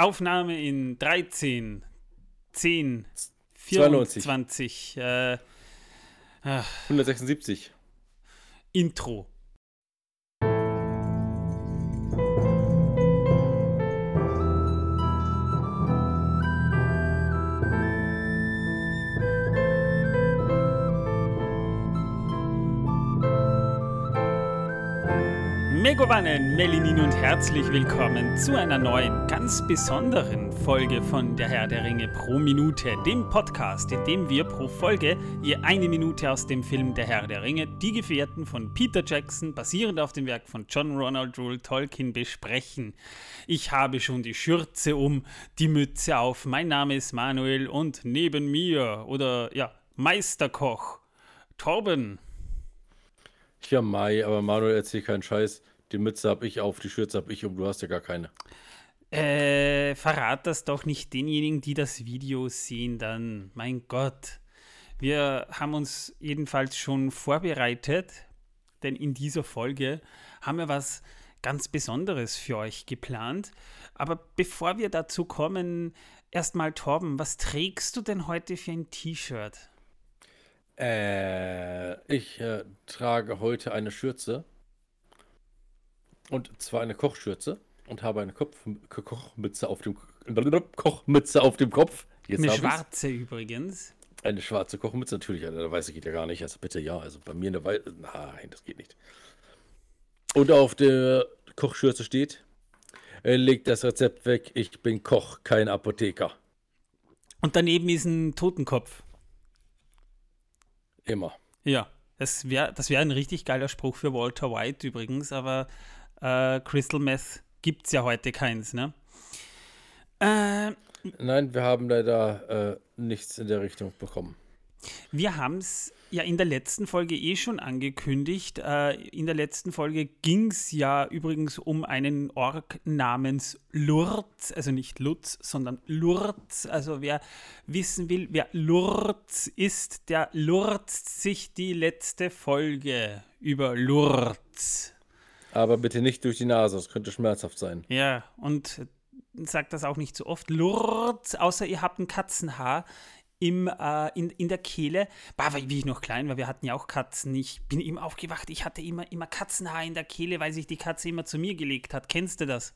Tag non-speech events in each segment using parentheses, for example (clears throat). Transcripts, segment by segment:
Aufnahme in 13, 10, 24, äh, 176. Intro. Megowannen, Melinin und herzlich willkommen zu einer neuen, ganz besonderen Folge von Der Herr der Ringe pro Minute, dem Podcast, in dem wir pro Folge je eine Minute aus dem Film Der Herr der Ringe, Die Gefährten von Peter Jackson, basierend auf dem Werk von John Ronald Rule Tolkien, besprechen. Ich habe schon die Schürze um, die Mütze auf. Mein Name ist Manuel und neben mir, oder ja, Meisterkoch, Torben. Ja, Mai, aber Manuel erzählt keinen Scheiß. Die Mütze habe ich auf, die Schürze habe ich und du hast ja gar keine. Äh, verrat das doch nicht denjenigen, die das Video sehen, dann. Mein Gott. Wir haben uns jedenfalls schon vorbereitet, denn in dieser Folge haben wir was ganz Besonderes für euch geplant. Aber bevor wir dazu kommen, erstmal Torben, was trägst du denn heute für ein T-Shirt? Äh, ich äh, trage heute eine Schürze und zwar eine Kochschürze und habe eine Kopf Kochmütze auf dem Kochmütze auf dem Kopf. Jetzt eine schwarze ich's. übrigens. Eine schwarze Kochmütze, natürlich, der weiße geht ja gar nicht. Also bitte ja, also bei mir eine weiße. Nein, das geht nicht. Und auf der Kochschürze steht, er legt das Rezept weg, ich bin Koch, kein Apotheker. Und daneben ist ein Totenkopf. Immer. Ja, das wäre das wär ein richtig geiler Spruch für Walter White übrigens, aber äh, Crystal Meth gibt es ja heute keins, ne? Äh, Nein, wir haben leider äh, nichts in der Richtung bekommen. Wir haben es ja in der letzten Folge eh schon angekündigt. Äh, in der letzten Folge ging es ja übrigens um einen Ork namens Lurz, also nicht Lutz, sondern Lurz. Also wer wissen will, wer Lurz ist, der lurzt sich die letzte Folge über Lurz. Aber bitte nicht durch die Nase, das könnte schmerzhaft sein. Ja, und sagt das auch nicht so oft. Lurz, außer ihr habt ein Katzenhaar im, äh, in, in der Kehle. Bah, wie ich noch klein war, wir hatten ja auch Katzen. Ich bin immer aufgewacht, ich hatte immer, immer Katzenhaar in der Kehle, weil sich die Katze immer zu mir gelegt hat. Kennst du das?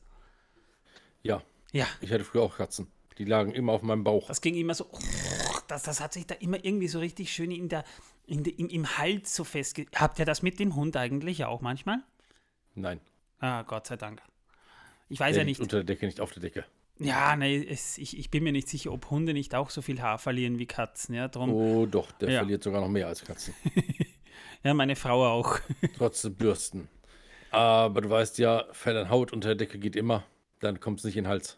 Ja. Ja. Ich hatte früher auch Katzen. Die lagen immer auf meinem Bauch. Das ging immer so. Das, das hat sich da immer irgendwie so richtig schön in der, in der, im, im Hals so festge. Habt ihr das mit dem Hund eigentlich auch manchmal? Nein. Ah, Gott sei Dank. Ich weiß der ja nicht. Unter der Decke, nicht auf der Decke. Ja, nee, es, ich, ich bin mir nicht sicher, ob Hunde nicht auch so viel Haar verlieren wie Katzen. Ja, drum, oh, doch, der ja. verliert sogar noch mehr als Katzen. (laughs) ja, meine Frau auch. (laughs) Trotz Bürsten. Aber du weißt ja, Fell Haut unter der Decke geht immer. Dann kommt es nicht in den Hals.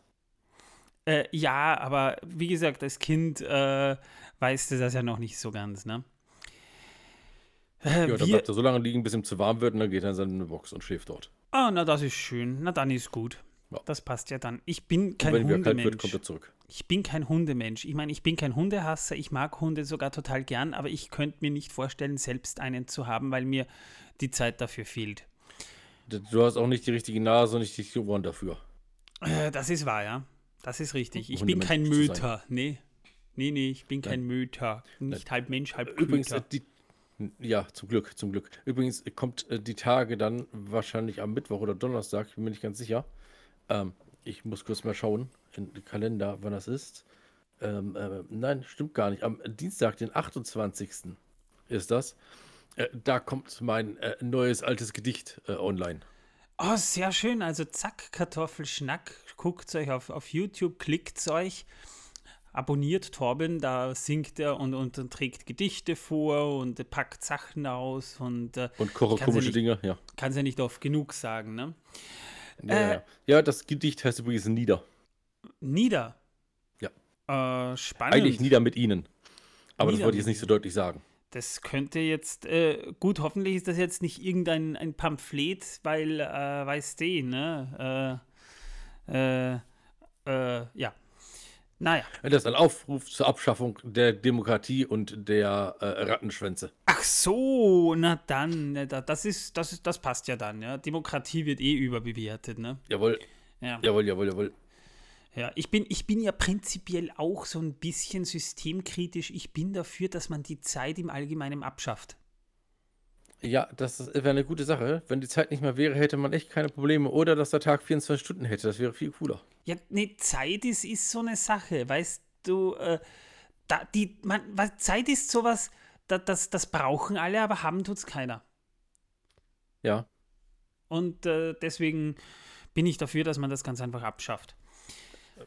Äh, ja, aber wie gesagt, als Kind äh, weißt du das ja noch nicht so ganz, ne? Äh, ja, dann bleibt er so lange liegen, bis ihm zu warm wird und dann geht er in seine Box und schläft dort. Ah, na, das ist schön. Na, dann ist gut. Ja. Das passt ja dann. Ich bin kein und wenn Hundemensch. Wird, kommt er zurück. Ich bin kein Hundemensch. Ich meine, ich bin kein Hundehasser. Ich mag Hunde sogar total gern, aber ich könnte mir nicht vorstellen, selbst einen zu haben, weil mir die Zeit dafür fehlt. Du hast auch nicht die richtige Nase und nicht die Ohren dafür. Äh, das ist wahr, ja. Das ist richtig. Ich bin kein Möter. Nee. Nee, nee, ich bin kein Nein. Möter. Nicht Nein. halb Mensch, halb Übrigens, Köter. die, ja, zum Glück, zum Glück. Übrigens kommt äh, die Tage dann wahrscheinlich am Mittwoch oder Donnerstag, ich bin mir nicht ganz sicher. Ähm, ich muss kurz mal schauen in den Kalender, wann das ist. Ähm, äh, nein, stimmt gar nicht. Am Dienstag, den 28. ist das. Äh, da kommt mein äh, neues altes Gedicht äh, online. Oh, sehr schön. Also zack, Kartoffelschnack. Guckt euch auf, auf YouTube, klickt euch abonniert Torben, da singt er und, und, trägt Gedichte vor und packt Sachen aus und, äh, und komische ja Dinge, ja. Kann es ja nicht oft genug sagen, ne? Ja, äh, ja. ja, das Gedicht heißt übrigens Nieder. Nieder? Ja. Äh, spannend. Eigentlich Nieder mit Ihnen. Aber nieder das wollte ich jetzt nicht so deutlich sagen. Das könnte jetzt, äh, gut, hoffentlich ist das jetzt nicht irgendein ein Pamphlet, weil, äh, weißt du, ne? Äh, äh, äh, ja. Naja. Das ist ein Aufruf zur Abschaffung der Demokratie und der äh, Rattenschwänze. Ach so, na dann, das ist, das ist, das passt ja dann, ja. Demokratie wird eh überbewertet, ne? Jawohl. Ja. Jawohl, jawohl, jawohl. Ja, ich bin, ich bin ja prinzipiell auch so ein bisschen systemkritisch. Ich bin dafür, dass man die Zeit im Allgemeinen abschafft. Ja, das wäre eine gute Sache. Wenn die Zeit nicht mehr wäre, hätte man echt keine Probleme. Oder dass der Tag 24 Stunden hätte. Das wäre viel cooler. Ja, ne, Zeit ist, ist so eine Sache. Weißt du, äh, da, die, man, Zeit ist sowas, da, das, das brauchen alle, aber haben tut es keiner. Ja. Und äh, deswegen bin ich dafür, dass man das ganz einfach abschafft.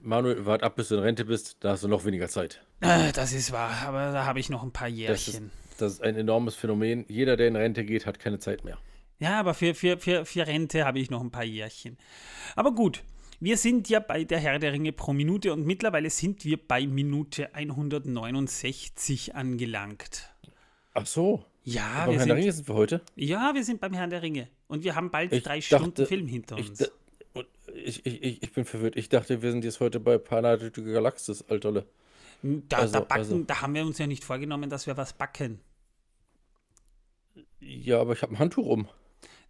Manuel, wart ab, bis du in Rente bist, da hast du noch weniger Zeit. Äh, das ist wahr, aber da habe ich noch ein paar Das ist, Jährchen. das ist ein enormes Phänomen. Jeder, der in Rente geht, hat keine Zeit mehr. Ja, aber für, für, für, für Rente habe ich noch ein paar Jährchen. Aber gut, wir sind ja bei der Herr der Ringe pro Minute und mittlerweile sind wir bei Minute 169 angelangt. Ach so. Ja, Beim wir Herrn der sind, Ringe sind wir heute. ja, wir sind beim Herrn der Ringe und wir haben bald Ich drei dachte- Stunden Film hinter uns. ich, ich, ich, bin verwirrt. Ich dachte, wir sind jetzt heute bei Planet Galaxis, Alterle. Da, also- da, backen, also- da haben wir uns ja nicht vorgenommen, dass wir was backen. Ja, aber ich habe ein Handtuch um.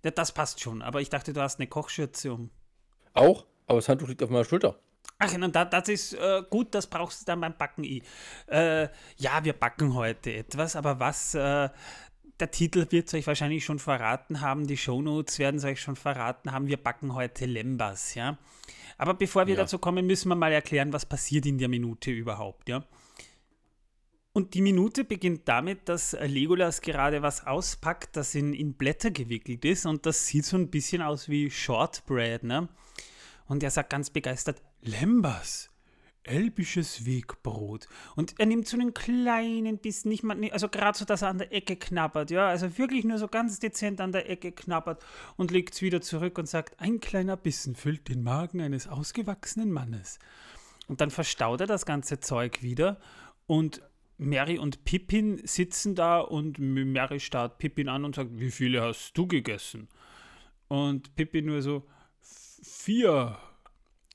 Ja, das passt schon, aber ich dachte, du hast eine Kochschürze um. Auch, aber das Handtuch liegt auf meiner Schulter. Ach, na, da, das ist äh, gut, das brauchst du dann beim Backen eh. Äh, ja, wir backen heute etwas, aber was, äh, der Titel wird es euch wahrscheinlich schon verraten haben, die Shownotes werden es euch schon verraten haben, wir backen heute Lembas, ja. Aber bevor wir Ja. dazu kommen, müssen wir mal erklären, was passiert in der Minute überhaupt, ja. Und die Minute beginnt damit, dass Legolas gerade was auspackt, das in, in Blätter gewickelt ist und das sieht so ein bisschen aus wie Shortbread, ne? Und er sagt ganz begeistert, Lembas, elbisches Wegbrot. Und er nimmt so einen kleinen Bissen, nicht mal, also gerade so, dass er an der Ecke knabbert, ja, also wirklich nur so ganz dezent an der Ecke knabbert und legt es wieder zurück und sagt, ein kleiner Bissen füllt den Magen eines ausgewachsenen Mannes. Und dann verstaut er das ganze Zeug wieder und Mary und Pippin sitzen da und Mary starrt Pippin an und sagt, wie viele hast du gegessen? Und Pippin nur so, "F- vier.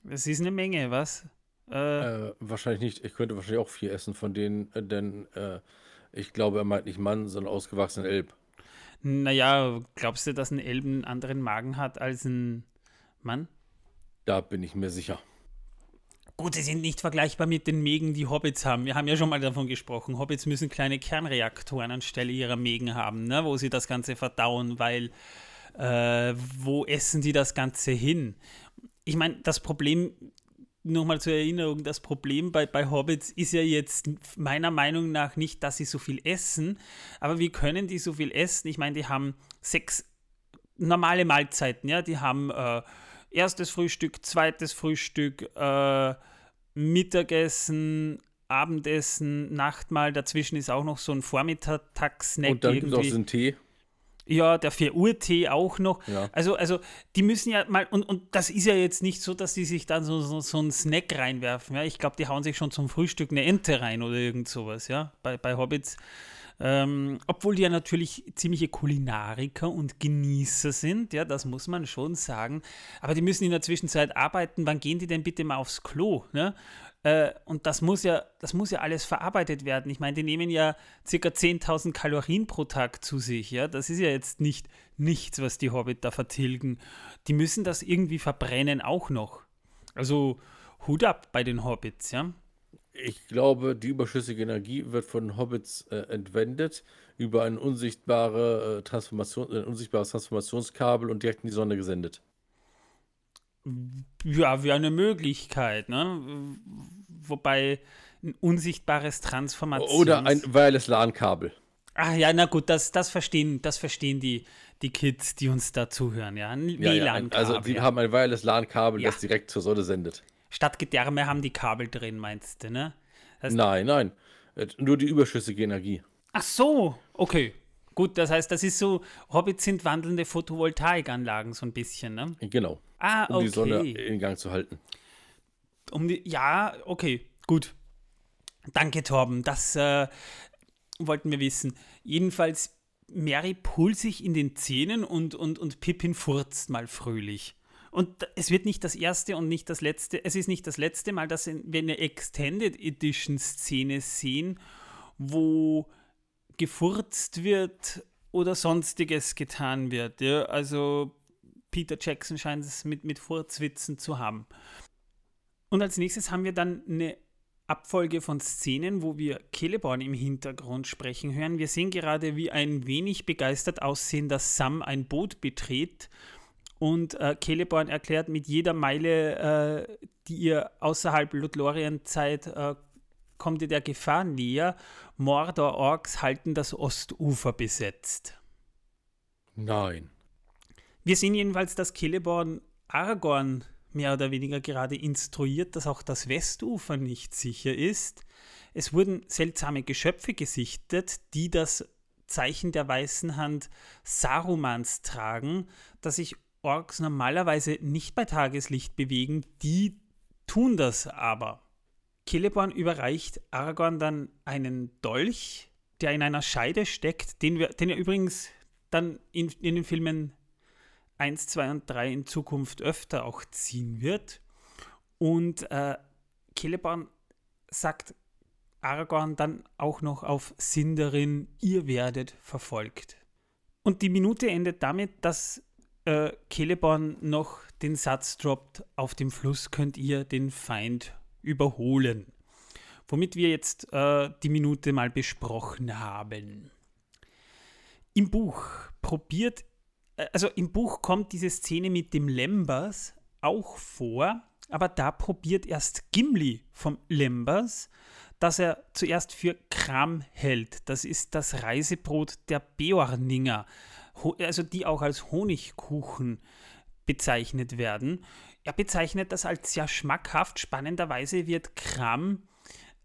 Das ist eine Menge, was? Äh, Äh, wahrscheinlich nicht. Ich könnte wahrscheinlich auch vier essen von denen, äh, denn äh, ich glaube, er meint nicht Mann, sondern ausgewachsenen Elb. naja, glaubst du, dass ein Elben einen anderen Magen hat als ein Mann? Da bin ich mir sicher. Gut, sie sind nicht vergleichbar mit den Mägen, die Hobbits haben. Wir haben ja schon mal davon gesprochen. Hobbits müssen kleine Kernreaktoren anstelle ihrer Mägen haben, ne? wo sie das Ganze verdauen, weil äh, wo essen die das Ganze hin? Ich meine, das Problem, nochmal zur Erinnerung, das Problem bei, bei Hobbits ist ja jetzt meiner Meinung nach nicht, dass sie so viel essen, aber wie können die so viel essen? Ich meine, die haben sechs normale Mahlzeiten, ja, die haben äh, erstes Frühstück, zweites Frühstück, äh, Mittagessen, Abendessen, Nachtmahl, dazwischen ist auch noch so ein Vormittagssnack Und dann gibt es auch so einen Tee. Ja, der 4 Uhr Tee auch noch. Ja. Also, also die müssen ja mal, und, und das ist ja jetzt nicht so, dass die sich dann so, so, so einen Snack reinwerfen. Ja? Ich glaube, die hauen sich schon zum Frühstück eine Ente rein oder irgend sowas, ja, bei, bei Hobbits. Ähm, obwohl die ja natürlich ziemliche Kulinariker und Genießer sind, ja, das muss man schon sagen. Aber die müssen in der Zwischenzeit arbeiten. Wann gehen die denn bitte mal aufs Klo? Ne? Äh, und das muss ja, das muss ja alles verarbeitet werden. Ich meine, die nehmen ja circa 10.000 Kalorien pro Tag zu sich. Ja, das ist ja jetzt nicht nichts, was die Hobbit da vertilgen. Die müssen das irgendwie verbrennen auch noch. Also Hut ab bei den Hobbits, ja. Ich glaube, die überschüssige Energie wird von Hobbits äh, entwendet über ein, unsichtbare, äh, Transformation, ein unsichtbares Transformationskabel und direkt in die Sonne gesendet. Ja, wäre eine Möglichkeit, ne? Wobei ein unsichtbares Transformations... Oder ein Wireless LAN-Kabel. Ah ja, na gut, das, das verstehen, das verstehen die, die Kids, die uns da zuhören, ja. Ein Ja, ja, WLAN-Kabel. also die ja. haben ein Wireless LAN-Kabel, Ja. das direkt zur Sonne sendet. Statt Gedärme haben die Kabel drin, meinst du, ne? Das- Nein, nein. Äh, Nur die überschüssige Energie. Ach so, okay. Gut, das heißt, das ist so, Hobbits sind wandelnde Photovoltaikanlagen, so ein bisschen, ne? Genau. Ah, Um okay. die Sonne in Gang zu halten. Um die, ja, okay, gut. Danke, Torben. Das äh, wollten wir wissen. Jedenfalls, Mary pult sich in den Zähnen und, und, und Pippin furzt mal fröhlich. Und es wird nicht das erste und nicht das letzte, es ist nicht das letzte Mal, dass wir eine Extended Edition Szene sehen, wo gefurzt wird oder sonstiges getan wird. Ja? Also Peter Jackson scheint es mit, mit Furzwitzen zu haben. Und als nächstes haben wir dann eine Abfolge von Szenen, wo wir Celeborn im Hintergrund sprechen hören. Wir sehen gerade, wie ein wenig begeistert aussehender Sam ein Boot betritt und äh, Celeborn erklärt, mit jeder Meile, äh, die ihr außerhalb Lothlorien-Zeit äh, kommt ihr der Gefahr näher. Mordor-Orks halten das Ostufer besetzt. Nein. Wir sehen jedenfalls, dass Celeborn Aragorn mehr oder weniger gerade instruiert, dass auch das Westufer nicht sicher ist. Es wurden seltsame Geschöpfe gesichtet, die das Zeichen der weißen Hand Sarumans tragen, das sich Orks normalerweise nicht bei Tageslicht bewegen, die tun das aber. Celeborn überreicht Aragorn dann einen Dolch, der in einer Scheide steckt, den, wir, den er übrigens dann in, in den Filmen 1, 2 und 3 in Zukunft öfter auch ziehen wird. Und äh, Celeborn sagt Aragorn dann auch noch auf Sindarin, ihr werdet verfolgt. Und die Minute endet damit, dass äh, Celeborn noch den Satz droppt, auf dem Fluss könnt ihr den Feind überholen. Womit wir jetzt äh, die Minute mal besprochen haben. Im Buch probiert, äh, also im Buch kommt diese Szene mit dem Lembas auch vor, aber da probiert erst Gimli vom Lembas, dass er zuerst für Kram hält. Das ist das Reisebrot der Beorninger, also die auch als Honigkuchen bezeichnet werden. Er bezeichnet das als sehr schmackhaft. Spannenderweise wird Kram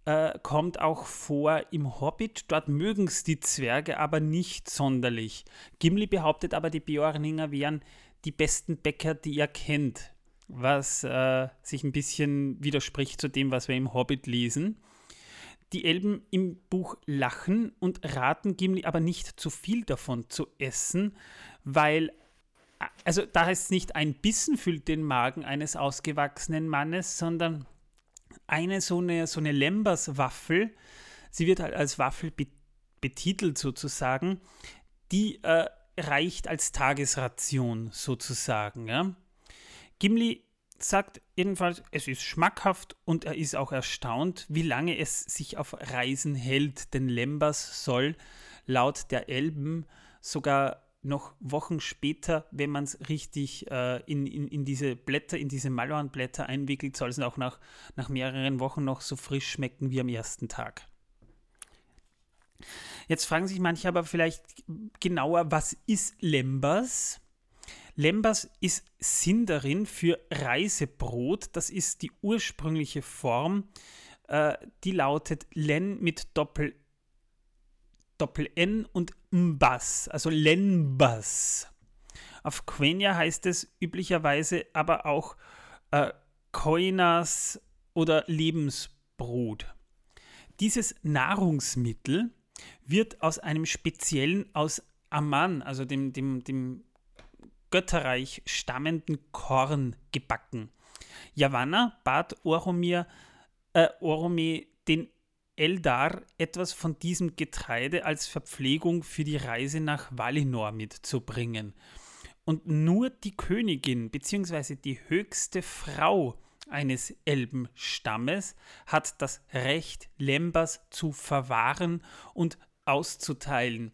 äh, kommt auch vor im Hobbit. Dort mögen es die Zwerge aber nicht sonderlich. Gimli behauptet aber, die Björninger wären die besten Bäcker, die er kennt, was äh, sich ein bisschen widerspricht zu dem, was wir im Hobbit lesen. Die Elben im Buch lachen und raten Gimli aber nicht zu viel davon zu essen, weil, also da heißt nicht, ein Bissen füllt den Magen eines ausgewachsenen Mannes, sondern eine so eine, so eine Lembers-Waffel, sie wird halt als Waffel betitelt sozusagen, die äh, reicht als Tagesration sozusagen. Ja? Gimli sagt jedenfalls, es ist schmackhaft und er ist auch erstaunt, wie lange es sich auf Reisen hält, denn Lembas soll laut der Elben sogar noch Wochen später, wenn man es richtig äh, in, in, in diese Blätter, in diese Malornblätter einwickelt, soll es auch nach, nach mehreren Wochen noch so frisch schmecken wie am ersten Tag. Jetzt fragen sich manche aber vielleicht genauer, was ist Lembas? Lembas ist Sindarin für Reisebrot. Das ist die ursprüngliche Form. Äh, die lautet Len mit Doppel Doppel-N und Mbas, also Lenbas. Auf Quenya heißt es üblicherweise aber auch äh, Koinas oder Lebensbrot. Dieses Nahrungsmittel wird aus einem speziellen, aus Amman, also dem, dem, dem Götterreich stammenden Korn gebacken. Yavanna bat Oromir, äh, Orome den Eldar etwas von diesem Getreide als Verpflegung für die Reise nach Valinor mitzubringen. Und nur die Königin bzw. die höchste Frau eines Elbenstammes hat das Recht, Lembas zu verwahren und auszuteilen.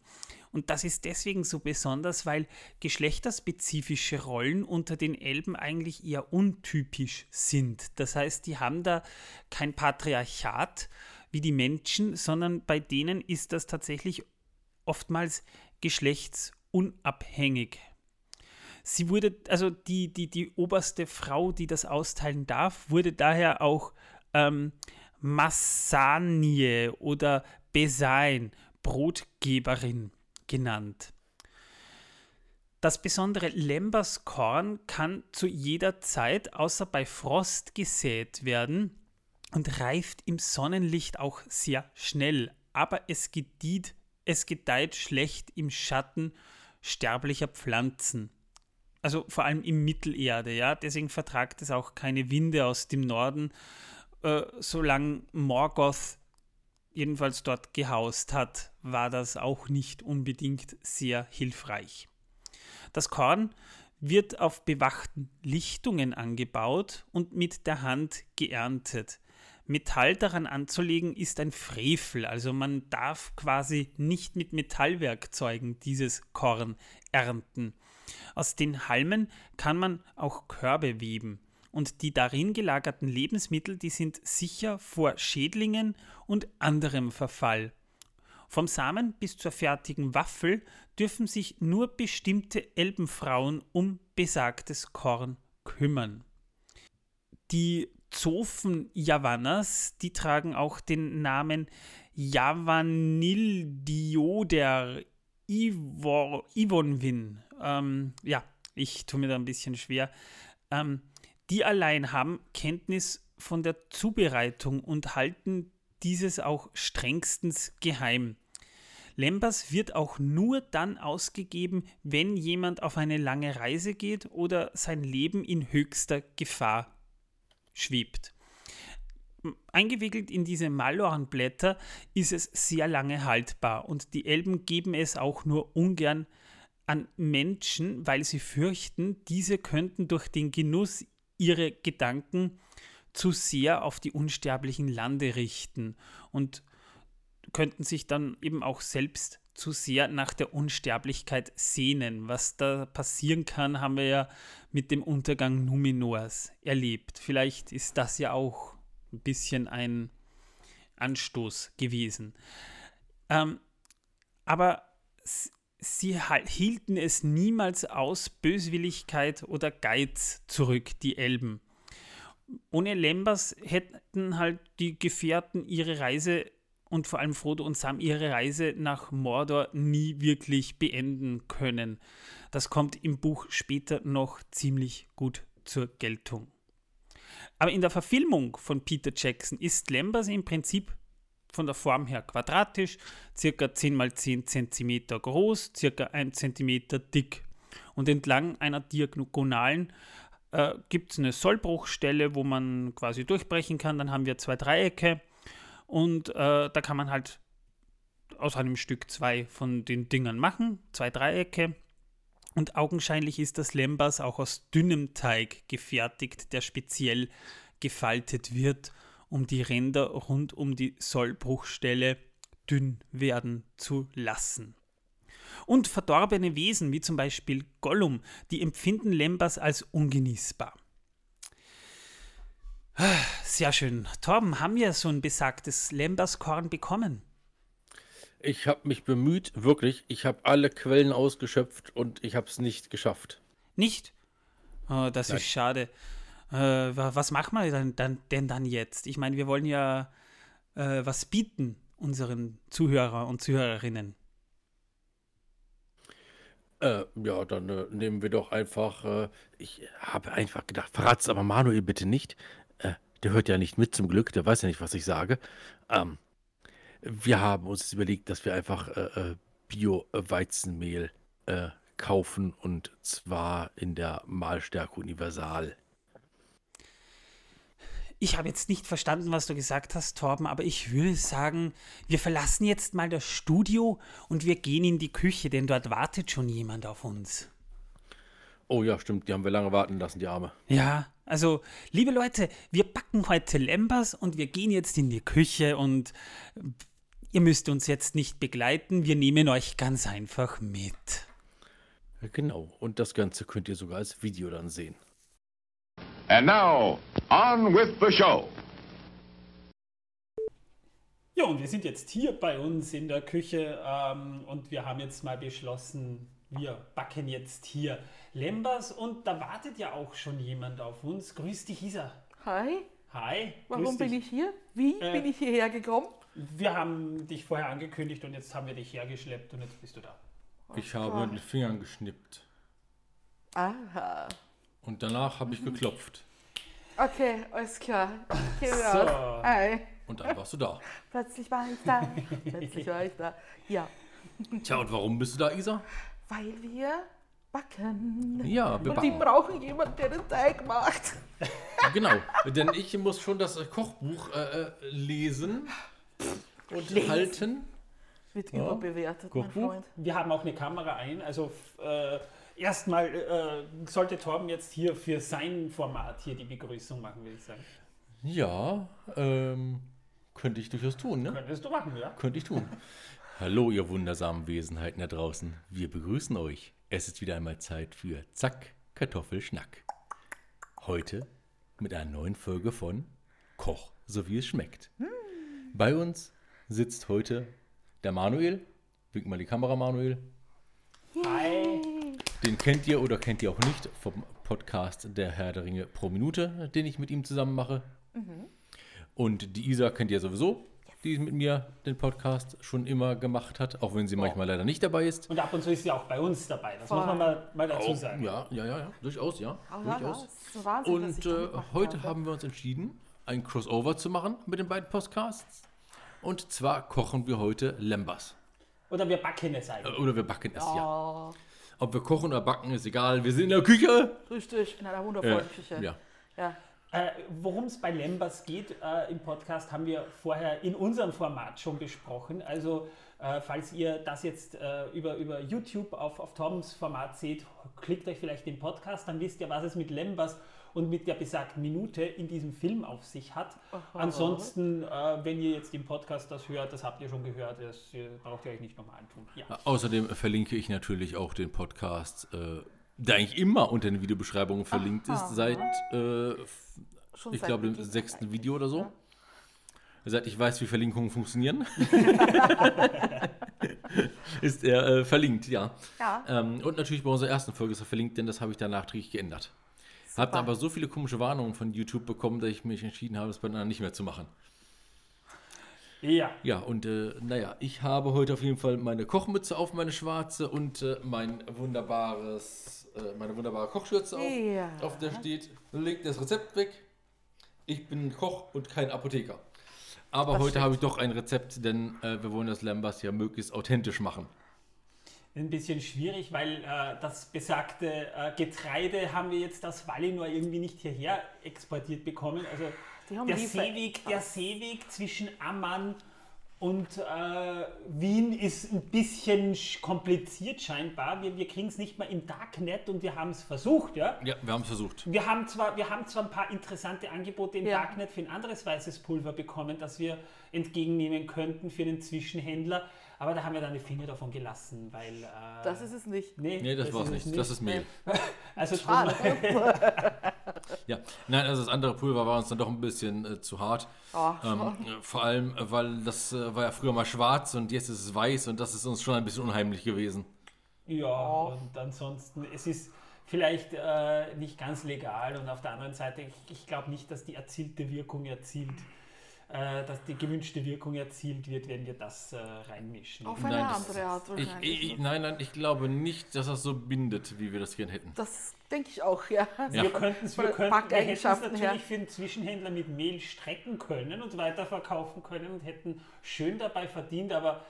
Und das ist deswegen so besonders, weil geschlechterspezifische Rollen unter den Elben eigentlich eher untypisch sind. Das heißt, die haben da kein Patriarchat, wie die Menschen, sondern bei denen ist das tatsächlich oftmals geschlechtsunabhängig. Sie wurde, also die, die, die oberste Frau, die das austeilen darf, wurde daher auch ähm, Massanie oder Besain, Brotgeberin genannt. Das besondere Lemberskorn kann zu jeder Zeit außer bei Frost gesät werden und reift im Sonnenlicht auch sehr schnell, aber es gedeiht, es gedeiht schlecht im Schatten sterblicher Pflanzen. Also vor allem im Mittelerde, ja, deswegen vertragt es auch keine Winde aus dem Norden, äh, solange Morgoth jedenfalls dort gehaust hat, war das auch nicht unbedingt sehr hilfreich. Das Korn wird auf bewachten Lichtungen angebaut und mit der Hand geerntet. Metall daran anzulegen ist ein Frevel, also man darf quasi nicht mit Metallwerkzeugen dieses Korn ernten. Aus den Halmen kann man auch Körbe weben und die darin gelagerten Lebensmittel, die sind sicher vor Schädlingen und anderem Verfall. Vom Samen bis zur fertigen Waffel dürfen sich nur bestimmte Elbenfrauen um besagtes Korn kümmern. Die Zofen Javanas, die tragen auch den Namen Javanildioder Ivonwin. Ähm, ja, ich tue mir da ein bisschen schwer. Ähm, die allein haben Kenntnis von der Zubereitung und halten dieses auch strengstens geheim. Lembas wird auch nur dann ausgegeben, wenn jemand auf eine lange Reise geht oder sein Leben in höchster Gefahr schwebt. Eingewickelt in diese Malornblätter ist es sehr lange haltbar und die Elben geben es auch nur ungern an Menschen, weil sie fürchten, diese könnten durch den Genuss ihre Gedanken zu sehr auf die unsterblichen Lande richten und könnten sich dann eben auch selbst zu sehr nach der Unsterblichkeit sehnen. Was da passieren kann, haben wir ja mit dem Untergang Numenors erlebt. Vielleicht ist das ja auch ein bisschen ein Anstoß gewesen. Ähm, aber sie hielten es niemals aus Böswilligkeit oder Geiz zurück, die Elben. Ohne Lembas hätten halt die Gefährten ihre Reise und vor allem Frodo und Sam ihre Reise nach Mordor nie wirklich beenden können. Das kommt im Buch später noch ziemlich gut zur Geltung. Aber in der Verfilmung von Peter Jackson ist Lembas im Prinzip von der Form her quadratisch, circa 10 x 10 cm groß, circa 1 cm dick. Und entlang einer Diagonalen äh, gibt es eine Sollbruchstelle, wo man quasi durchbrechen kann. Dann haben wir zwei Dreiecke und äh, da kann man halt aus einem Stück zwei von den Dingern machen, zwei Dreiecke. Und augenscheinlich ist das Lembas auch aus dünnem Teig gefertigt, der speziell gefaltet wird, um die Ränder rund um die Sollbruchstelle dünn werden zu lassen. Und verdorbene Wesen, wie zum Beispiel Gollum, die empfinden Lembas als ungenießbar. Sehr schön. Torben, haben wir so ein besagtes Lemberskorn bekommen? Ich habe mich bemüht, wirklich. Ich habe alle Quellen ausgeschöpft und ich habe es nicht geschafft. Nicht? Oh, das Nein. ist schade. Äh, was machen wir denn dann, denn dann jetzt? Ich meine, wir wollen ja äh, was bieten unseren Zuhörer und Zuhörerinnen. Äh, ja, dann äh, nehmen wir doch einfach. Äh, ich habe einfach gedacht, verrat's aber Manuel bitte nicht. Der hört ja nicht mit zum Glück, der weiß ja nicht, was ich sage. Ähm, wir haben uns überlegt, dass wir einfach äh, äh, Bio-Weizenmehl äh, kaufen und zwar in der Mahlstärke Universal. Ich habe jetzt nicht verstanden, was du gesagt hast, Torben, aber ich würde sagen, wir verlassen jetzt mal das Studio und wir gehen in die Küche, denn dort wartet schon jemand auf uns. Oh ja, stimmt, die haben wir lange warten lassen, die Arme. Ja, also, liebe Leute, wir backen heute Lembers und wir gehen jetzt in die Küche und ihr müsst uns jetzt nicht begleiten, wir nehmen euch ganz einfach mit. Genau, und das Ganze könnt ihr sogar als Video dann sehen. And now, on with the show. Ja, und wir sind jetzt hier bei uns in der Küche ähm, und wir haben jetzt mal beschlossen, wir backen jetzt hier Lembas und da wartet ja auch schon jemand auf uns. Grüß dich, Isa. Hi. Hi. Warum bin ich hier? Wie äh, bin ich hierher gekommen? Wir haben dich vorher angekündigt und jetzt haben wir dich hergeschleppt und jetzt bist du da. Ich habe mit den Fingern geschnippt. Aha. Und danach habe ich geklopft. Okay, alles klar. Okay, so. Hi. Und dann warst du da. Plötzlich war ich da. (laughs) Plötzlich war ich da. Ja. Tja, und warum bist du da, Isa? Weil wir backen. Ja, wir Und die brauchen jemanden, der den Teig macht. (laughs) Genau, denn ich muss schon das Kochbuch äh, äh lesen und lesen. halten. Wird ja. überbewertet, Kochbuch. mein Freund. Wir haben auch eine Kamera ein, also äh, erstmal äh, sollte Torben jetzt hier für sein Format hier die Begrüßung machen, würde ich sagen. Ja, ähm, könnte ich durchaus tun, ne? Könntest du machen, ja? Könnte ich tun. Hallo, ihr wundersamen Wesenheiten da draußen. Wir begrüßen euch. Es ist wieder einmal Zeit für Zack, Kartoffelschnack. Heute mit einer neuen Folge von Koch, so wie es schmeckt. Bei uns sitzt heute der Manuel. Wink mal die Kamera, Manuel. Hi. Den kennt ihr oder kennt ihr auch nicht vom Podcast Der Herr der Ringe pro Minute, den ich mit ihm zusammen mache. Und die Isa kennt ihr sowieso, die mit mir den Podcast schon immer gemacht hat, auch wenn sie manchmal leider nicht dabei ist. Und ab und zu ist sie auch bei uns dabei. Das Voll. muss man mal, mal dazu Auch, sagen. ja, ja, ja, ja, durchaus, ja. Oh, ja, durchaus. das ist so Wahnsinn, dass Und äh, heute darf. haben wir uns entschieden, ein Crossover zu machen mit den beiden Podcasts. Und zwar kochen wir heute Lembas. Oder wir backen es Äh, eigentlich. Oder wir backen es, ja. Oh, Ob wir kochen oder backen, ist egal. Wir sind in der Küche. richtig, in einer Äh, wundervollen Küche. ja. ja. Äh, Worum es bei Lembas geht äh, im Podcast, haben wir vorher in unserem Format schon besprochen. Also, äh, falls ihr das jetzt äh, über, über YouTube auf, auf Toms Format seht, klickt euch vielleicht den Podcast, dann wisst ihr, was es mit Lembas und mit der besagten Minute in diesem Film auf sich hat. Ansonsten, äh, wenn ihr jetzt im Podcast das hört, das habt ihr schon gehört, das äh, braucht ihr euch nicht nochmal antun. Ja. Außerdem verlinke ich natürlich auch den Podcast, äh, der eigentlich immer unter den Videobeschreibungen verlinkt ist, seit, äh, ich glaube, dem sechsten eigentlich. Video oder so. Seit ich weiß, wie Verlinkungen funktionieren, (laughs) (laughs) ist er äh, verlinkt, ja. Ja. Ähm, und natürlich bei unserer ersten Folge ist er verlinkt, denn das habe ich dann nachträglich geändert. Hab dann aber so viele komische Warnungen von YouTube bekommen, dass ich mich entschieden habe, es bei den anderen nicht mehr zu machen. ja. Ja, und äh, naja, ich habe heute auf jeden Fall meine Kochmütze auf, meine schwarze und äh, mein wunderbares, äh, meine wunderbare Kochschürze auf, Ja. auf der steht, legt das Rezept weg. Ich bin Koch und kein Apotheker. Aber Das heute habe ich doch ein Rezept, denn äh, wir wollen das Lambas ja möglichst authentisch machen. ein bisschen schwierig, weil äh, das besagte äh, Getreide haben wir jetzt aus Valinor irgendwie nicht hierher exportiert bekommen. Also der Seeweg, der Seeweg zwischen Amman und äh, Wien ist ein bisschen sch- kompliziert scheinbar. Wir, wir kriegen es nicht mal im Darknet und wir haben es versucht, ja. Ja, wir haben es versucht. Wir haben, zwar, wir haben zwar ein paar interessante Angebote im Ja. Darknet für ein anderes weißes Pulver bekommen, das wir entgegennehmen könnten für den Zwischenhändler, aber da haben wir dann die Finger davon gelassen, weil... Äh, Das ist es nicht. Nee, Nee, das, war's es nicht. Das ist Mehl. (laughs) Also Schade. (laughs) (laughs) Ja, nein, also das andere Pulver war uns dann doch ein bisschen äh, zu hart. Oh, Ähm, äh, vor allem, äh, weil das äh, war ja früher mal schwarz und jetzt ist es weiß und das ist uns schon ein bisschen unheimlich gewesen. Ja, Oh. und ansonsten, es ist vielleicht äh, nicht ganz legal und auf der anderen Seite, ich, ich glaube nicht, dass die erzielte Wirkung erzielt, äh, dass die gewünschte Wirkung erzielt wird, wenn wir das äh, reinmischen. Auf eine Nein, andere Art Ich, wahrscheinlich. ich, nein, nein, ich glaube nicht, dass das so bindet, wie wir das gern hätten. das denke ich auch, ja. Ja. Wir könnten es wir könnten, wir hätten es Backeigenschaften natürlich her. für den Zwischenhändler mit Mehl strecken können und weiterverkaufen können und hätten schön dabei verdient, aber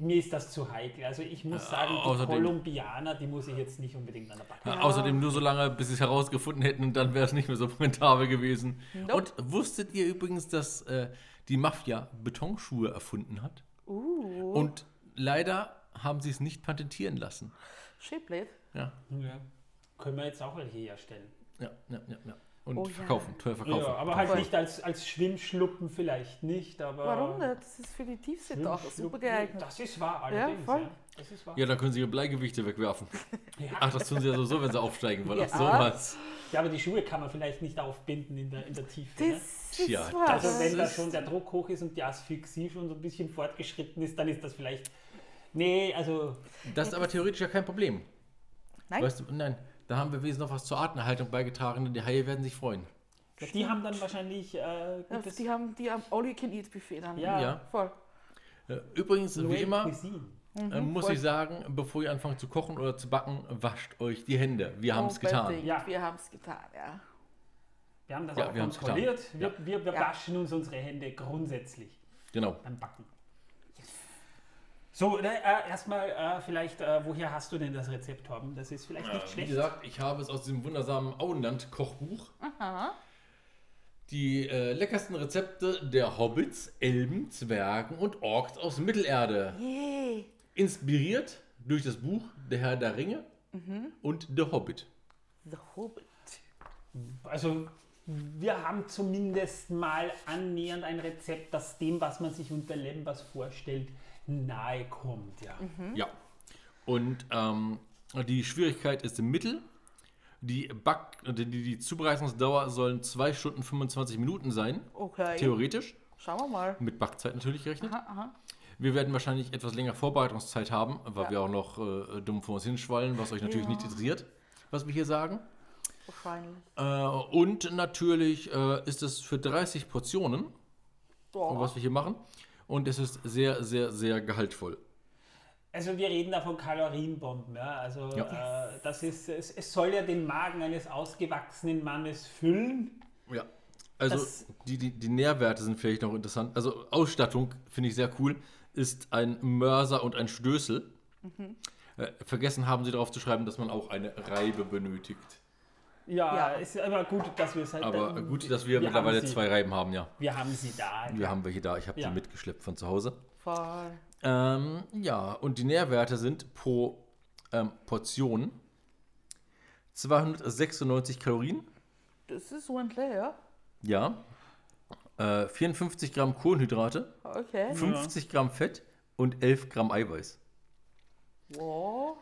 mir ist das zu heikel. Also ich muss sagen, die außerdem- Kolumbianer, die muss ich jetzt nicht unbedingt an der Backe. Ja, Außerdem nur so lange, bis sie es herausgefunden hätten und dann wäre es nicht mehr so rentabel gewesen. Nope. Und wusstet ihr übrigens, dass äh, die Mafia Betonschuhe erfunden hat? Uh, Und leider haben sie es nicht patentieren lassen. Shapeblade. Ja, Ja. Können wir jetzt auch welche herstellen. ja, ja, ja. ja. Und Oh ja. verkaufen, teuer verkaufen. Ja, aber halt Voll. nicht als, als Schwimmschluppen vielleicht nicht, aber... Warum nicht? Das ist für die Tiefsee doch super geeignet. Das ist wahr, allerdings. voll. Ja, das ist wahr. Ja, dann können sie ihre Bleigewichte wegwerfen. (laughs) Ja. Ach, das tun sie ja sowieso, wenn sie aufsteigen wollen. Ach, Ja. sowas. Ja, aber die Schuhe kann man vielleicht nicht aufbinden in der, in der Tiefe. Ne? Das wahr. das Also wenn da schon der Druck hoch ist und die Asphyxie schon so ein bisschen fortgeschritten ist, dann ist das vielleicht... Nee, also... Das ist aber theoretisch ja kein Problem. Nein? Weißt du, nein, da haben wir wesentlich noch was zur Artenerhaltung beigetragen, denn die Haie werden sich freuen. Die haben dann wahrscheinlich äh, Ja, gutes... die haben die am All-You-Can-Eat-Buffet dann. Ja. Ja. Voll. Äh, Übrigens, wie Nouvelle immer, Cuisine. äh, muss voll. ich sagen, bevor ihr anfangt zu kochen oder zu backen, wascht euch die Hände. Wir haben es getan. Unbedingt. Ja. Wir haben es getan, ja. Wir haben das Ja, auch wir kontrolliert. getan. Wir, wir, wir Ja. waschen uns unsere Hände grundsätzlich Genau. beim Backen. So, ne, äh, erstmal äh, vielleicht, äh, woher hast du denn das Rezept, Torben? Das ist vielleicht nicht Wie schlecht. gesagt, ich habe es aus diesem wundersamen Auenland-Kochbuch. Die äh, leckersten Rezepte der Hobbits, Elben, Zwergen und Orks aus Mittelerde. Yay. Inspiriert durch das Buch Der Herr der Ringe und The Hobbit. The Hobbit. Also wir haben zumindest mal annähernd ein Rezept, das dem, was man sich unter Lembas vorstellt, nahe kommt. Ja. Ja. Und ähm, die Schwierigkeit ist im Mittel. Die, Back die, die Zubereitungsdauer sollen 2 Stunden 25 Minuten sein, Okay. theoretisch. Schauen wir mal. Mit Backzeit natürlich gerechnet. Aha, aha. Wir werden wahrscheinlich etwas länger Vorbereitungszeit haben, weil Ja. wir auch noch äh, dumm vor uns hinschwallen, was euch natürlich Ja. nicht interessiert, was wir hier sagen. Wahrscheinlich. Äh, und natürlich äh, ist es für 30 Portionen, Boah. was wir hier machen. Und es ist sehr, sehr, sehr gehaltvoll. Also wir reden da von Kalorienbomben. Ja? Also Ja. Äh, das ist, es, es soll ja den Magen eines ausgewachsenen Mannes füllen. Ja. Also Das- die, die, die Nährwerte sind vielleicht noch interessant. Also Ausstattung finde ich sehr cool. Ist ein Mörser und ein Stößel. Äh, vergessen haben sie darauf zu schreiben, dass man auch eine Reibe benötigt. Ja, Ja. ist aber gut, dass wir es halt. Aber äh, gut, dass wir, wir mittlerweile zwei Reiben haben, ja. Wir haben sie da. Wir haben welche da. Ich habe Ja. die mitgeschleppt von zu Hause. Voll. Ähm, ja, und die Nährwerte sind pro ähm, Portion 296 Kalorien. Das ist ordentlich, ja? Ja. Äh, 54 Gramm Kohlenhydrate, Okay. 50 Gramm Fett und 11 Gramm Eiweiß. Wow.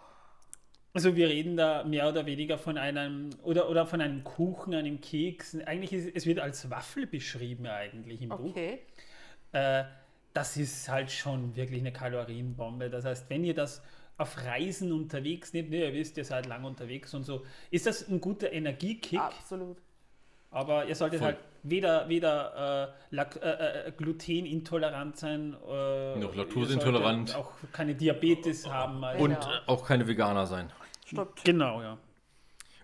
Also wir reden da mehr oder weniger von einem oder, oder von einem Kuchen, einem Keks. Eigentlich ist es wird als Waffel beschrieben eigentlich im Buch. Okay. Äh, das ist halt schon wirklich eine Kalorienbombe. Das heißt, wenn ihr das auf Reisen unterwegs nehmt, ne, ihr wisst, ihr seid lang unterwegs und so, ist das ein guter Energiekick, Absolut. aber ihr solltet Voll. halt weder, weder äh, Lak äh, äh, glutenintolerant sein, äh, Noch laktoseintolerant. auch keine Diabetes haben. Also. Und Genau. äh, auch keine Veganer sein. Stimmt. Genau, ja.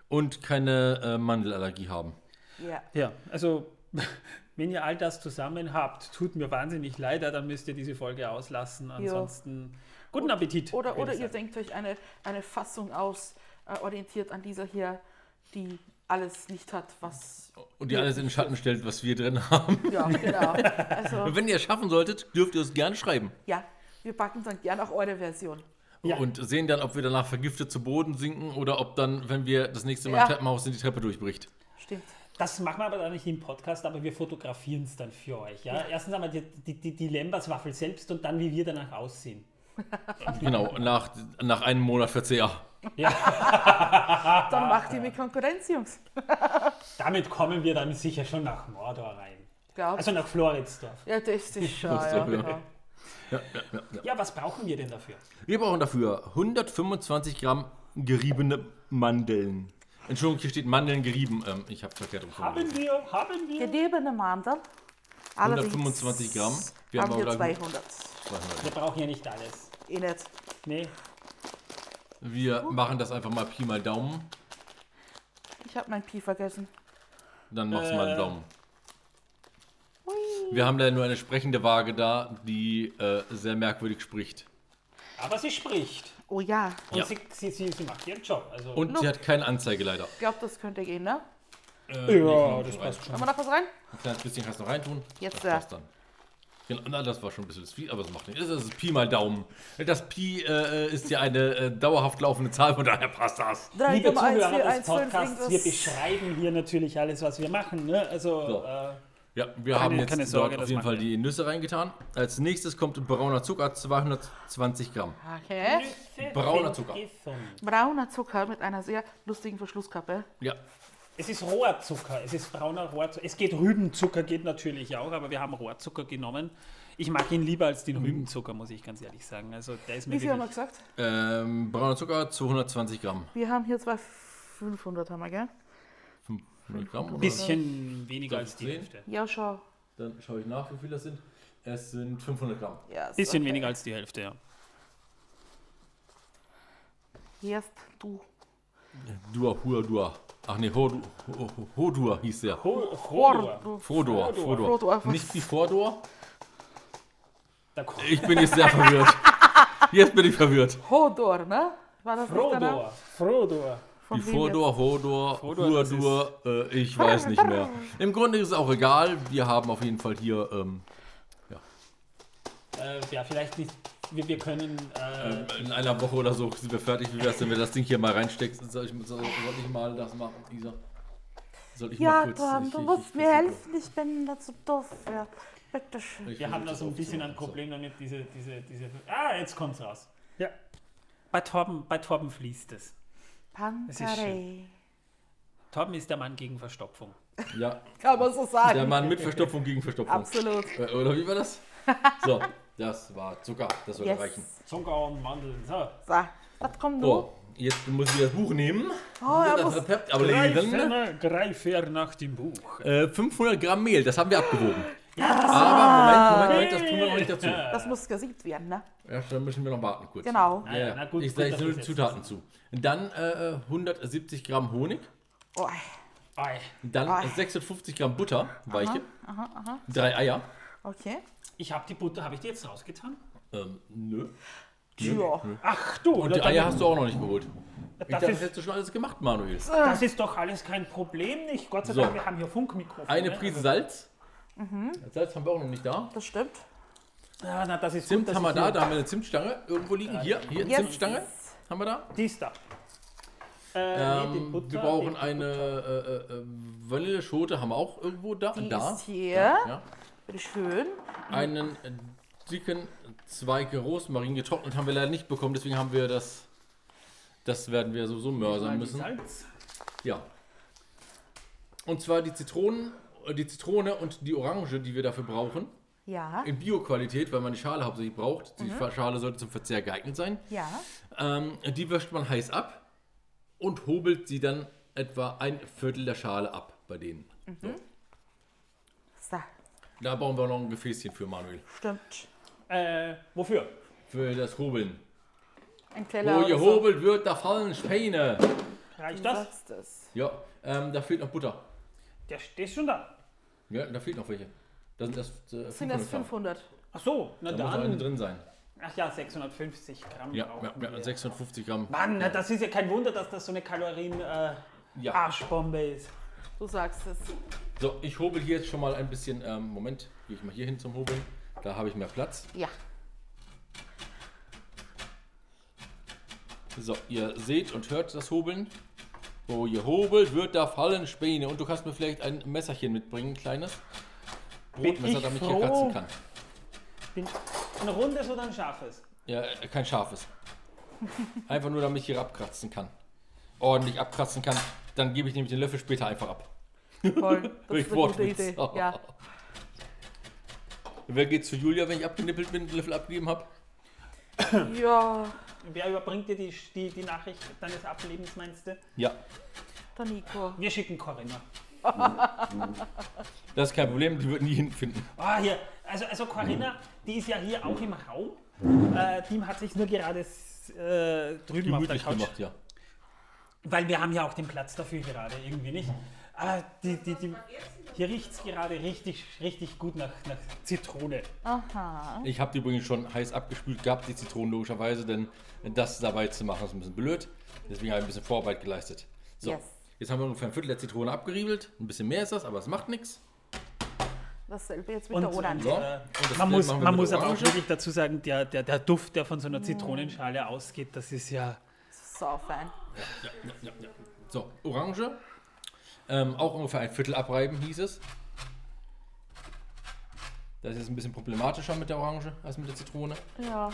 Und keine äh, Mandelallergie haben. Ja. Ja, also (laughs) wenn ihr all das zusammen habt, tut mir wahnsinnig leid, dann müsst ihr diese Folge auslassen. Ansonsten guten Appetit. Oder, würde oder ich ihr sagen. denkt euch eine, eine Fassung aus, äh, orientiert an dieser hier, die alles nicht hat, was. Und die alles in den Schatten stellt, was wir drin haben. Ja, genau. (laughs) Also, Und wenn ihr es schaffen solltet, dürft ihr es gerne schreiben. ja, wir packen dann gern auch eure Version. Ja. Und sehen dann, ob wir danach vergiftet zu Boden sinken oder ob dann, wenn wir das nächste Mal Ja. im Treppenhaus sind, die Treppe durchbricht. Stimmt. Das machen wir aber dann nicht im Podcast, aber wir fotografieren es dann für euch. Ja? Erstens einmal die, die, die, die Lembers-Waffel selbst und dann, wie wir danach aussehen. (laughs) Genau, nach, nach einem Monat Verzehr. (laughs) Dann macht ihr mir Konkurrenz, Jungs. (laughs) Damit kommen wir dann sicher schon nach Mordor rein. Glaub. Also nach Floridsdorf. ja, das ist schon. Ja, ja. Ja, ja, ja, was brauchen wir denn dafür? Wir brauchen dafür 125 Gramm geriebene Mandeln. Entschuldigung, hier steht Mandeln gerieben. Ähm, ich habe verkehrt rum. Haben wir, haben wir. Gediebene Mandeln. Allerdings 125 Gramm. Wir haben haben wir aber gleich- 200. 200. Wir brauchen ja nicht alles. Eh nicht. Nee. Wir machen das einfach mal Pi mal Daumen. Ich habe mein Pi vergessen. Dann machst du Äh. mal einen Wir haben da nur eine sprechende Waage da, die äh, sehr merkwürdig spricht. Aber sie spricht. Oh ja, Und Ja. sie, sie, sie, sie macht ihren Job. Also, Und sie hat keine Anzeige leider. ich glaube, das könnte gehen, ne? Äh, ja, nee, das passt schon. Haben wir noch was rein? Ein kleines bisschen kannst du noch reintun. Jetzt, das ja. passt dann. Genau, na, das war schon ein bisschen viel, aber das macht nichts. Das ist Pi mal Daumen. Das Pi äh, ist ja eine äh, dauerhaft laufende Zahl, von daher passt das. Liebe 3,1, Zuhörer 4, des 1, 5, Podcasts, wir beschreiben hier natürlich alles, was wir machen. Ne? Also, So. äh, Ja, wir haben jetzt keine Sorge, dort auf jeden Fall wir. die Nüsse reingetan. Als nächstes kommt brauner Zucker, 220 Gramm. Okay. Brauner Zucker. Brauner Zucker mit einer sehr lustigen Verschlusskappe. Ja, Es ist Rohrzucker, es ist brauner Rohrzucker. Es geht Rübenzucker, geht natürlich auch, aber wir haben Rohrzucker genommen. Ich mag ihn lieber als den Rübenzucker, muss ich ganz ehrlich sagen. Also der ist mir Wie viel haben wir gesagt? ähm, brauner Zucker, 220 Gramm. Wir haben hier zwei 500, haben wir, gell? 500 Gramm oder? ein bisschen weniger als die Sehen? Hälfte. Ja, schau. Dann schaue ich nach, wie viel das sind. Es sind 500 Gramm. Ja, ist Bisschen okay. weniger als die Hälfte, ja. Erst du. Dua, Hua, Dua. Ach nee, Hodua, Hodua hieß der. Frodor. Frodor, Frodor. Frodor. Frodor. Nicht wie kommt Ich bin jetzt sehr verwirrt. (laughs) Jetzt bin ich verwirrt. Hodor, ne? War das? Frodor. Frodor. Von Fordor, Hodor, Frodor, das Huadur, äh, ich weiß nicht mehr. (laughs) Im Grunde ist es auch egal. Wir haben auf jeden Fall hier, ähm, Äh, ja, vielleicht nicht wir, wir können. Äh, Ähm, in einer Woche oder so sind wir fertig. Wie wär's, wenn wir das Ding hier mal reinsteckst? Soll ich, soll, soll ich mal das machen, Isa? Soll ich Ja, mal kurz... Tom, ich- du ich- musst ich mir helfen, ich bin dazu doof. Ja. Bitteschön. Ich wir haben da so ein bisschen ein. Problem damit, diese, diese, diese. Ah, jetzt kommt's raus. Ja. Bei Torben, bei Torben fließt es. Ist Pankarei. Torben ist der Mann gegen Verstopfung. Ja, (laughs) Kann man so sagen. der Mann mit Verstopfung gegen Verstopfung. Absolut. Äh, Oder wie war das? (laughs) So, das war Zucker. Das soll Yes. reichen. Zucker und Mandeln. So. So, was kommt nun? So, jetzt muss ich das Buch nehmen. Oh, er muss, verpeppt Greife, ablegen. nach- greife nach dem Buch. Äh, 500 Gramm Mehl, das haben wir abgewogen. Aber Moment, Moment, Moment, das tun wir noch nicht dazu. (laughs) das muss gesiebt werden, ne? Erst dann müssen wir noch warten kurz. Genau. Ja, ja, na gut, ich gut, sage nur die Zutaten zu. Dann äh, 170 Gramm Honig. Oh, Ei. Dann Ah. 650 Gramm Butter, weiche. Drei Eier. okay. Ich habe die Butter, habe ich die jetzt rausgetan? Ähm, nö. Ja. Ach du, Und die Eier hast du auch noch nicht geholt. Ich das, dachte, das ist, hättest du schon alles gemacht, Manuel. das ist doch alles kein Problem nicht. Gott sei So. Dank, wir haben hier Funkmikrofone. Eine Prise Salz. Salz haben wir auch noch nicht da. Das stimmt. Ja, na, das ist Zimt gut, haben wir da, da haben wir eine Zimtstange irgendwo liegen. Hier, hier, Yes. Zimtstange haben wir da. Die ist da. Äh, Ähm, Butter, wir brauchen eine äh, äh, äh, Vanilleschote, haben wir auch irgendwo da. Die da. ist hier. Ja. Bitte schön. Einen äh, dicken Zweig Rosmarin getrocknet haben wir leider nicht bekommen, deswegen haben wir das. Das werden wir sowieso mörsern müssen. Salz. Ja. Und zwar die Zitronen, die Zitrone und die Orange, die wir dafür brauchen. Ja. In Bio-Qualität, weil man die Schale hauptsächlich braucht. Die Mhm. Schale sollte zum Verzehr geeignet sein. Ja. Ähm, die wäscht man heiß ab und hobelt sie dann etwa ein Viertel der Schale ab bei denen. So. So, Da bauen wir noch ein Gefäßchen für Manuel. stimmt. Äh, wofür? Für das Hobeln. Ein Teller. Wo oder so. gehobelt wird, da fallen Späne. Reicht das? es. Ja, ähm, da fehlt noch Butter. Der steht schon da. Ja, da fehlt noch welche. Da sind das äh, Das sind jetzt 500 Gramm. 500. Ach so, na Da muss eine dann. drin sein. Ach ja, 650 Gramm. Ja, brauchen ja, ja wir. 650 Gramm. Mann, na, das ist ja kein Wunder, dass das so eine Kalorien-Arschbombe Ja. ist. Du sagst es. So, ich hobel hier jetzt schon mal ein bisschen. Ähm, Moment, gehe ich mal hier hin zum Hobeln. Da habe ich mehr Platz. Ja. So, ihr seht und hört das Hobeln. Wo ihr hobelt, wird da fallen Späne. Und du kannst mir vielleicht ein Messerchen mitbringen, ein kleines. Brotmesser, damit ich hier kratzen kann. Bin ein rundes oder ein scharfes? Ja, äh, kein scharfes. (laughs) Einfach nur, damit ich hier abkratzen kann. Ordentlich abkratzen kann. Dann gebe ich nämlich den Löffel später einfach ab. Voll. (laughs) Das ist eine gute. Idee. Ja. (laughs) Wer geht zu Julia, wenn ich abgenippelt bin, den Löffel abgegeben habe? (coughs) ja, Wer überbringt dir die, die, die Nachricht deines Ablebens, meinst du? Ja. der Nico. Wir schicken Corinna. (laughs) Das ist kein Problem, die wird nie hinfinden. Ah, hier. Also, also Corinna, die ist ja hier auch im Raum. Äh, die hat sich nur gerade äh, drüben auf der Gemütlich Couch. gemacht, ja. Weil wir haben ja auch den Platz dafür gerade irgendwie nicht. Aber die, die, die, hier riecht es gerade richtig, richtig gut nach, nach Zitrone. Aha. Ich habe die übrigens schon heiß abgespült gehabt, die Zitronen logischerweise, denn das dabei zu machen ist ein bisschen blöd. Deswegen habe ich ein bisschen Vorarbeit geleistet. So, Yes. jetzt haben wir ungefähr ein Viertel der Zitrone abgeriebelt. Ein bisschen mehr ist das, aber es macht nichts. Dasselbe jetzt mit Und, der Orange. So. äh, Und man muss, man muss aber auch wirklich dazu sagen, der, der, der Duft, der von so einer Zitronenschale ausgeht, das ist ja. So fein. Ja, ja, ja. So, Orange. Ähm, auch ungefähr ein Viertel abreiben hieß es. Das ist jetzt ein bisschen problematischer mit der Orange als mit der Zitrone. Ja.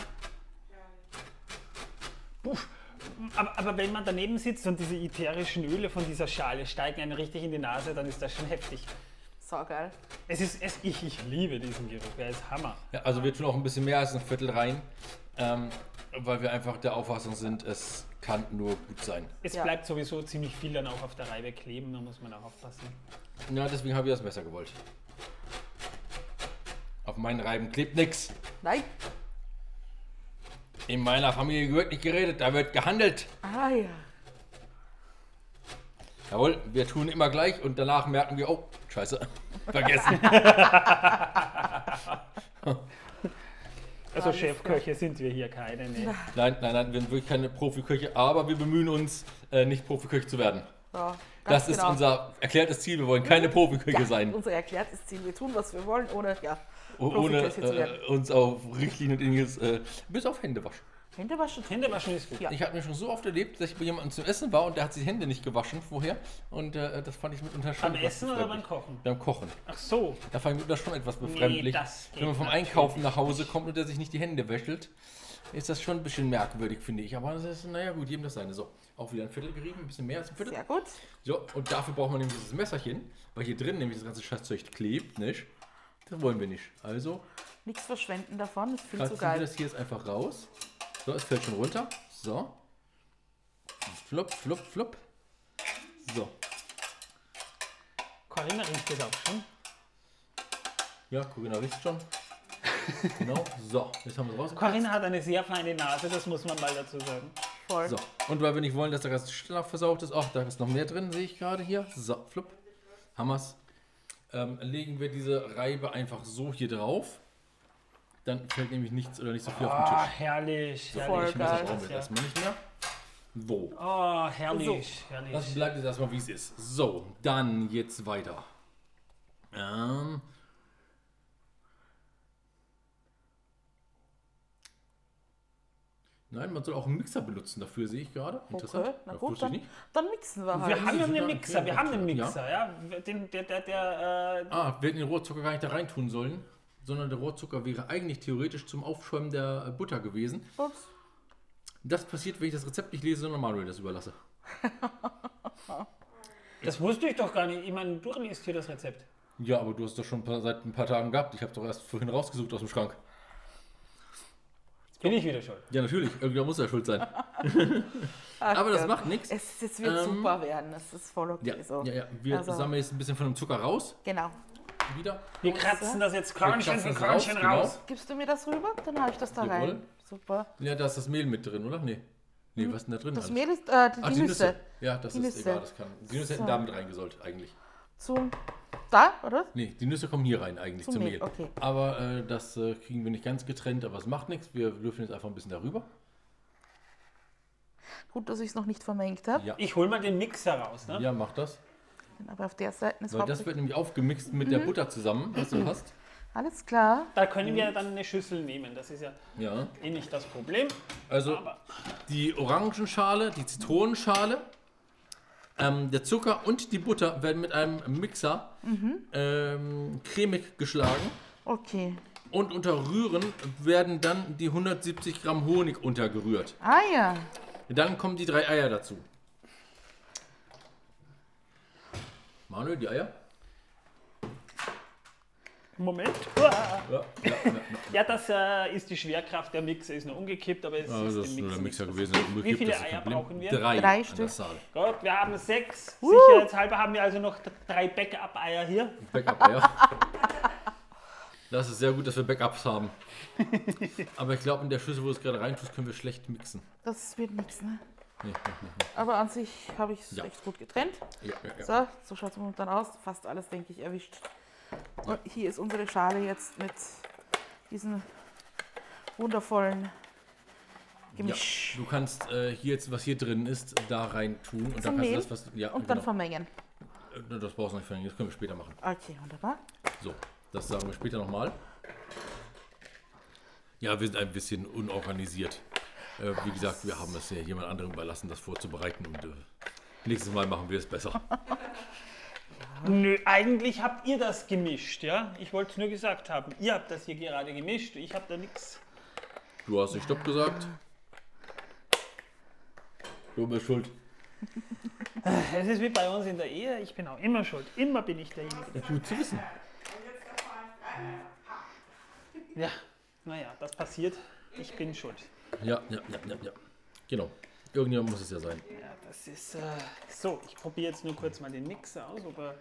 Aber, aber wenn man daneben sitzt und diese ätherischen Öle von dieser Schale steigen einem richtig in die Nase, dann ist das schon heftig. So geil. Es ist, es, ich, ich liebe diesen Geruch, er ist Hammer. Ja, also wir tun auch ein bisschen mehr als ein Viertel rein, ähm, weil wir einfach der Auffassung sind, es kann nur gut sein. Es Ja. bleibt sowieso ziemlich viel dann auch auf der Reibe kleben, da muss man auch aufpassen. Ja, deswegen habe ich das Messer gewollt. Auf meinen Reiben klebt nichts. Nein. In meiner Familie wird nicht geredet, da wird gehandelt. Ah ja. Jawohl, wir tun immer gleich und danach merken wir, oh, scheiße, (laughs) vergessen. (laughs) (laughs) Also Chefköche sind wir hier keine. Ne? nein, nein, nein, wir sind wirklich keine Profiköche, aber wir bemühen uns, äh, nicht Profiköche zu werden. Ja, Das ist genau. unser erklärtes Ziel. Wir wollen keine Profiküche ja, sein. (laughs) Unser erklärtes Ziel. Wir tun, was wir wollen, ohne ja, Ohne Profiküche zu werden. äh, uns auf Richtlinien und ähnliches, äh, bis auf Hände waschen. Hände waschen. Hände waschen ist gut. Ja. Ich habe mir schon so oft erlebt, dass ich bei jemandem zum Essen war und der hat sich die Hände nicht gewaschen vorher. Und äh, das fand ich mitunter schon. Beim Essen oder beim. Kochen? Beim Kochen. Ach so. Da fand ich mitunter schon etwas befremdlich. das geht Wenn man vom Einkaufen nach Hause kommt und der sich nicht die Hände wäschelt, ist das schon ein bisschen merkwürdig, finde ich. Aber das ist, naja, gut, jedem das seine. So, auch wieder ein Viertel gerieben, ein bisschen mehr als ein Viertel. Sehr gut. So, und dafür braucht man nämlich dieses Messerchen, weil hier drin nämlich das ganze Scheißzeug klebt, nicht? Das wollen wir nicht. Also, Nichts verschwenden davon. Ist viel zu geil. das hier jetzt einfach raus. So, es fällt schon runter. So. Flupp, flupp, flupp. So. Corinna riecht das auch schon. Ja, Corinna riecht schon. genau. So, jetzt haben wir es raus. Corinna hat eine sehr feine Nase, das muss man mal dazu sagen. Voll. So, und weil wir nicht wollen, dass der ganze Schlaf versaugt ist, ach, da ist noch mehr drin, sehe ich gerade hier. So, flupp. Hammers. Ähm, legen wir diese Reibe einfach so hier drauf. Dann fällt nämlich nichts oder nicht so viel auf den Ah, Tisch. herrlich, herrlich. Ich geil. wir jetzt erstmal nicht mehr. So, Oh, herrlich, das herrlich. bleibt jetzt erstmal wie es ist. So, dann jetzt weiter. Ähm. Nein, man soll auch einen Mixer benutzen dafür, sehe ich gerade. Interessant. Okay, na Das gut, dann, nicht. dann mixen wir halt. Wir haben ja Ja, einen Mixer, wir haben einen ja. Mixer, ja. Den, der, der, der, äh, Ah, wir hätten den Rohrzucker gar nicht da reintun sollen, sondern der Rohrzucker wäre eigentlich theoretisch zum Aufschäumen der äh, Butter gewesen. Ups. Das passiert, wenn ich das Rezept nicht lese, sondern Manuel das überlasse. (laughs) das wusste ich doch gar nicht. Ich meine, du liest hier das Rezept. Ja, aber du hast doch schon seit ein paar Tagen gehabt. Ich habe doch erst vorhin rausgesucht aus dem Schrank. Bin ich wieder schuld. Ja, natürlich. Irgendwer muss ja schuld sein. (laughs) Ach aber das Gott. macht nichts. Es, es wird Ähm, super werden. Es ist voll okay Ja, so. ja, ja. Wir Also- sammeln jetzt ein bisschen von dem Zucker raus. Genau. Wieder. Wir kratzen das jetzt Körnchen für raus, Körnchen genau. raus. Gibst du mir das rüber? Dann habe ich das da Jawohl. rein. Super. Ja, da ist das Mehl mit drin, oder? Nee. Nee, was ist denn da drin? Das alles? Mehl ist äh, die, Ach, die Nüsse. Ja, das Die ist Nüsse. egal. Das kann. Die Nüsse hätten So. damit reingesollt, eigentlich. Zum. Da, oder? Nee, die Nüsse kommen hier rein eigentlich Zum zum, Mehl, Mehl. okay. Aber äh, das äh, kriegen wir nicht ganz getrennt, aber es macht nichts. Wir löffeln jetzt einfach ein bisschen darüber. Gut, dass ich es noch nicht vermengt habe. Ja, Ich hol mal den Mixer raus, ne? ja mach das. Aber auf der Seite ist Weil das wird nämlich aufgemixt mit der Mhm. Butter zusammen, was du hast. Alles klar. Da können wir dann eine Schüssel nehmen. Das ist ja Ja. eh nicht das Problem. Also Aber die Orangenschale, die Zitronenschale, ähm, der Zucker und die Butter werden mit einem Mixer ähm, cremig geschlagen. Okay. Und unter Rühren werden dann die 170 Gramm Honig untergerührt. Ah ja. Dann kommen die drei Eier dazu. Manuel, die Eier? Moment. Ja, ja, ja. Ja, das äh, ist die Schwerkraft. Der Mixer ist nur umgekippt, aber es Also ist das ist nur der Mixer gewesen. Wie viele Eier brauchen wir? Drei, Drei Stück. Gut, wir haben sechs. Sicherheitshalber haben wir also noch drei Backup-Eier hier. Backup-Eier. Das ist sehr gut, dass wir Backups haben. (laughs) Aber ich glaube, in der Schüssel, wo du es gerade reintust, können wir schlecht mixen. Das wird nichts, ne? Nee, nee, nee, nee. Aber an sich habe ich es Ja. echt gut getrennt. Ja, ja. So, so schaut es momentan aus. Fast alles, denke ich, erwischt. Und hier ist unsere Schale jetzt mit diesem wundervollen Gemisch. Du kannst äh, hier jetzt, was hier drin ist, da rein tun. Und dann Mehl du das, was. Ja, Und dann genau. vermengen. Äh, Das brauchst du nicht verhängen, das können wir später machen. Okay, wunderbar. So, das sagen wir später nochmal. Ja, wir sind ein bisschen unorganisiert. Äh, wie gesagt, wir haben es ja jemand anderem überlassen, das vorzubereiten. Und äh, nächstes Mal machen wir es besser. (laughs) Nö, eigentlich habt ihr das gemischt, ja? Ich wollte es nur gesagt haben. Ihr habt das hier gerade gemischt. Ich habe da nichts. Du hast nicht Stopp gesagt. Du bist schuld. (laughs) Es ist wie bei uns in der Ehe. Ich bin auch immer schuld. Immer bin ich derjenige. der- Gut zu wissen. Ja, naja, das passiert. Ich bin schuld. Ja, ja, ja, ja, ja. Genau. Irgendjemand muss es ja sein. Ja, das ist. Äh, so, ich probiere jetzt nur kurz mal den Mixer aus, ob er,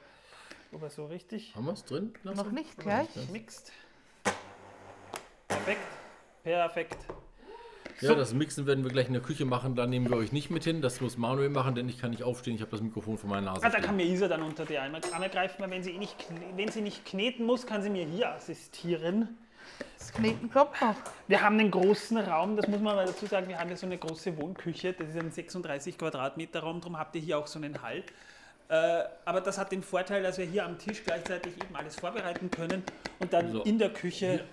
ob er so richtig Haben wir es drin? lassen? Noch nicht gleich. mixt. Perfekt. Perfekt. Ja, das Mixen werden wir gleich in der Küche machen. Da nehmen wir euch nicht mit hin. Das muss Manuel machen, denn ich kann nicht aufstehen. Ich habe das Mikrofon vor meiner Nase. Ah, da kann mir Isa dann unter die Arme, Arme greifen, weil wenn sie, nicht, wenn sie nicht kneten muss, kann sie mir hier assistieren. Das Kneten kommt noch. Wir haben einen großen Raum, das muss man mal dazu sagen, wir haben ja so eine große Wohnküche, das ist ein 36 Quadratmeter Raum, darum habt ihr hier auch so einen Hall. Äh, aber das hat den Vorteil, dass wir hier am Tisch gleichzeitig eben alles vorbereiten können und dann So. in der Küche,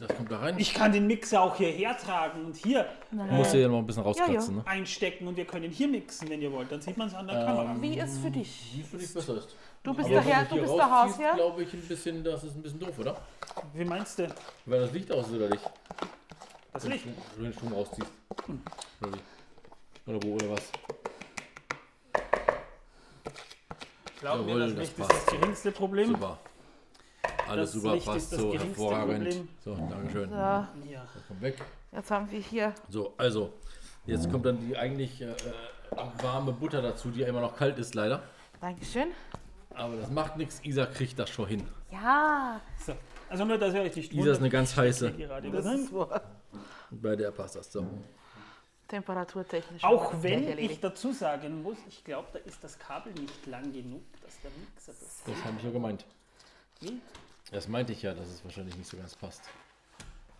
Das kommt da rein. ich kann den Mixer auch hierher tragen und hier muss ja noch ein bisschen rauskratzen. Ne? einstecken und wir können hier mixen, wenn ihr wollt, dann sieht man es an der Kamera. Wie es für dich? Wie für dich besser ist. Du bist Aber der Herr, du du bist der Hausherr. glaube ich, ein bisschen, das ist ein bisschen doof, oder? Wie meinst du? Wenn das Licht aus ist oder nicht? Das Licht? Wenn du den Strom rausziehst. Oder wie? Oder wo, oder was? Glaub mir, Jawohl, das das Licht ist passt. das geringste Problem. Super. Alles Das super, Licht passt ist das so, hervorragend. Problem. So, Dankeschön. So, Ja. Komm weg. jetzt haben wir hier. So, also, jetzt kommt dann die eigentlich äh, äh, warme Butter dazu, die ja immer noch kalt ist, leider. Dankeschön. Aber das macht nichts, Isa kriegt das schon hin. Ja, So. Also nur, dass ihr euch nicht Isa ist eine ganz heiße. das ist wahr. Bei der passt das so. Temperaturtechnisch. Auch wenn ich dazu sagen muss, ich glaube, da ist das Kabel nicht lang genug, dass der Mixer das. Das habe ich ja gemeint. Wie? Das meinte ich ja, dass es wahrscheinlich nicht so ganz passt.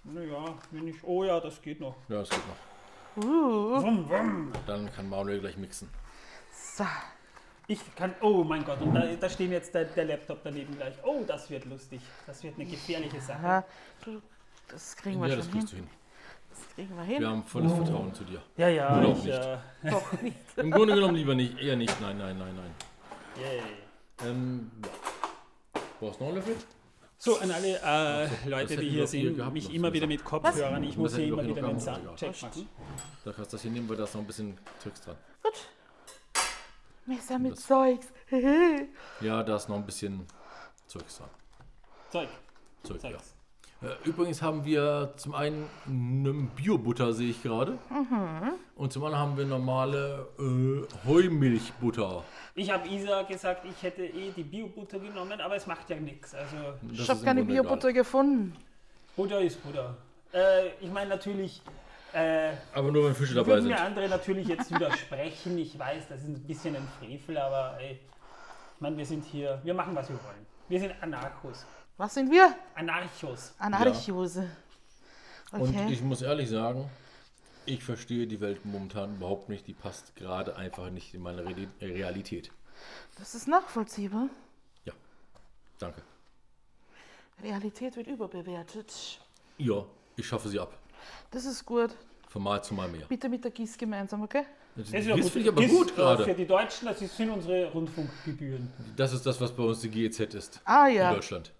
Naja, wenn ich. Oh ja, das geht noch. Ja, das geht noch. Wum, wum. Dann kann Manuel gleich mixen. So, Ich kann. Oh mein Gott, und da, da stehen jetzt der, der Laptop daneben gleich. Oh, das wird lustig. Das wird eine gefährliche Sache. ja, du, das kriegen wir Ja, das schon hin. kriegst du hin. Das kriegen wir hin. Wir haben volles Vertrauen zu dir. Ja, ja, Oder auch ich. nicht. Äh, Doch nicht. Im Grunde genommen lieber nicht. Eher nicht. Nein, nein, nein, nein. yay. Ähm, ja. Brauchst du noch einen Löffel? So, an alle äh, Leute, die hier sind, gehabt mich immer wieder mit Kopfhörern. Ich muss hier immer wieder einen Soundcheck machen. Da kannst du das hier nehmen, weil da ist noch ein bisschen Tricks dran. Gut. Messer mit Das- Zeugs. (laughs) Ja, da ist noch ein bisschen Zeugs dran. Zeug, Zeug, ja. Zeugs. Äh, Übrigens haben wir zum einen eine Bio-Butter, sehe ich gerade. Und zum anderen haben wir normale äh, Heumilchbutter. Ich habe Isa gesagt, ich hätte eh die Bio-Butter genommen, aber es macht ja nichts. Also Ich habe keine Biobutter gefunden. Butter ist Butter. Äh, ich meine natürlich, äh. Aber nur wenn Fische dabei sind. mir andere natürlich jetzt widersprechen. Ich weiß, das ist ein bisschen ein Frevel, aber ey, ich meine, wir sind hier, wir machen, was wir wollen. Wir sind Anarchos. Was sind wir? Anarchos. Anarchiose. Und Okay. ich muss ehrlich sagen, ich verstehe die Welt momentan überhaupt nicht. Die passt gerade einfach nicht in meine Reali- Realität. Das ist nachvollziehbar. Ja, danke. Realität wird überbewertet. Ja, ich schaffe sie ab. Das ist gut. Von Mal zu Mal mehr. Bitte mit der GIS gemeinsam, okay? Das, Das ist ja finde ich aber GIS, gut äh, Für gerade. die Deutschen, das sind unsere Rundfunkgebühren. Das ist das, was bei uns die GEZ ist. Ah In ja. Deutschland.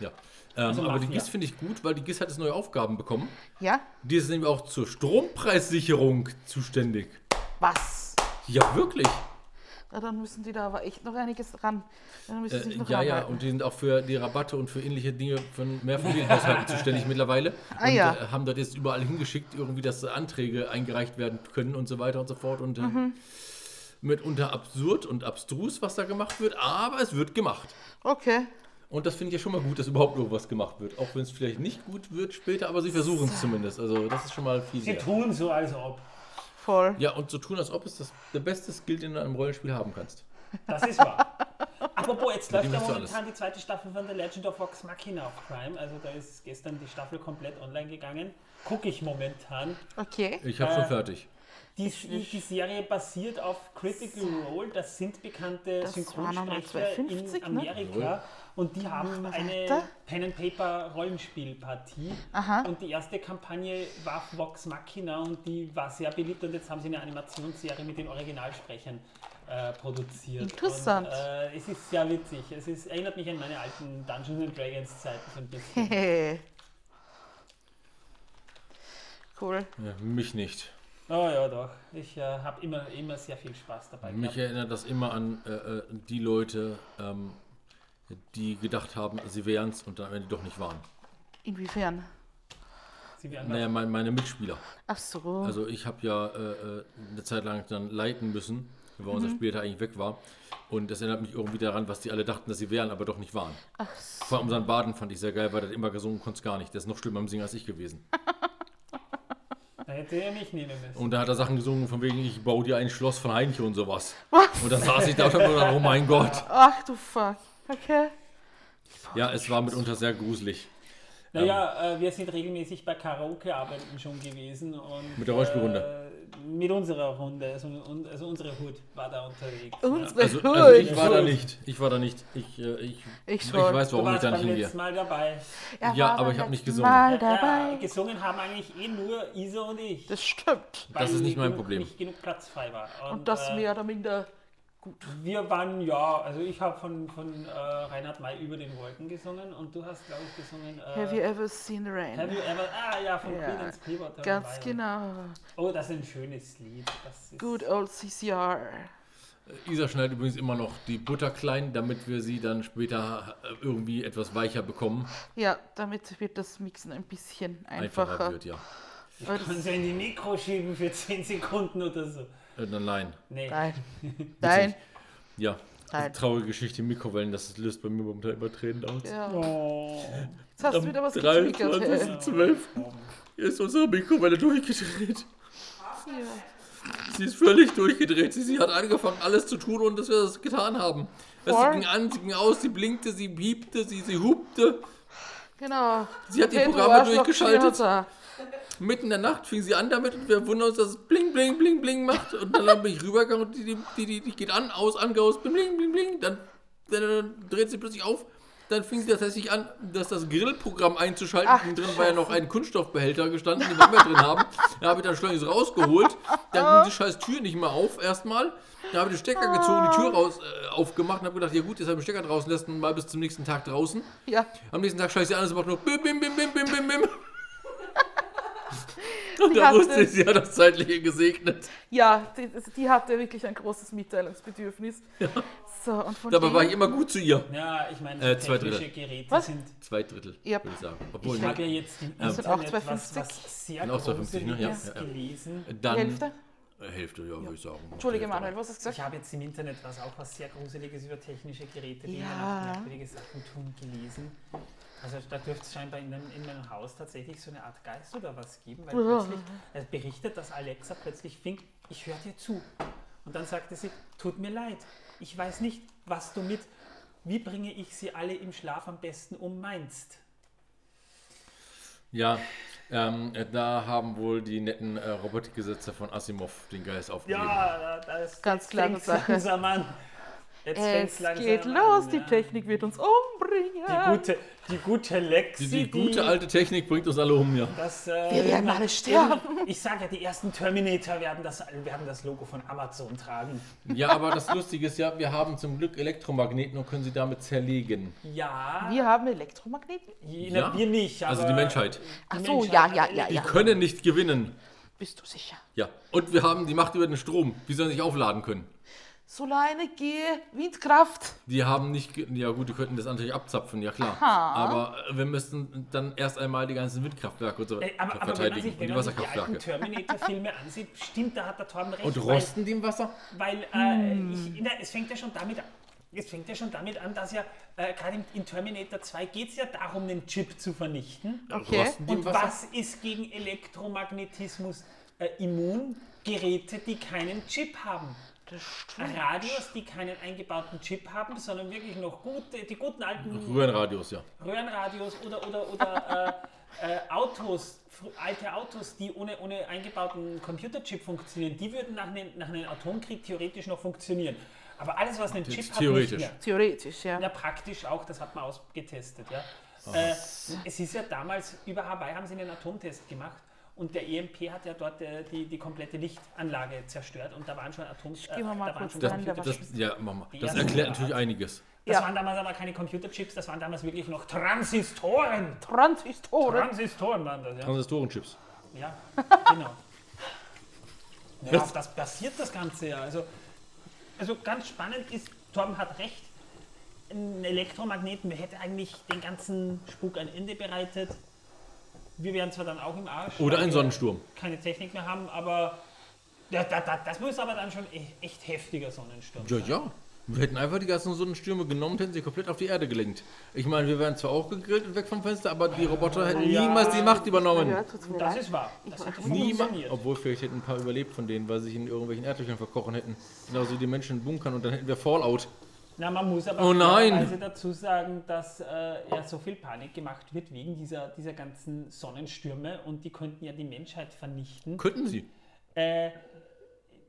Ja. Ähm, Also aber die. GIS finde ich gut, weil die GIS hat jetzt neue Aufgaben bekommen. Ja? Die ist nämlich auch zur Strompreissicherung zuständig. Was? Ja, wirklich. Na, dann müssen die da aber echt noch einiges dran. Dann müssen sie sich Äh, noch ja, ja, arbeiten. und die sind auch für die Rabatte und für ähnliche Dinge von Mehrfamilienhaushalten (laughs) zuständig mittlerweile. Ah, und ja. äh, haben das jetzt überall hingeschickt, irgendwie, dass Anträge eingereicht werden können und so weiter und so fort. Und äh, Mhm. mitunter absurd und abstrus, was da gemacht wird, aber es wird gemacht. Okay. Und das finde ich ja schon mal gut, dass überhaupt irgendwas gemacht wird. Auch wenn es vielleicht nicht gut wird später, aber sie versuchen es zumindest. Also das ist schon mal viel Sie wert. tun so, als ob. Voll. Ja, und so tun, als ob es das der beste Skill, den du in einem Rollenspiel haben kannst. Das ist wahr. Apropos, jetzt läuft ja momentan die zweite Staffel von The Legend of Vox Machina auf Prime. Also da ist gestern die Staffel komplett online gegangen. Gucke ich momentan. Okay. Ich habe Äh, schon fertig. Die, die Serie basiert auf Critical Role. Das sind bekannte Das Synchronsprecher 2,50, in ne? Und die haben wir eine. Pen-and-Paper-Rollenspielpartie. Und die erste Kampagne war Vox Machina und die war sehr beliebt. Und jetzt haben sie eine Animationsserie mit den Originalsprechern äh, produziert. Interessant. Und, äh, es ist sehr witzig. Es ist, erinnert mich an meine alten Dungeons and Dragons Zeiten so ein bisschen. (laughs) Cool. Ja, mich nicht. oh ja, doch. Ich äh, habe immer, immer sehr viel Spaß dabei. Mich gehabt. erinnert das immer an äh, äh, die Leute, ähm, die gedacht haben, sie wären es und dann am Ende doch nicht waren. Inwiefern? Sie werden Naja, mein, meine Mitspieler. Ach so. Also ich habe ja äh, äh, eine Zeit lang dann leiten müssen, weil unser Spielleiter eigentlich weg war. Und das erinnert mich irgendwie daran, was die alle dachten, dass sie wären, aber doch nicht waren. Ach so. Vor allem unseren Baden fand ich sehr geil, weil der hat immer gesungen konnte es gar nicht. Der ist noch schlimmer im Singen als ich gewesen. (laughs) Da hätte er mich nehmen müssen. Und da hat er Sachen gesungen von wegen, ich baue dir ein Schloss von Heinchen und sowas. Was? Und dann saß ich da und gedacht, oh mein Gott. Ach du Fuck. Okay. Ja, es war mitunter sehr gruselig. Naja, äh, wir sind regelmäßig bei Karaoke-Arbeiten schon gewesen. Und, Mit der Rollspielrunde? Äh, mit unserer Runde. Also, und, also unsere Hut war da unterwegs. Unsere Also, Hut. also ich war da nicht. Ich war da nicht. Ich, äh, ich, Ich ich weiß, Du warum ich da nicht hingehe. Mal dabei. Ja, war aber ich hab nicht gesungen. Mal Ja, dabei. gesungen haben eigentlich eh nur Isa und ich. Das stimmt. weil ist nicht mein genug, Problem. Nicht genug Platz frei war. Und das äh, mehr oder minder. Wir waren, ja, also ich habe von, von äh, Reinhard May über den Wolken gesungen und du hast, glaube ich, gesungen. Äh, Have you ever seen the rain? Have you ever? Ah ja, von Ja, Queen and Clearwater. Ganz genau. Oh, das ist ein schönes Lied. Das ist, Good old CCR. Isa schneidet übrigens immer noch die Butter klein, damit wir sie dann später äh, irgendwie etwas weicher bekommen. Ja, damit wird das Mixen ein bisschen Einfacher, einfacher. wird, ja. Ich kann sie in die Mikro schieben für 10 Sekunden oder so. Äh, nein. Nee. Nein. (laughs) Nein. Ja. Nein. Traurige Geschichte im Mikrowellen, das löst bei mir momentan immer Tränen aus. Ja. Oh. Jetzt hast du wieder was hey. 23.12. ist unsere Mikrowelle durchgedreht. Ja. Sie ist völlig durchgedreht. Sie, sie hat angefangen, alles zu tun, und dass wir das getan haben. Es Voll. ging an, sie ging aus, sie blinkte, sie piepte, sie, sie hupte. Genau. Sie hat die Okay, Programme Arschloch, durchgeschaltet. Mitten in der Nacht fing sie an damit und wir wundern uns, dass es bling, bling, bling, bling macht. Und dann bin ich rübergegangen und die, die, die, die, geht an, aus, an, aus, bling, bling, bling, bling. Dann, dann, dann dreht sie plötzlich auf. Dann fing sie tatsächlich an, dass das Grillprogramm einzuschalten. Ach, drin war ja noch ein Kunststoffbehälter gestanden, den wir mehr drin haben. Da habe ich dann schleunigst rausgeholt. Dann ging die scheiß Tür nicht mehr auf erstmal. Da habe ich den Stecker gezogen, die Tür raus, äh, aufgemacht und habe gedacht, ja gut, jetzt habe ich den Stecker draußen, lässt ihn mal bis zum nächsten Tag draußen. Ja. Am nächsten Tag scheiße sie an, es macht nur bim, bim, bim, bim, bim, bim, bim. (laughs) Und Die da hatte- wusste ich, sie hat das Zeitliche gesegnet. Ja, die, die hatte wirklich ein großes Mitteilungsbedürfnis. So, und von Dabei war ich immer gut zu ihr. Ja, ich meine, Äh, zwei technische Drittel. Geräte Was? sind. Zwei Drittel, Yep. würde ich sagen. Obwohl, Ich habe ja jetzt im auch Internet was, 2,50. was sehr auch 2,50, ne? Ja, ja, ja. gelesen. dann. die Hälfte? Äh, Hälfte, ja, würde ich sagen. Entschuldige, Hälfte. Manuel, was hast du Ich gesagt? habe jetzt im Internet was auch was sehr Gruseliges über technische Geräte, die Ja. merkwürdige Sachen tun, gelesen. Also da dürfte es scheinbar in, in meinem Haus tatsächlich so eine Art Geist oder was geben, weil Ja. plötzlich es berichtet, dass Alexa plötzlich fing, ich höre dir zu. Und dann sagte sie, tut mir leid, ich weiß nicht, was du mit, wie bringe ich sie alle im Schlaf am besten um meinst. Ja, ähm, äh, da haben wohl die netten äh, Robotikgesetze von Asimov den Geist aufgegeben. Ja, da- das Ganz jetzt klare Sache. An. Jetzt Es geht an, los, die ja. Technik wird uns umbringen. Die gute, die gute Lexi, Die, die gute alte Technik bringt uns alle um, ja. Das, äh, Wir werden alle sterben. Ich sage ja, die ersten Terminator werden das, werden das Logo von Amazon tragen. Ja, aber das Lustige ist ja, wir haben zum Glück Elektromagneten und können sie damit zerlegen. Ja, Wir haben Elektromagneten? Ja. wir nicht. Also aber die Menschheit. Ach die so, Menschheit ja, ja, ja, Die ja. können nicht gewinnen. Bist du sicher? Ja. Und wir haben die Macht über den Strom. Wie sollen sie sich aufladen können? Solarenergie, Windkraft. Die haben nicht, ja gut, die könnten das natürlich abzapfen, ja klar. Aha. Aber äh, wir müssten dann erst einmal die ganzen Windkraftwerke und so Äh, aber, aber wenn man verteidigen sich, und wenn die man sich die alten Wasserkraftwerke. Terminator-Filme ansieht, stimmt, da hat der Torben recht. Und weil- rosten die im Wasser? Weil äh, ich, na, es fängt ja schon damit an. Es fängt ja schon damit an, dass ja äh, gerade in, in Terminator 2 geht es ja darum, den Chip zu vernichten. Okay. Und was ist gegen Elektromagnetismus äh, immun? Geräte, die keinen Chip haben. Radios, die keinen eingebauten Chip haben, sondern wirklich noch gute, die guten alten Röhrenradios, ja. Röhrenradios oder, oder, oder (laughs) äh, äh, Autos, alte Autos, die ohne, ohne eingebauten Computerchip funktionieren, die würden nach einem, nach einem Atomkrieg theoretisch noch funktionieren. Aber alles, was einen Chip hat, theoretisch. nicht mehr. Theoretisch, ja. Ja, praktisch auch, das hat man ausgetestet. Ja. Äh, es ist ja damals, über Hawaii haben sie einen Atomtest gemacht und der EMP hat ja dort äh, die, die komplette Lichtanlage zerstört und da waren schon Atom... Äh, geh mal mal da waren kurz schon Das, Nein, da das, ja, mach mal. Das erklärt natürlich einiges. Das Ja. waren damals aber keine Computerchips, das waren damals wirklich noch Transistoren. Transistoren. Transistoren waren das, ja. Transistorenchips. Ja, genau. (laughs) Ja, auf das passiert das Ganze ja. Also, also ganz spannend ist, Torben hat recht, ein Elektromagneten hätte eigentlich den ganzen Spuk ein Ende bereitet. Wir wären zwar dann auch im Arsch. Oder ein Sonnensturm. Keine Technik mehr haben, aber ja, da, da, das muss aber dann schon e- echt heftiger Sonnensturm Ja, sein. ja. Wir hätten einfach die ganzen Sonnenstürme genommen und hätten sie komplett auf die Erde gelenkt. Ich meine, wir wären zwar auch gegrillt und weg vom Fenster, aber die Roboter hätten Ja. niemals die Macht übernommen. Ja, Das ist wahr. Das hätte Niemals. funktioniert. Obwohl, vielleicht hätten ein paar überlebt von denen, weil sie sich in irgendwelchen Erdlöchern verkochen hätten. Genauso wie die Menschen in Bunkern und dann hätten wir Fallout. Na, man muss aber Oh nein! dazu sagen, dass äh, ja so viel Panik gemacht wird wegen dieser, dieser ganzen Sonnenstürme und die könnten ja die Menschheit vernichten. Könnten sie. Äh,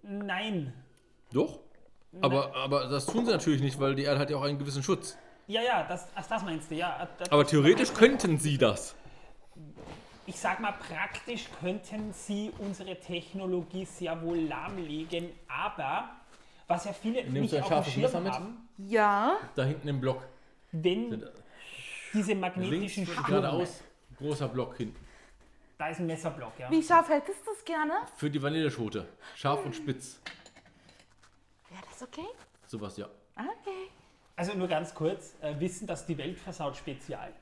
nein. Doch. Aber, aber das tun sie natürlich nicht, weil die Erde hat ja auch einen gewissen Schutz. Ja, ja, das, das meinst du, ja. Das, Aber theoretisch könnten sie das. ich sag mal, praktisch könnten sie unsere Technologie sehr wohl lahmlegen, aber was ja viele Nimmst nicht du ein auf dem scharfes Messer Schirm mit? haben, Ja, Da hinten im Block. wenn diese Links magnetischen Stürme, geradeaus. Großer Block hinten. da ist ein Messerblock, ja. wie scharf hättest du es gerne? Für die Vanilleschote. Scharf und spitz. Wäre das okay? Sowas, ja. Okay. Also nur ganz kurz, äh, Wissen, dass die Welt versaut Spezial.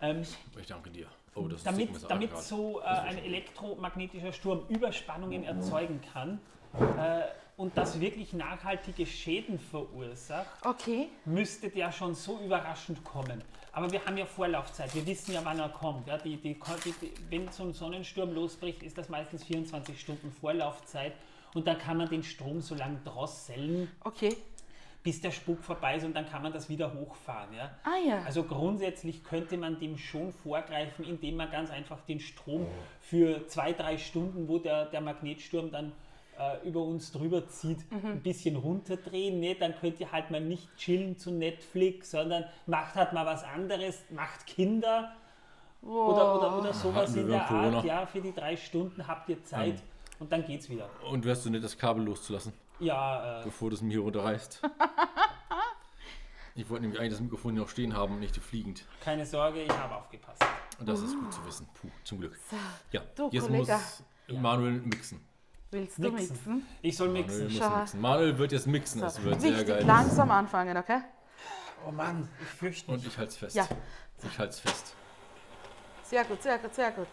Ähm, Ich danke dir. Oh, das ist damit Stickmesser damit so äh, ein elektromagnetischer Sturm Überspannungen erzeugen kann äh, und das wirklich nachhaltige Schäden verursacht, Okay. müsste der schon so überraschend kommen. Aber wir haben ja Vorlaufzeit, wir wissen ja, wann er kommt. Ja, die, die, die, wenn so ein Sonnensturm losbricht, ist das meistens 24 Stunden Vorlaufzeit und dann kann man den Strom so lange drosseln, Okay. bis der Spuk vorbei ist und dann kann man das wieder hochfahren. Ja? Ah ja. Also grundsätzlich könnte man dem schon vorgreifen, indem man ganz einfach den Strom für zwei, drei Stunden, wo der, der Magnetsturm dann äh, über uns drüber zieht, ein bisschen runterdrehen. Ne? Dann könnt ihr halt mal nicht chillen zu Netflix, sondern macht halt mal was anderes, macht Kinder oder, oder, oder sowas in der Corona. Art. Ja, für die drei Stunden habt ihr Zeit und dann geht's wieder. Und wärst du nicht das Kabel loszulassen, Ja, äh, bevor du es mir hier runterreißt? ich wollte nämlich eigentlich das Mikrofon hier noch stehen haben und nicht fliegend. keine Sorge, ich habe aufgepasst. Und das ist gut zu wissen. Puh, zum Glück. Ja, Du, jetzt Kollege. muss Manuel mixen. Willst du Mixen. mixen? Ich soll Manuel mixen. muss Schau. mixen. Manuel wird jetzt mixen. Das wird sehr Wichtig, geil. langsam anfangen, okay? Oh Mann, ich fürchte Und mich. ich halte es fest. Ja. Ich halte es fest. Sehr gut, sehr gut, sehr gut.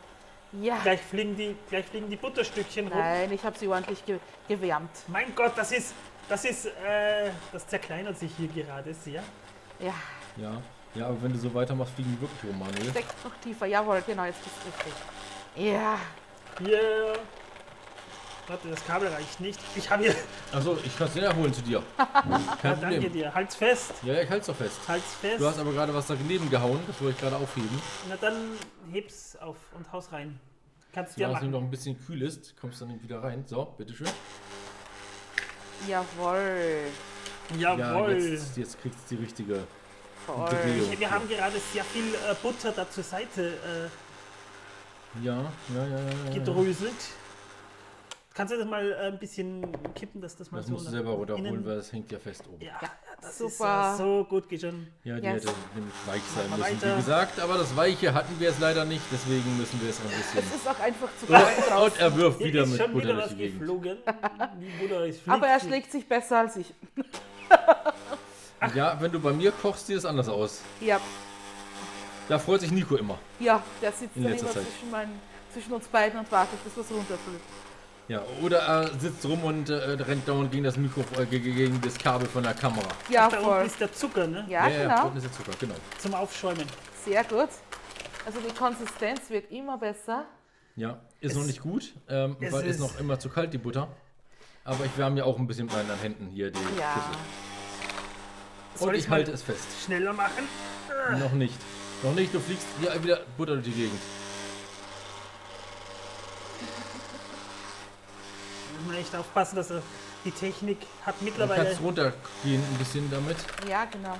Ja. Gleich fliegen die, gleich fliegen die Butterstückchen rum. Nein, ich habe sie ordentlich ge gewärmt. Mein Gott, das ist, das ist, äh, das zerkleinert sich hier gerade sehr. Ja, Ja. Ja, aber wenn du so weitermachst, fliegen die wirklich rum, Manuel. steck noch tiefer. Jawohl, genau, jetzt bist du richtig. Ja, Yeah. Warte, das Kabel reicht nicht. Ich habe hier. Achso, ich kann es näher holen zu dir. (laughs) Kein Danke Problem. dir. Halt's fest. Ja, ich halte es doch fest. Halt's fest. Du hast aber gerade was daneben gehauen. Das wollte ich gerade aufheben. Na dann heb's auf und haus rein. Kannst du ja Solange es machen. noch ein bisschen kühl ist, kommst du dann wieder rein. So, bitteschön. jawohl. Ja, Jawohl. jetzt, jetzt kriegt es die richtige Voll. Drehung. Wir haben gerade sehr viel äh, Butter da zur Seite Ja, ja, ja, ja. äh, ja. gedröselt. Kannst du das mal äh, ein bisschen kippen, dass das mal Das so musst du selber runterholen, innen- weil das hängt ja fest oben. Ja, das super. ist so gut geschehen. Ja, die Yes. hätte nämlich weich sein müssen, weiter. wie gesagt. Aber das Weiche hatten wir es leider nicht, deswegen müssen wir es ein bisschen. Es ist auch einfach zu kalt Und draußen. er wirft Hier wieder ist mit schon Butter wieder durch was geflogen. Die Butter ist (laughs) Aber er schlägt sich besser als ich. (laughs) Ja, wenn du bei mir kochst, sieht es anders aus. Ja, Da freut sich Nico immer. ja der sitzt In dann letzter Zeit. zwischen, meinen, zwischen uns beiden und wartet, bis was runterfällt. Ja, oder er sitzt rum und äh, rennt dauernd gegen das Mikrofon, äh, gegen- das Kabel von der Kamera. Ja, Da unten voll. ist der Zucker, ne? Ja, ja, genau. unten ist der Zucker, genau. Zum Aufschäumen. Sehr gut. Also die Konsistenz wird immer besser. Ja, ist Es- noch nicht gut, ähm, es weil ist ist- noch immer zu kalt, die Butter. Aber ich wärme ja auch ein bisschen mit meinen Händen hier die Ja. Schüssel. Und ich mal- halte es fest. Schneller machen. Noch nicht. Noch nicht, du fliegst hier wieder Butter durch die Gegend. Man echt aufpassen, dass er die Technik hat Du mittlerweile. kannst runtergehen ein bisschen damit. Ja, genau.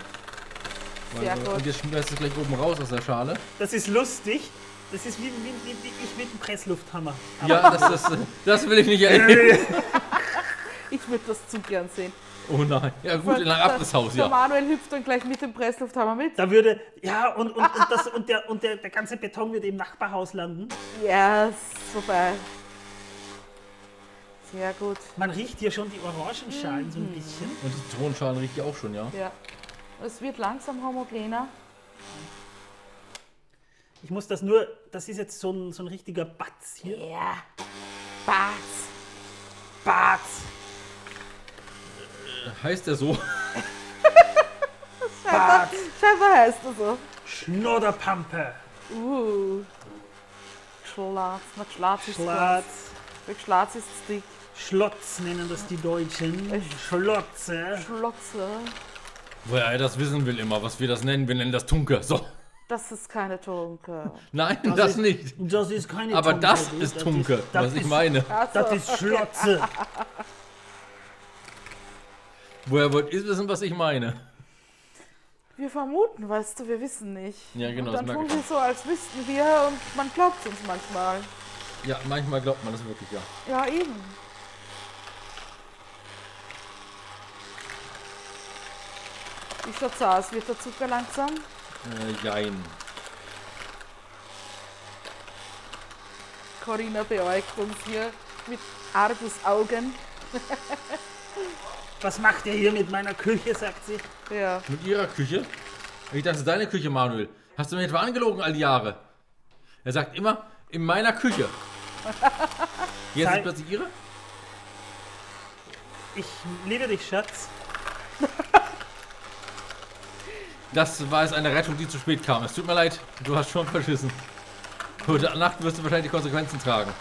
Weil, Sehr gut. Und jetzt schmeißt du es gleich oben raus aus der Schale. Das ist lustig. Das ist wie, wie, wie, wie ich mit dem Presslufthammer. Ja, das, das, äh, das will ich nicht erleben. (laughs) Ich würde das zu gern sehen. Oh nein. Ja gut, in ein Abrisshaus, Der ja. Manuel hüpft dann gleich mit dem Presslufthammer mit. Da würde, ja, und, und, und, das, und, der, und der, der ganze Beton würde im Nachbarhaus landen. Yes, vorbei. Sehr gut. Man riecht hier schon die Orangenschalen so ein bisschen. Und die Zitronenschalen riecht ja auch schon, ja. Ja. Es wird langsam homogener. Ich muss das nur, das ist jetzt so ein, so ein richtiger Batz hier. Ja. Batz. Batz. Heißt der so? (laughs) Scheinbar, scheinbar heißt er so. Schnodderpampe. Uh. Schlatz. Na, Schlatz ist Schlatz. Schlatz ist dick. Schlotz nennen das die Deutschen. Schlotze. Schlotze. Woher er das wissen will immer, was wir das nennen, wir nennen das Tunke. So. Das ist keine Tunke. Nein, das, ist- nicht. Das ist keine Aber Tunke, das du. ist Tunke, das was ich ist- meine. Das ist Schlotze. (laughs) Woher wollt ihr wissen, was ich meine? Wir vermuten, weißt du, wir wissen nicht. Ja, genau, Und das dann tun ich wir so, als wüssten wir und man glaubt uns manchmal. Ja, manchmal glaubt man das wirklich, ja. Ja, eben. Wie schaut's aus? Wird der Zucker langsam? Äh, jein. Corinna beäugt uns hier mit Argusaugen. (laughs) Was macht ihr hier mit meiner Küche, sagt sie. Ja. Mit ihrer Küche? Ich dachte, das ist deine Küche, Manuel. Hast du mir etwa angelogen all die Jahre? Er sagt immer, in meiner Küche. (laughs) Jetzt Sei- ist plötzlich ihre? Ich liebe dich, Schatz. (laughs) Das war jetzt eine Rettung, die zu spät kam. Es tut mir leid, du hast schon verschissen. Heute Nacht wirst du wahrscheinlich die Konsequenzen tragen.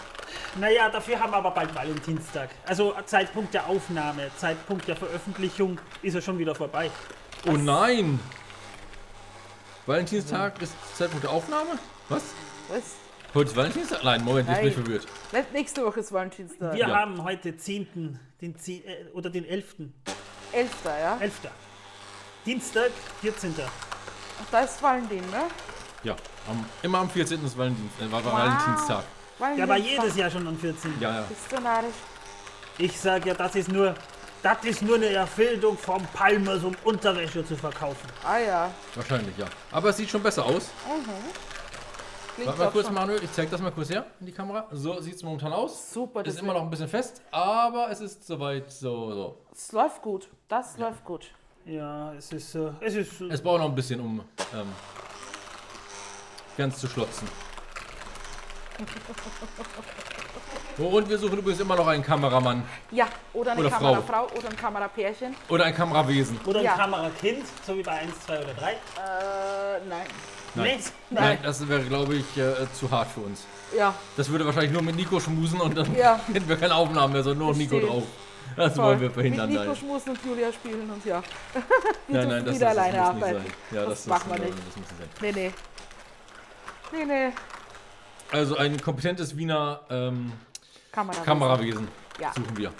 Naja, dafür haben wir aber bald Valentinstag. Also Zeitpunkt der Aufnahme, Zeitpunkt der Veröffentlichung ist ja schon wieder vorbei. Oh nein! Valentinstag ist Zeitpunkt der Aufnahme? Was? Was? Heute ist Valentinstag? Nein, Moment, bin ich Nein. verwirrt. Nä- Nächste Woche ist Valentinstag. Wir Ja. haben heute 10. Den 10, äh, oder den 11. Elfter, ja? 11. Dienstag, 14. Ach, Da ist Valentin, ne? Ja, am, immer am 14. ist Valentin, äh, war Valentinstag. Der war jedes Jahr schon am 14. Ja, ja. Bist du narrisch? Ich sag ja, das ist nur, das ist nur eine Erfindung vom Palmers, um Unterwäsche zu verkaufen. Ah ja. Wahrscheinlich, ja. Aber es sieht schon besser aus. Klingt Warte mal kurz, schon Manuel, ich zeig das mal kurz her in die Kamera. So sieht es momentan aus. super. Das Ist immer noch ein bisschen fest, aber es ist soweit so. so. Es läuft gut. Das läuft gut. Ja, es ist, äh, es ist, Es braucht noch ein bisschen, um ähm, ganz zu schlotzen. (laughs) Und wir suchen übrigens immer noch einen Kameramann Ja, oder eine Oder Frau. Kamerafrau oder ein Kamerapärchen. oder ein Kamerawesen. oder ein Ja. Kamerakind, so wie bei 1, 2 oder 3. Äh, nein. Nein. Nee. Nein, das wäre, glaube ich, äh, zu hart für uns. Ja, Das würde wahrscheinlich nur mit Nico schmusen und dann Ja. (laughs) hätten wir keine Aufnahmen mehr, sondern nur Nico drauf. Das wollen wir verhindern. Mit Nico Nein, schmusen und Julia spielen und ja. (laughs) Wir nein, nein, das, wieder das, das alleine muss arbeiten. nicht sein. Ja, Das das, machen wir das, nicht. Das muss nicht sein. Nee, nee. Nee, nee. Also ein kompetentes Wiener ähm, Kamera. Kamerawesen Ja. suchen wir.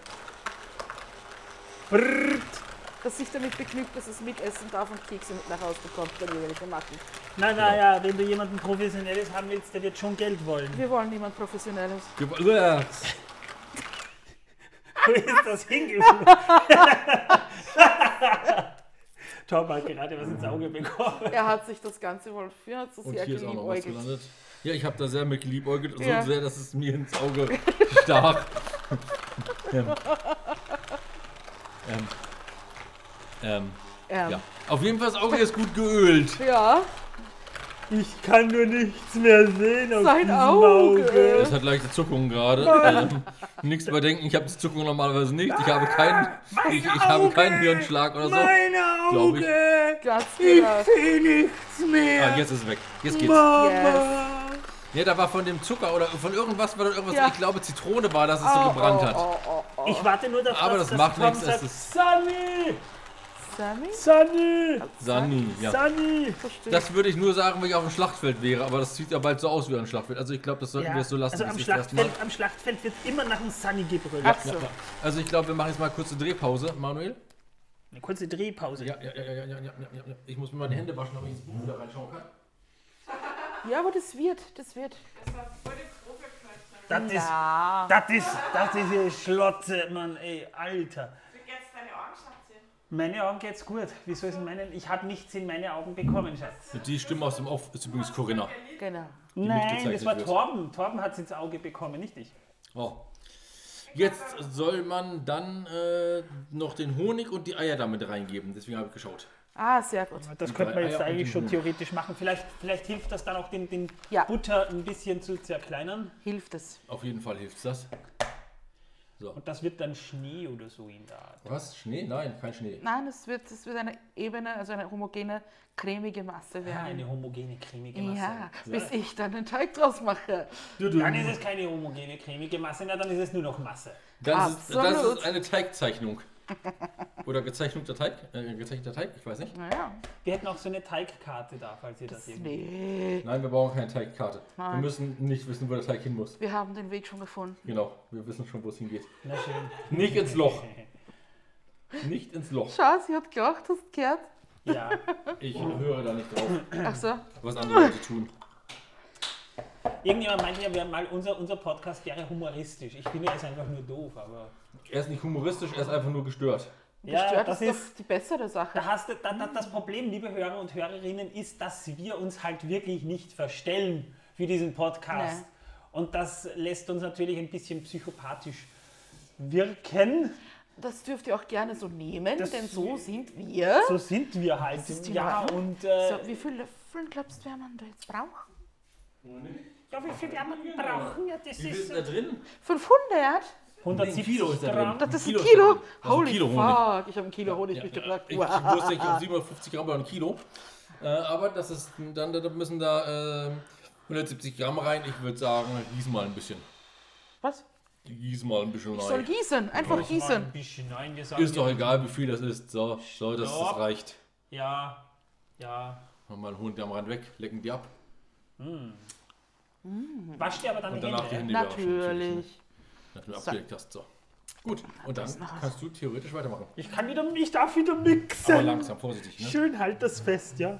Das sich damit begnügt, dass es mitessen darf und Kekse mit nach Hause bekommt, wenn wir welche machen. Na, na ja, wenn du jemanden Professionelles haben willst, der wird schon Geld wollen. Wir wollen niemand Professionelles. Ge- (laughs) Wo ist das hingeführt? (laughs) Tom hat gerade was ins Auge bekommen. Er hat sich das Ganze wohl für hat so Und sehr hier ist auch noch was geliebäugelt. gelandet. Ja, ich habe da sehr mit geliebäugelt, so Ja. sehr, dass es mir ins Auge stach. (laughs) ähm. Ähm. Ähm, Ähm, ja. Auf jeden Fall, das Auge ist gut geölt. ja. Ich kann nur nichts mehr sehen auf Sein diesem Auge. Es hat leichte Zuckungen gerade. Ähm, nichts überdenken, ich habe die Zuckungen normalerweise nicht. Ich habe keinen, ich, ich habe keinen Hirnschlag oder so. Meine Glaub ich. Auge! Ganz genau. sehe nichts mehr! Ah, jetzt ist es weg. Jetzt geht's. Mama! Ja, da war von dem Zucker oder von irgendwas war da irgendwas. Ja. Ich glaube Zitrone war, dass es so gebrannt hat. Oh, oh, oh. Ich warte nur darauf, Aber dass das macht nichts, es Sunny? Sunny! Sunny, ja. Sunny! Das würde ich nur sagen, wenn ich auf dem Schlachtfeld wäre, aber das sieht ja bald so aus wie ein Schlachtfeld. Also ich glaube, das sollten ja. wir so lassen. Also am Schlachtfeld, am Schlachtfeld wird immer nach einem Sunny gebrüllt. Ja, so. ja, also ich glaube, wir machen jetzt mal eine kurze Drehpause, Manuel. Eine kurze Drehpause. Ja, ja, ja, ja, ja, ja, ja, Ich muss mir meine Hände waschen, ob ich ins Buch wieder reinschauen kann. (laughs) Ja, aber das wird, das wird. Das war voll die Probe. Das ist, das ist, das ist, das ist Schlotze, Mann, ey, Alter. Meine Augen geht's gut. Wie soll es in meinen? Ich habe nichts in meine Augen bekommen, Schatz. Die Stimme aus dem Off ist übrigens Corinna. Genau. Nein, das war wird. Torben. Torben hat es ins Auge bekommen, nicht ich. Oh. Jetzt soll man dann äh, noch den Honig und die Eier damit reingeben. Deswegen habe ich geschaut. Ah, sehr gut. Das könnte man jetzt Eier eigentlich schon theoretisch machen. Vielleicht, vielleicht hilft das dann auch, den, den Ja. Butter ein bisschen zu zerkleinern. Hilft es. Auf jeden Fall hilft das. So. Und das wird dann Schnee oder so in der Art. Was? Schnee? Nein, kein Schnee. Nein, es wird, es wird eine ebene, also eine homogene, cremige Masse Ah, werden. eine homogene, cremige Masse. ja, bis ich dann den Teig draus mache. Dann ist es keine homogene, cremige Masse, na, dann ist es nur noch Masse. Das ist, das Absolut. ist eine Teigzeichnung. Oder gezeichneter Teig? Äh, gezeichneter Teig? Ich weiß nicht. Naja, Wir hätten auch so eine Teigkarte da, falls ihr das irgendwie... nee, Nein, wir brauchen keine Teigkarte. Wir Nein. müssen nicht wissen, wo der Teig hin muss. wir haben den Weg schon gefunden. Genau, wir wissen schon, wo es hingeht. Na schön. Nicht ins Loch. (laughs) Nicht ins Loch. Schau, sie hat gelacht, hast du gehört? Ja, Ich höre da nicht drauf, Ach so, was andere Leute tun. Irgendjemand meinte ja, wir mal, unser, unser Podcast wäre humoristisch. Ich finde, er ist einfach nur doof, aber... Er ist nicht humoristisch, er ist einfach nur gestört. Ja, gestört das ist ist... doch die bessere Sache. Da hast du, da, da, das Problem, liebe Hörer und Hörerinnen, ist, dass wir uns halt wirklich nicht verstellen für diesen Podcast. Nee. Und das lässt uns natürlich ein bisschen psychopathisch wirken. Das dürft ihr auch gerne so nehmen, Das- denn so sind wir. So sind wir halt. Ja, und äh, So, wie viele Löffel glaubst du, werden wir da jetzt brauchen? Ja, wie viel werden wir brauchen? Ja, das Wie viel ist ist da drin? 500? 170 Kilo ist da drin. Gramm. Das ist ein Kilo Kilo. da. Das ist ein Holy Kilo Honig. fuck. Ich habe ein Kilo Honig Ja, mitgebracht. ich, ich Wow. wusste, ich habe 750 Gramm oder ein Kilo. Äh, aber das ist, dann, dann müssen da äh, 170 Gramm rein. Ich würde sagen, gieß mal ein bisschen. Was? Gieß mal ein bisschen Ich soll rein. gießen. Einfach Mal ein gießen. bisschen, nein, wir sagen Ist doch ja- egal, wie viel das ist. So, so das, das Stopp. reicht. Ja, ja. Mach mal einen Hund am Rand weg, lecken die ab. Wasch dir aber dann Und die danach die Hände. Hände wieder waschen, Natürlich. Nachdem du abgelegt hast. So. Gut, und dann kannst du theoretisch weitermachen. Ich kann wieder, ich darf wieder Aber mixen. langsam, vorsichtig. Ne? Schön halt das fest, ja.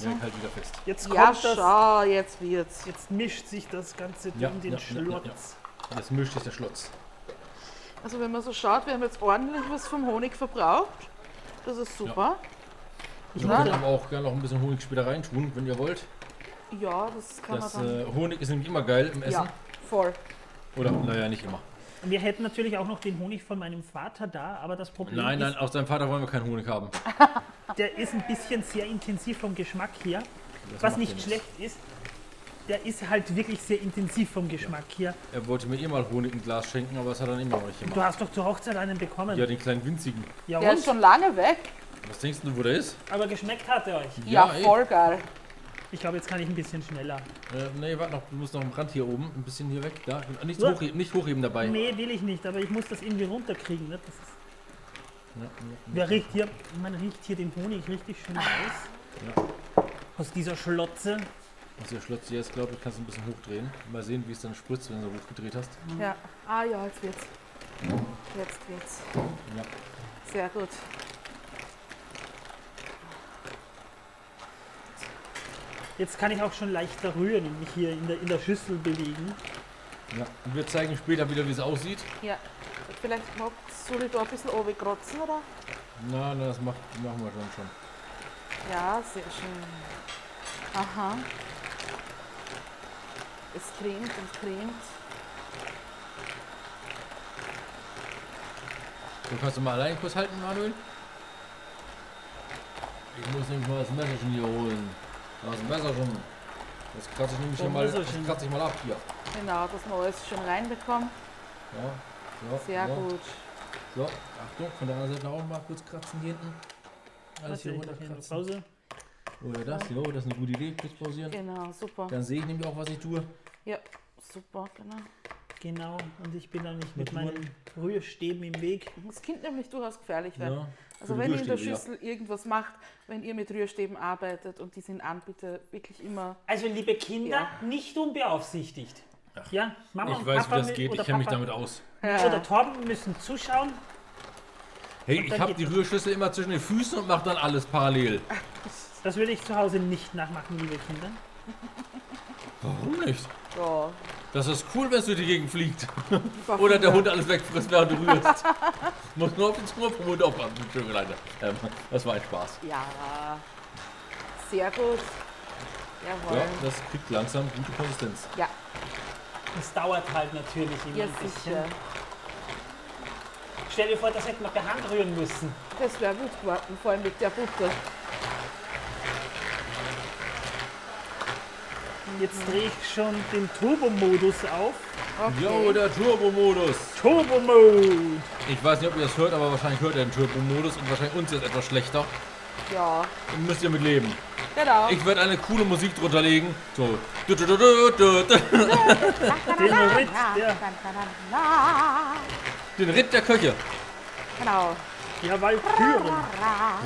Ja, halt wieder fest. Jetzt Ja, kommt das. schau, jetzt wird's. Jetzt mischt sich das Ganze Ja, in den ja, ja, ja, Schlotz. Jetzt mischt sich der Schlotz. Also wenn man so schaut, wir haben jetzt ordentlich was vom Honig verbraucht. Das ist super. Ich Ja. kann aber auch gerne noch ein bisschen Honig später reintun, wenn ihr wollt. Ja, das kann Das man dann. äh, Honig ist nämlich immer geil im Essen. ja, voll. Oder naja, nicht immer. Wir hätten natürlich auch noch den Honig von meinem Vater da, aber das Problem Nein, nein, ist, aus deinem Vater wollen wir keinen Honig haben. (laughs) der ist ein bisschen sehr intensiv vom Geschmack her. Das Was macht nicht ja nichts. schlecht ist, der ist halt wirklich sehr intensiv vom Geschmack her. Er wollte mir eh mal Honig im Glas schenken, aber das hat er dann immer noch nicht Du gemacht. hast doch zur Hochzeit einen bekommen. Ja, den kleinen winzigen. Ja, Der und? ist schon lange weg. Was denkst du, wo der ist? Aber geschmeckt hat er euch. Ja, ey. voll geil. Ich glaube, jetzt kann ich ein bisschen schneller. Äh, nee, warte noch, du musst noch am Rand hier oben, ein bisschen hier weg. Da, nicht, So. hochheben, nicht hochheben dabei. Nee, will ich nicht, aber ich muss das irgendwie runterkriegen. Ne? Das ist, Ja, ja, wer riecht hier, man riecht hier den Honig richtig schön raus. Aus dieser Schlotze. Was der Schlotz jetzt glaube ich, kannst du ein bisschen hochdrehen. Mal sehen, wie es dann spritzt, wenn du so hochgedreht hast. Ja. Ah ja, jetzt wird's. Jetzt wird's. Ja. Sehr gut. Jetzt kann ich auch schon leichter rühren und mich hier in der, in der Schüssel bewegen. ja. Und wir zeigen später wieder, wie es aussieht. Ja. Vielleicht magst du da ein bisschen oben kratzen, oder? Na, na, das macht, machen wir schon schon. Ja, sehr schön. Aha. Es cremt und cremt. Du kannst du mal allein kurz halten, Manuel? Ich muss nämlich mal das Messerchen hier holen. Das Messerchen. Das kratze ich nämlich Das hier mal, das kratze ich mal ab hier. Genau, dass wir alles schön reinbekommen. Ja, so, Sehr so, gut. So, Achtung, von der anderen Seite auch mal kurz kratzen hier hinten. Alles hier runterkratzen. Pause. Oder das, jo, das ist eine gute Idee, kurz pausieren. Genau, super. Dann sehe ich nämlich auch, was ich tue. Ja, super, genau. Genau, und ich bin dann nicht mit Mit meinen Rührstäben im Weg. Das Kind nämlich durchaus gefährlich werden. Ja, Also wenn ihr in der Rührstäbe, ja. Schüssel irgendwas macht, wenn ihr mit Rührstäben arbeitet und die sind an, bitte wirklich immer. Also liebe Kinder, Ja. nicht unbeaufsichtigt. Ja, Mama Ich und weiß, Papa wie das mit- geht, oder ich kenne mich damit aus. Oder Torben müssen zuschauen. Hey, ich habe die. Rührschüssel immer zwischen den Füßen und mache dann alles parallel. Das würde ich zu Hause nicht nachmachen, liebe Kinder. Warum nicht? Ja, Das ist cool, wenn es durch die Gegend fliegt. Oder der. Hund alles wegfrisst, während du rührst. Muss nur auf vom Hund aufpassen, Entschuldigung, Leute. Ähm, das war ein Spaß. Ja, sehr gut. Jawohl. Ja, das kriegt langsam gute Konsistenz. Ja, Das dauert halt natürlich immer ja, ein bisschen. sicher. Stell dir vor, das hätten wir per Hand rühren müssen. Das wäre gut geworden, vor allem mit der Butter. Jetzt drehe ich schon den Turbo-Modus auf. Jo, der Turbo-Modus. Turbo-Mode! Ich weiß nicht, ob ihr das hört, aber wahrscheinlich hört ihr den Turbo-Modus und wahrscheinlich uns jetzt etwas schlechter. Ja, Und müsst ihr mit leben. genau. Ich werde eine coole Musik drunter legen. So. Du, du, du. Den (laughs) Ritt der Den Ritt der Köche. Genau. der Walküren.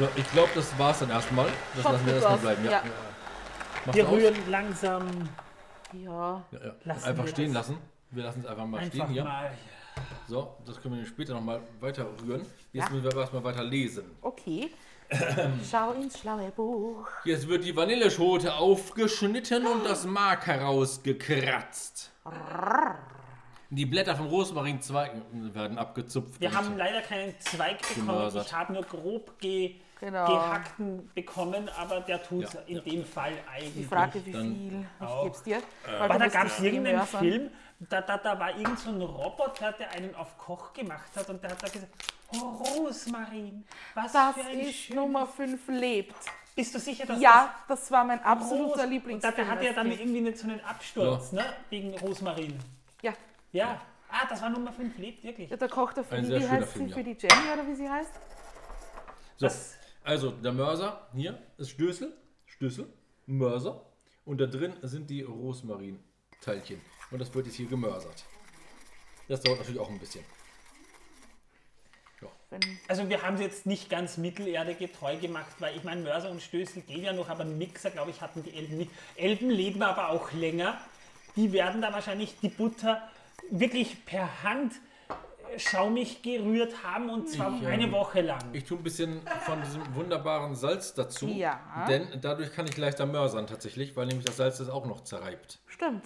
So, ich glaube, das war's dann erstmal. Das Schaut lassen wir erstmal aus. bleiben. Ja. Ja. Mach's Wir aus. rühren langsam Ja. Ja, ja. Lassen Einfach wir stehen das. lassen. Wir lassen es einfach mal einfach stehen hier. mal. So, das können wir später nochmal weiter rühren. Jetzt Ja. müssen wir aber erstmal weiter lesen. Okay. Schau ins schlaue Buch. Jetzt wird die Vanilleschote aufgeschnitten und das Mark herausgekratzt. Die Blätter vom Rosmarinzweig werden abgezupft. Wir haben leider keinen Zweig bekommen. Ich habe nur grob ge Genau. gehackten bekommen, aber der tut Ja, in ja. dem Fall Die eigentlich. Frage, wie dann viel. Ich auch. geb's dir. Weil Aber da gab es das irgendeinen. Film, da, da, da war irgend so ein Roboter, der einen auf Koch gemacht hat und der hat da gesagt, oh Rosmarin, was Das für ein ist. Nummer 5 lebt. Bist du sicher, dass Ja, das war mein das absoluter Ros- Lieblingsfilm. Und da hatte er dann irgendwie nicht so einen Absturz, ne? Wegen Rosmarin. Ja. Ja. Ah, das war Nummer 5, lebt wirklich. ja, da kocht er die, sehr wie heißt Film, sie, ja. für die Jenny oder wie sie heißt? So, Das, also der Mörser hier ist Stößel, Stößel, Mörser und da drin sind die Rosmarinteilchen. Und das wird jetzt hier gemörsert. Das dauert natürlich auch ein bisschen. Wenn, also wir haben es jetzt nicht ganz mittelerdegetreu gemacht, weil ich meine, Mörser und Stößel gehen ja noch, aber Mixer, glaube ich, hatten die Elben nicht. Elben leben aber auch länger. Die werden da wahrscheinlich die Butter wirklich per Hand schaumig gerührt haben und zwar Ich, ähm, eine Woche lang. Ich tue ein bisschen von diesem wunderbaren Salz dazu. Ja. Denn dadurch kann ich leichter mörsern tatsächlich, weil nämlich das Salz das auch noch zerreibt. stimmt,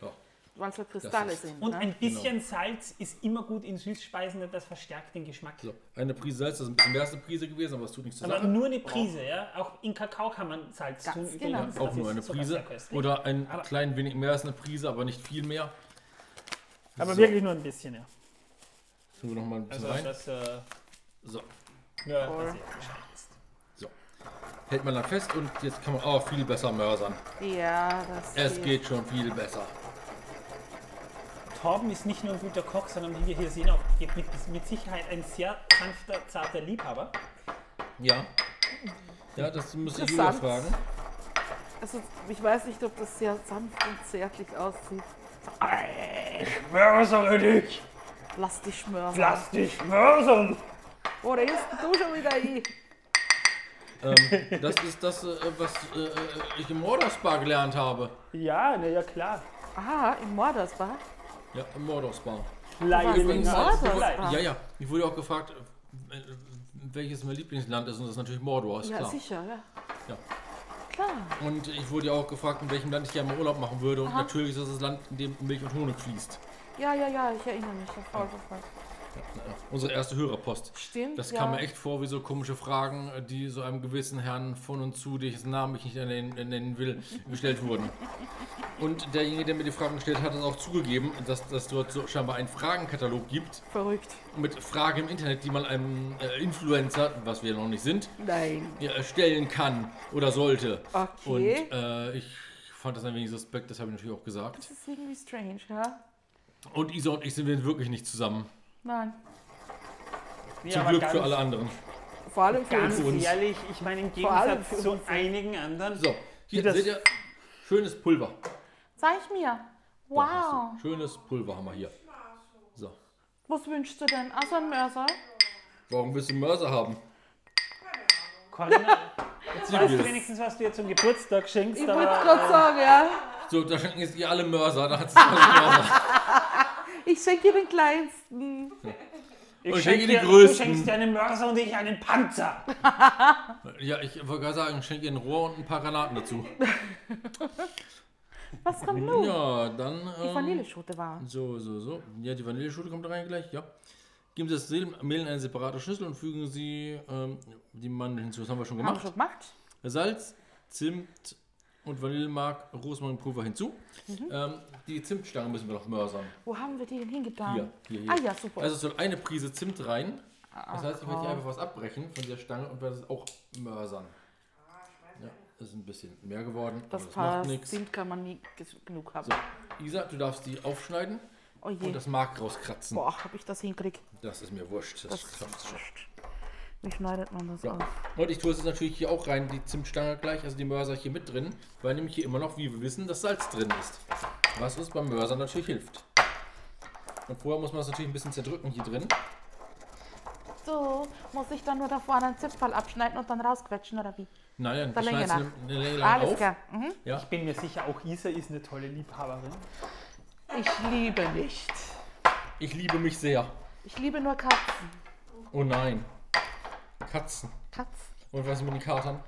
Ja. weil es halt Kristalle ist- sind. und ne? ein bisschen Salz ist immer gut in Süßspeisen, denn das verstärkt den Geschmack. So, eine Prise Salz, das ist ein bisschen mehr als eine Prise gewesen, aber es tut nichts zur Aber Sache. nur eine Prise, ja. Auch in Kakao kann man Salz Ganz tun. genau. übrigens. auch Das nur eine Prise oder ein Aber- klein wenig mehr als eine Prise, aber nicht viel mehr. Aber So. wirklich nur ein bisschen, ja. Tun wir noch mal ein bisschen Also rein. das, äh, So, ja, ist. so. Hält man dann fest und jetzt kann man auch viel besser mörsern. Ja, das Es geht schon viel besser. Torben ist nicht nur ein guter Koch, sondern wie wir hier sehen, auch mit, mit Sicherheit ein sehr sanfter, zarter Liebhaber. Ja. Ja, das müsste ich Julia fragen. Also, ich weiß nicht, ob das sehr sanft und zärtlich aussieht. Mörsere dich! Lass dich schmören. Lass dich mörsern! Oh, da ist du schon wieder ein. Ähm, das ist das, äh, was äh, ich im Mordorsbar gelernt habe. Ja, na ja, klar. Aha, im Mordersbar. Ja, im Mordorsbar. Leidling im als Mordor? Fleisch. Ja, ja. Ich wurde auch gefragt, äh, welches mein Lieblingsland ist und das ist natürlich Mordor, ist Ja, klar. sicher, ja. Ja. Klar. Und ich wurde ja auch gefragt, in welchem Land ich gerne mal Urlaub machen würde. Und natürlich ist das das Land, in dem Milch und Honig fließt. Ja, ja, ja, ich erinnere mich. Voll. Ja, unsere erste Hörerpost. Stimmt. Das ja. kam mir echt vor wie so komische Fragen, die so einem gewissen Herrn von und zu, dessen Namen ich nicht nennen, nennen will, (laughs) gestellt wurden. Und derjenige, der mir die Fragen gestellt hat, hat auch zugegeben, dass dass dort so scheinbar einen Fragenkatalog gibt Verrückt. mit Fragen im Internet, die man einem äh, Influencer, was wir noch nicht sind, Nein. ja, stellen kann oder sollte. Okay. Und äh, ich fand das ein wenig suspekt, das habe ich natürlich auch gesagt. Das ist irgendwie strange, ja? Und Isa und ich sind wir wirklich nicht zusammen. Nein. Ja, Zum Glück ganz, für alle anderen. Vor allem für Ganz uns. ehrlich, ich meine, im Vor allem Gegensatz für zu uns. einigen anderen. So, hier das- seht ihr, schönes Pulver. Zeig mir. Wow. Schönes Pulver haben wir hier. So. Was wünschst du denn? Also ein Mörser? Warum willst du Mörser haben? Corinna, (laughs) Jetzt weißt du wenigstens, was du ihr zum Geburtstag schenkst? Ich wollte gerade sagen, ja. So, da schenken jetzt ihr alle Mörser. Da hat sie alle Mörser. Ich schenke dir den kleinsten. ich Und schenke schenke die dir, Du größten. schenkst dir einen Mörser und ich einen Panzer. (laughs) Ja, ich wollte gerade sagen, schenke ihr ein Rohr und ein paar Granaten dazu. (laughs) Was kommt nun? Ja, dann. Die Ähm, Vanilleschote war. so, so, so. Ja, die Vanilleschote kommt da rein gleich, ja. Geben Sie das Mehl in eine separate Schüssel und fügen Sie ähm, die Mandeln hinzu. Das haben wir schon Haben wir gemacht. schon gemacht? Salz, Zimt und Vanillemark, Rosmarinpulver hinzu. Mhm. Ähm, die Zimtstange müssen wir noch mörsern. Wo haben wir die denn hingetan? Hier, hier, hier. Ah ja, super. Also es soll eine Prise Zimt rein. Das heißt, ich werde hier einfach was abbrechen von der Stange und werde es auch mörsern. Ja. ist ein bisschen mehr geworden, Das aber das macht passt. nichts. Zimt kann man nie genug haben. So, Isa, du darfst die aufschneiden Oh je. und das Mark rauskratzen. Boah, ob ich das hinkriege. Das ist mir wurscht. Das, Das du schon. Wie schneidet man das Ja. auf? Und ich tue es jetzt natürlich hier auch rein, die Zimtstange gleich, also die Mörser hier mit drin, weil nämlich hier immer noch, wie wir wissen, das Salz drin ist. Was uns beim Mörser natürlich hilft. Und vorher muss man es natürlich ein bisschen zerdrücken hier drin. So, muss ich dann nur da vorne einen Zipfel abschneiden und dann rausquetschen oder wie? Nein, schneidest nach. eine, eine Länge lang Alles auf. klar. Mhm. Ja. Ich bin mir sicher, auch Isa ist eine tolle Liebhaberin. Ich liebe nicht. Ich liebe mich sehr. Ich liebe nur Katzen. Oh nein. Katzen. Katzen. Und was ist mit den Katern?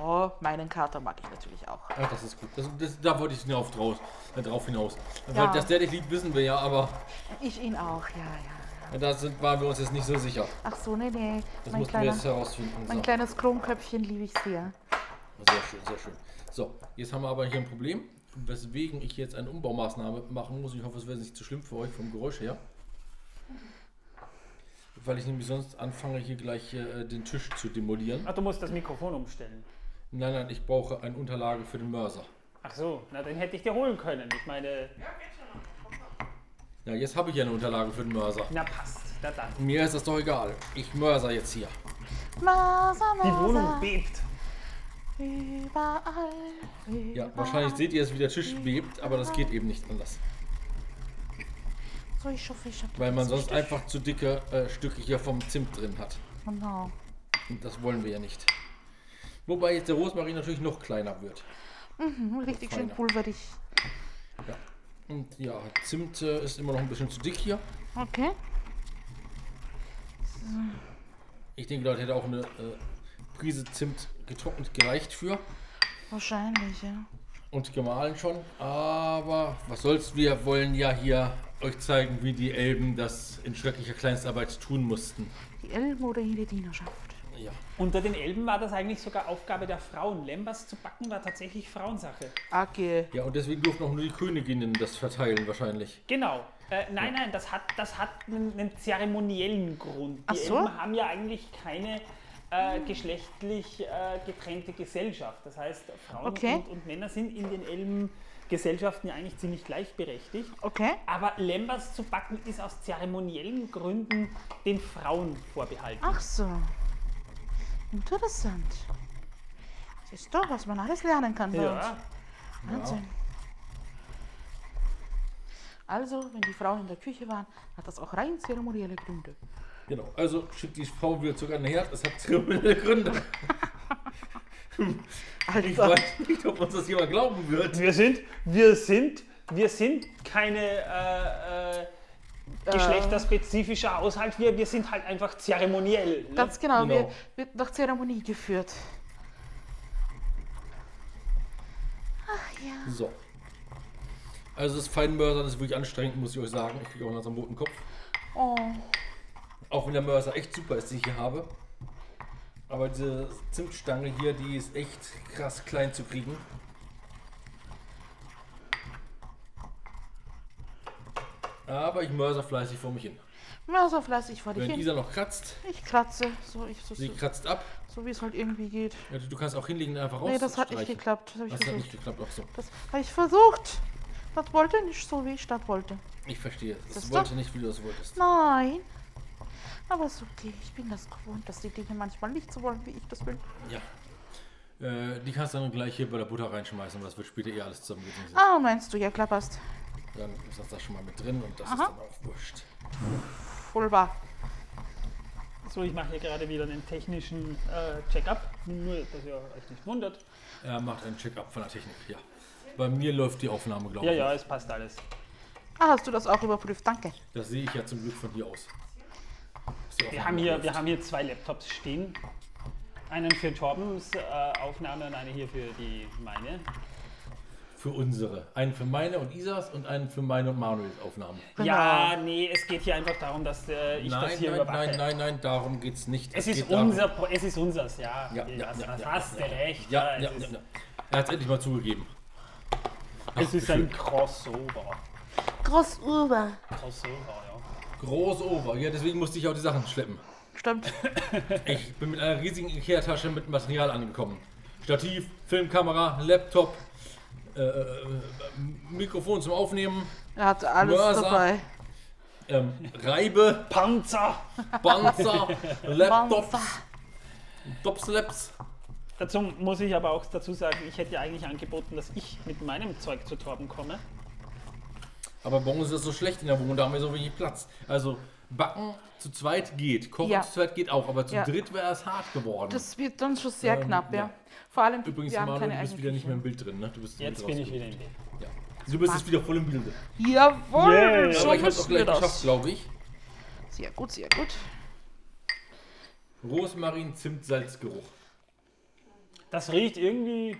Oh, meinen Kater mag ich natürlich auch. Ach, das ist gut. Das, das, da wollte ich hinauf draus, äh, drauf hinaus. Ja. Weil, dass der dich liebt, wissen wir ja, aber Ich ihn auch, ja, ja. da sind, waren wir uns jetzt nicht so sicher. Ach so, nee, nee. Das Mein, mussten wir kleiner, jetzt herausfinden. mein So. kleines Kronköpfchen liebe ich sehr. Sehr schön, sehr schön. So, jetzt haben wir aber hier ein Problem, weswegen ich jetzt eine Umbaumaßnahme machen muss. Ich hoffe, es wird nicht zu schlimm für euch vom Geräusch her. Weil ich nämlich sonst anfange, hier gleich äh, den Tisch zu demolieren. Ach, du musst das Mikrofon umstellen. Nein, nein, ich brauche eine Unterlage für den Mörser. Ach so, na dann hätte ich dir holen können. Ich meine, Ja, jetzt habe ich ja eine Unterlage für den Mörser. na passt. Da dann. Mir ist das doch egal. Ich mörser jetzt hier. Mörser, Die Mörser, Wohnung bebt. Überall. Ja, überall. wahrscheinlich seht ihr es, wie der Tisch bebt, aber das geht eben nicht anders. So, ich hoffe, ich habe Weil man sonst einfach zu dicke äh, Stücke hier vom Zimt drin hat. Genau. Und das wollen wir ja nicht. Wobei jetzt der Rosmarin natürlich noch kleiner wird. Mhm, richtig schön pulverig. Und ja, Zimt äh, ist immer noch ein bisschen zu dick hier. Okay. Ich denke, dort hätte auch eine äh, Prise Zimt getrocknet gereicht für. Wahrscheinlich, ja. Und gemahlen schon. Aber was soll's, wir wollen ja hier euch zeigen, wie die Elben das in schrecklicher Kleinstarbeit tun mussten. Die Elben oder jede Dienerschaft. Ja. Unter den Elben war das eigentlich sogar Aufgabe der Frauen. Lembas zu backen war tatsächlich Frauensache. Okay. Ja, und deswegen durften auch nur die Königinnen das verteilen wahrscheinlich. Genau. Äh, nein, nein, das hat, das hat einen, einen zeremoniellen Grund. Die Ach so? Elben haben ja eigentlich keine äh, geschlechtlich äh, getrennte Gesellschaft. Das heißt, Frauen Okay. und, und Männer sind in den Elbengesellschaften ja eigentlich ziemlich gleichberechtigt. Okay. Aber Lembas zu backen ist aus zeremoniellen Gründen den Frauen vorbehalten. Ach so. Interessant. Siehst du, was man alles lernen kann bei uns. ja, Wahnsinn. Also, wenn die Frauen in der Küche waren, hat das auch rein zeremonielle Gründe. Genau. Also schickt die Frau wieder zurück an den Herd. Es hat (laughs) kriminelle Gründe. Ich Alter. weiß nicht, ob uns das jemand glauben wird. wir sind, wir sind, wir sind keine äh, äh, geschlechterspezifischer Haushalt. Wir, wir sind halt einfach zeremoniell. Ne? Ganz genau, Genau. Wir, wird nach Zeremonie geführt. So. Also das Feinmörsern ist wirklich anstrengend, muss ich euch sagen. Ich kriege auch langsam roten Kopf. Oh, Auch wenn der Mörser echt super ist, den ich hier habe. Aber diese Zimtstange hier, die ist echt krass klein zu kriegen. Aber ich mörser fleißig vor mich hin. so fleißig vor dich Wenn hin. Isa noch kratzt, Ich kratze, so, ich, so, sie so, kratzt ab. so wie es halt irgendwie geht. Ja, du kannst auch hinlegen und einfach raus. Nee, das hat nicht geklappt. Das Das hat nicht geklappt, auch so. Das habe ich versucht. Das wollte nicht so, wie ich das wollte. Ich verstehe. Siehst du? wollte nicht, wie du es wolltest. Nein. Aber ist okay. Ich bin das gewohnt, dass die Dinge manchmal nicht so wollen, wie ich das will. Ja. Äh, die kannst du dann gleich hier bei der Butter reinschmeißen, aber das wird später eh alles zusammengesetzt. Ah, meinst du, ja, klapperst. Dann ist das da schon mal mit drin und das Aha. ist dann auch wurscht. Vollbar. So, ich mache hier gerade wieder einen technischen äh, Check-up. Nur, dass ihr euch nicht wundert. Er macht einen Check-up von der Technik, ja. Bei mir läuft die Aufnahme, glaube Ja, ich. ja, es passt alles. Ah, hast du das auch überprüft? Danke. Das sehe ich ja zum Glück von hier aus. Wir haben hier, wir haben hier zwei Laptops stehen. Einen für Torbens äh, Aufnahme und eine hier für die meine. Für unsere. Einen für meine und Isas und einen für meine und Manuels Aufnahmen. Genau. Ja, nee, es geht hier einfach darum, dass äh, ich das Nein, hier nein, überwache. nein, nein, nein, darum geht es nicht. Es geht ist darum- unser, Pro- es ist unseres, ja. Ja, ja, das, ja, das ja, hast ja, du recht. Ja, es ja, ist, ja, ja. Er hat es endlich mal zugegeben. Es ist ein Crossover. Crossover. Crossover, ja. Groß over. Ja, deswegen musste ich auch die Sachen schleppen. Stimmt. (laughs) Ich bin mit einer riesigen Ikea-Tasche mit Material angekommen. Stativ, Filmkamera, Laptop, äh, äh, Mikrofon zum Aufnehmen, Er hat alles Mörser. dabei. ähm, Reibe, Panzer! Panzer, (laughs) Laptops, Panzer. Topslaps. Dazu muss ich aber auch dazu sagen, ich hätte ja eigentlich angeboten, dass ich mit meinem Zeug zu Torben komme. Aber bei uns ist das so schlecht in der Wohnung, da haben wir so wenig Platz. Also backen zu zweit geht, kochen Ja. zu zweit geht auch, aber zu Ja. dritt wäre es hart geworden. Das wird dann schon sehr Ähm, knapp, ja. ja. Vor allem, Übrigens, wir haben Manuel, keine du bist eigene wieder nicht mehr im Küche. Bild drin, ne? Du bist Jetzt bin ich wieder im Bild. Ja. Du bist jetzt wieder voll im Bilde. Jawohl, Yeah. so Aber ich habe es auch müssen wir gleich geschafft, das. glaube ich. Sehr gut, sehr gut. Rosmarin, Zimt, Salzgeruch. Das riecht irgendwie.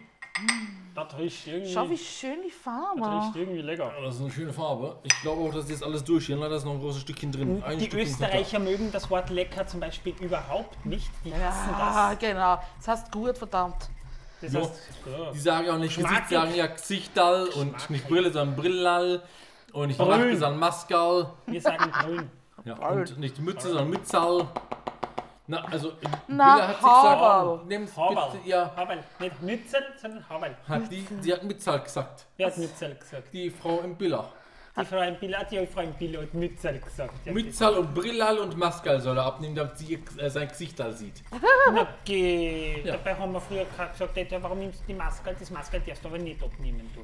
Das riecht irgendwie. Schau, wie schön die das Farbe. riecht irgendwie lecker. Das ist eine schöne Farbe. Ich glaube auch, dass das jetzt alles durch hier. Da ist noch ein großes Stückchen drin. Ein Die Stückchen Österreicher mögen das Wort lecker zum Beispiel überhaupt nicht. Die hassen Ja, genau. Das heißt gut, verdammt. das. Das Ja. heißt, ja. Die sagen ja auch nicht Gesicht, sagen ja Gesichtal und nicht Brille, sondern Brillal. Und nicht Brünn. Maske, sondern Maskal. Wir sagen grün. Ja, und nicht Mütze, sondern Mützal. Na, also, Na, Billa hat sich Haberl. gesagt, nehmt Haberl. bitte, ja, Haberl. Nicht Mützel, sondern Haberl. hat die, sie hat Mützal gesagt. Wer hat Mützel gesagt? Die Frau im Billa. Die Frau im Bild hat die Frau im Bild hat Mützel gesagt. Ja, Mützal und Brillal und Maskal soll er abnehmen, damit sie äh, sein Gesicht da sieht. (laughs) Okay. Ja. Dabei haben wir früher gesagt, ja, warum nimmst du die Maske? Das Maske darfst du aber nicht abnehmen. Du.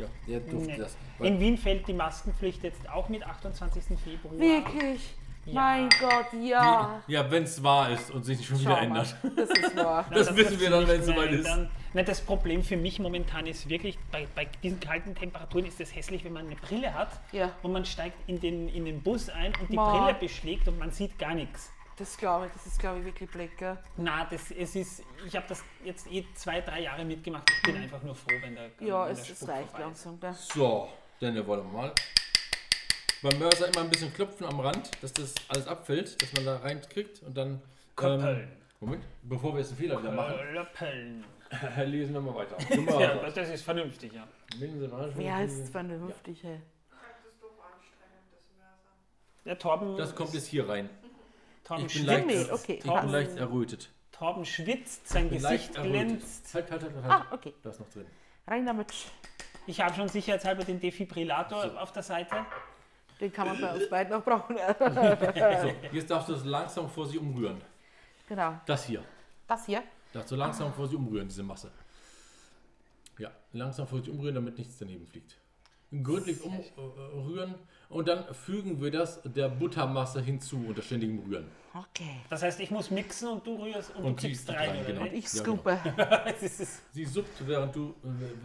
Ja, der durfte Nee. das. In Wien fällt die Maskenpflicht jetzt auch mit 28. Februar. Wirklich. Ja. Mein Gott, ja. Ja, wenn es wahr ist und sich nicht schon wieder Schau mal. ändert. Das ist wahr. (laughs) Das wird wissen wir dann, wenn es soweit ist. Nein, das Problem für mich momentan ist wirklich, bei, bei diesen kalten Temperaturen ist es hässlich, wenn man eine Brille hat Ja. und man steigt in den, in den Bus ein und die Ma. Brille beschlägt und man sieht gar nichts. Das glaube ich, das ist glaube ich wirklich Black, gell? Na, das, es ist, ich habe das jetzt eh zwei, drei Jahre mitgemacht. Ich bin einfach nur froh, wenn der Ja, wenn es, der es reicht langsam, gell? So, dann wollen wir mal. Beim Mörser immer ein bisschen klopfen am Rand, dass das alles abfällt, dass man da reinkriegt und dann. Köppeln. Moment, bevor wir jetzt einen Fehler wieder machen, Löppeln. (laughs) lesen wir mal weiter. (laughs) Ja, das ist vernünftig, ja. Wer ist vernünftig, hey? Der Torben, Das kommt jetzt hier rein. Torben, Ich bin schwitzt, leicht, okay. ich bin passt. leicht errötet. Torben schwitzt, sein Gesicht glänzt. Halt, halt, halt, halt. Ah, okay. Da ist noch drin. Rein damit. Ich habe schon sicherheitshalber den Defibrillator auf der Seite. Den kann man bei uns beiden noch brauchen. So, jetzt darfst du es langsam vor sie umrühren. genau. Das hier. Das hier. Darfst du langsam vor sie umrühren, diese Masse. Ja, langsam vor sie umrühren, damit nichts daneben fliegt. Gründlich umrühren und dann fügen wir das der Buttermasse hinzu unter ständigem Rühren. Okay. Das heißt, ich muss mixen und du rührst und, Und du kippst rein, rein, genau. nicht? Ich Ja, scoope. (laughs) Ist es. Sie suppt, während du, äh,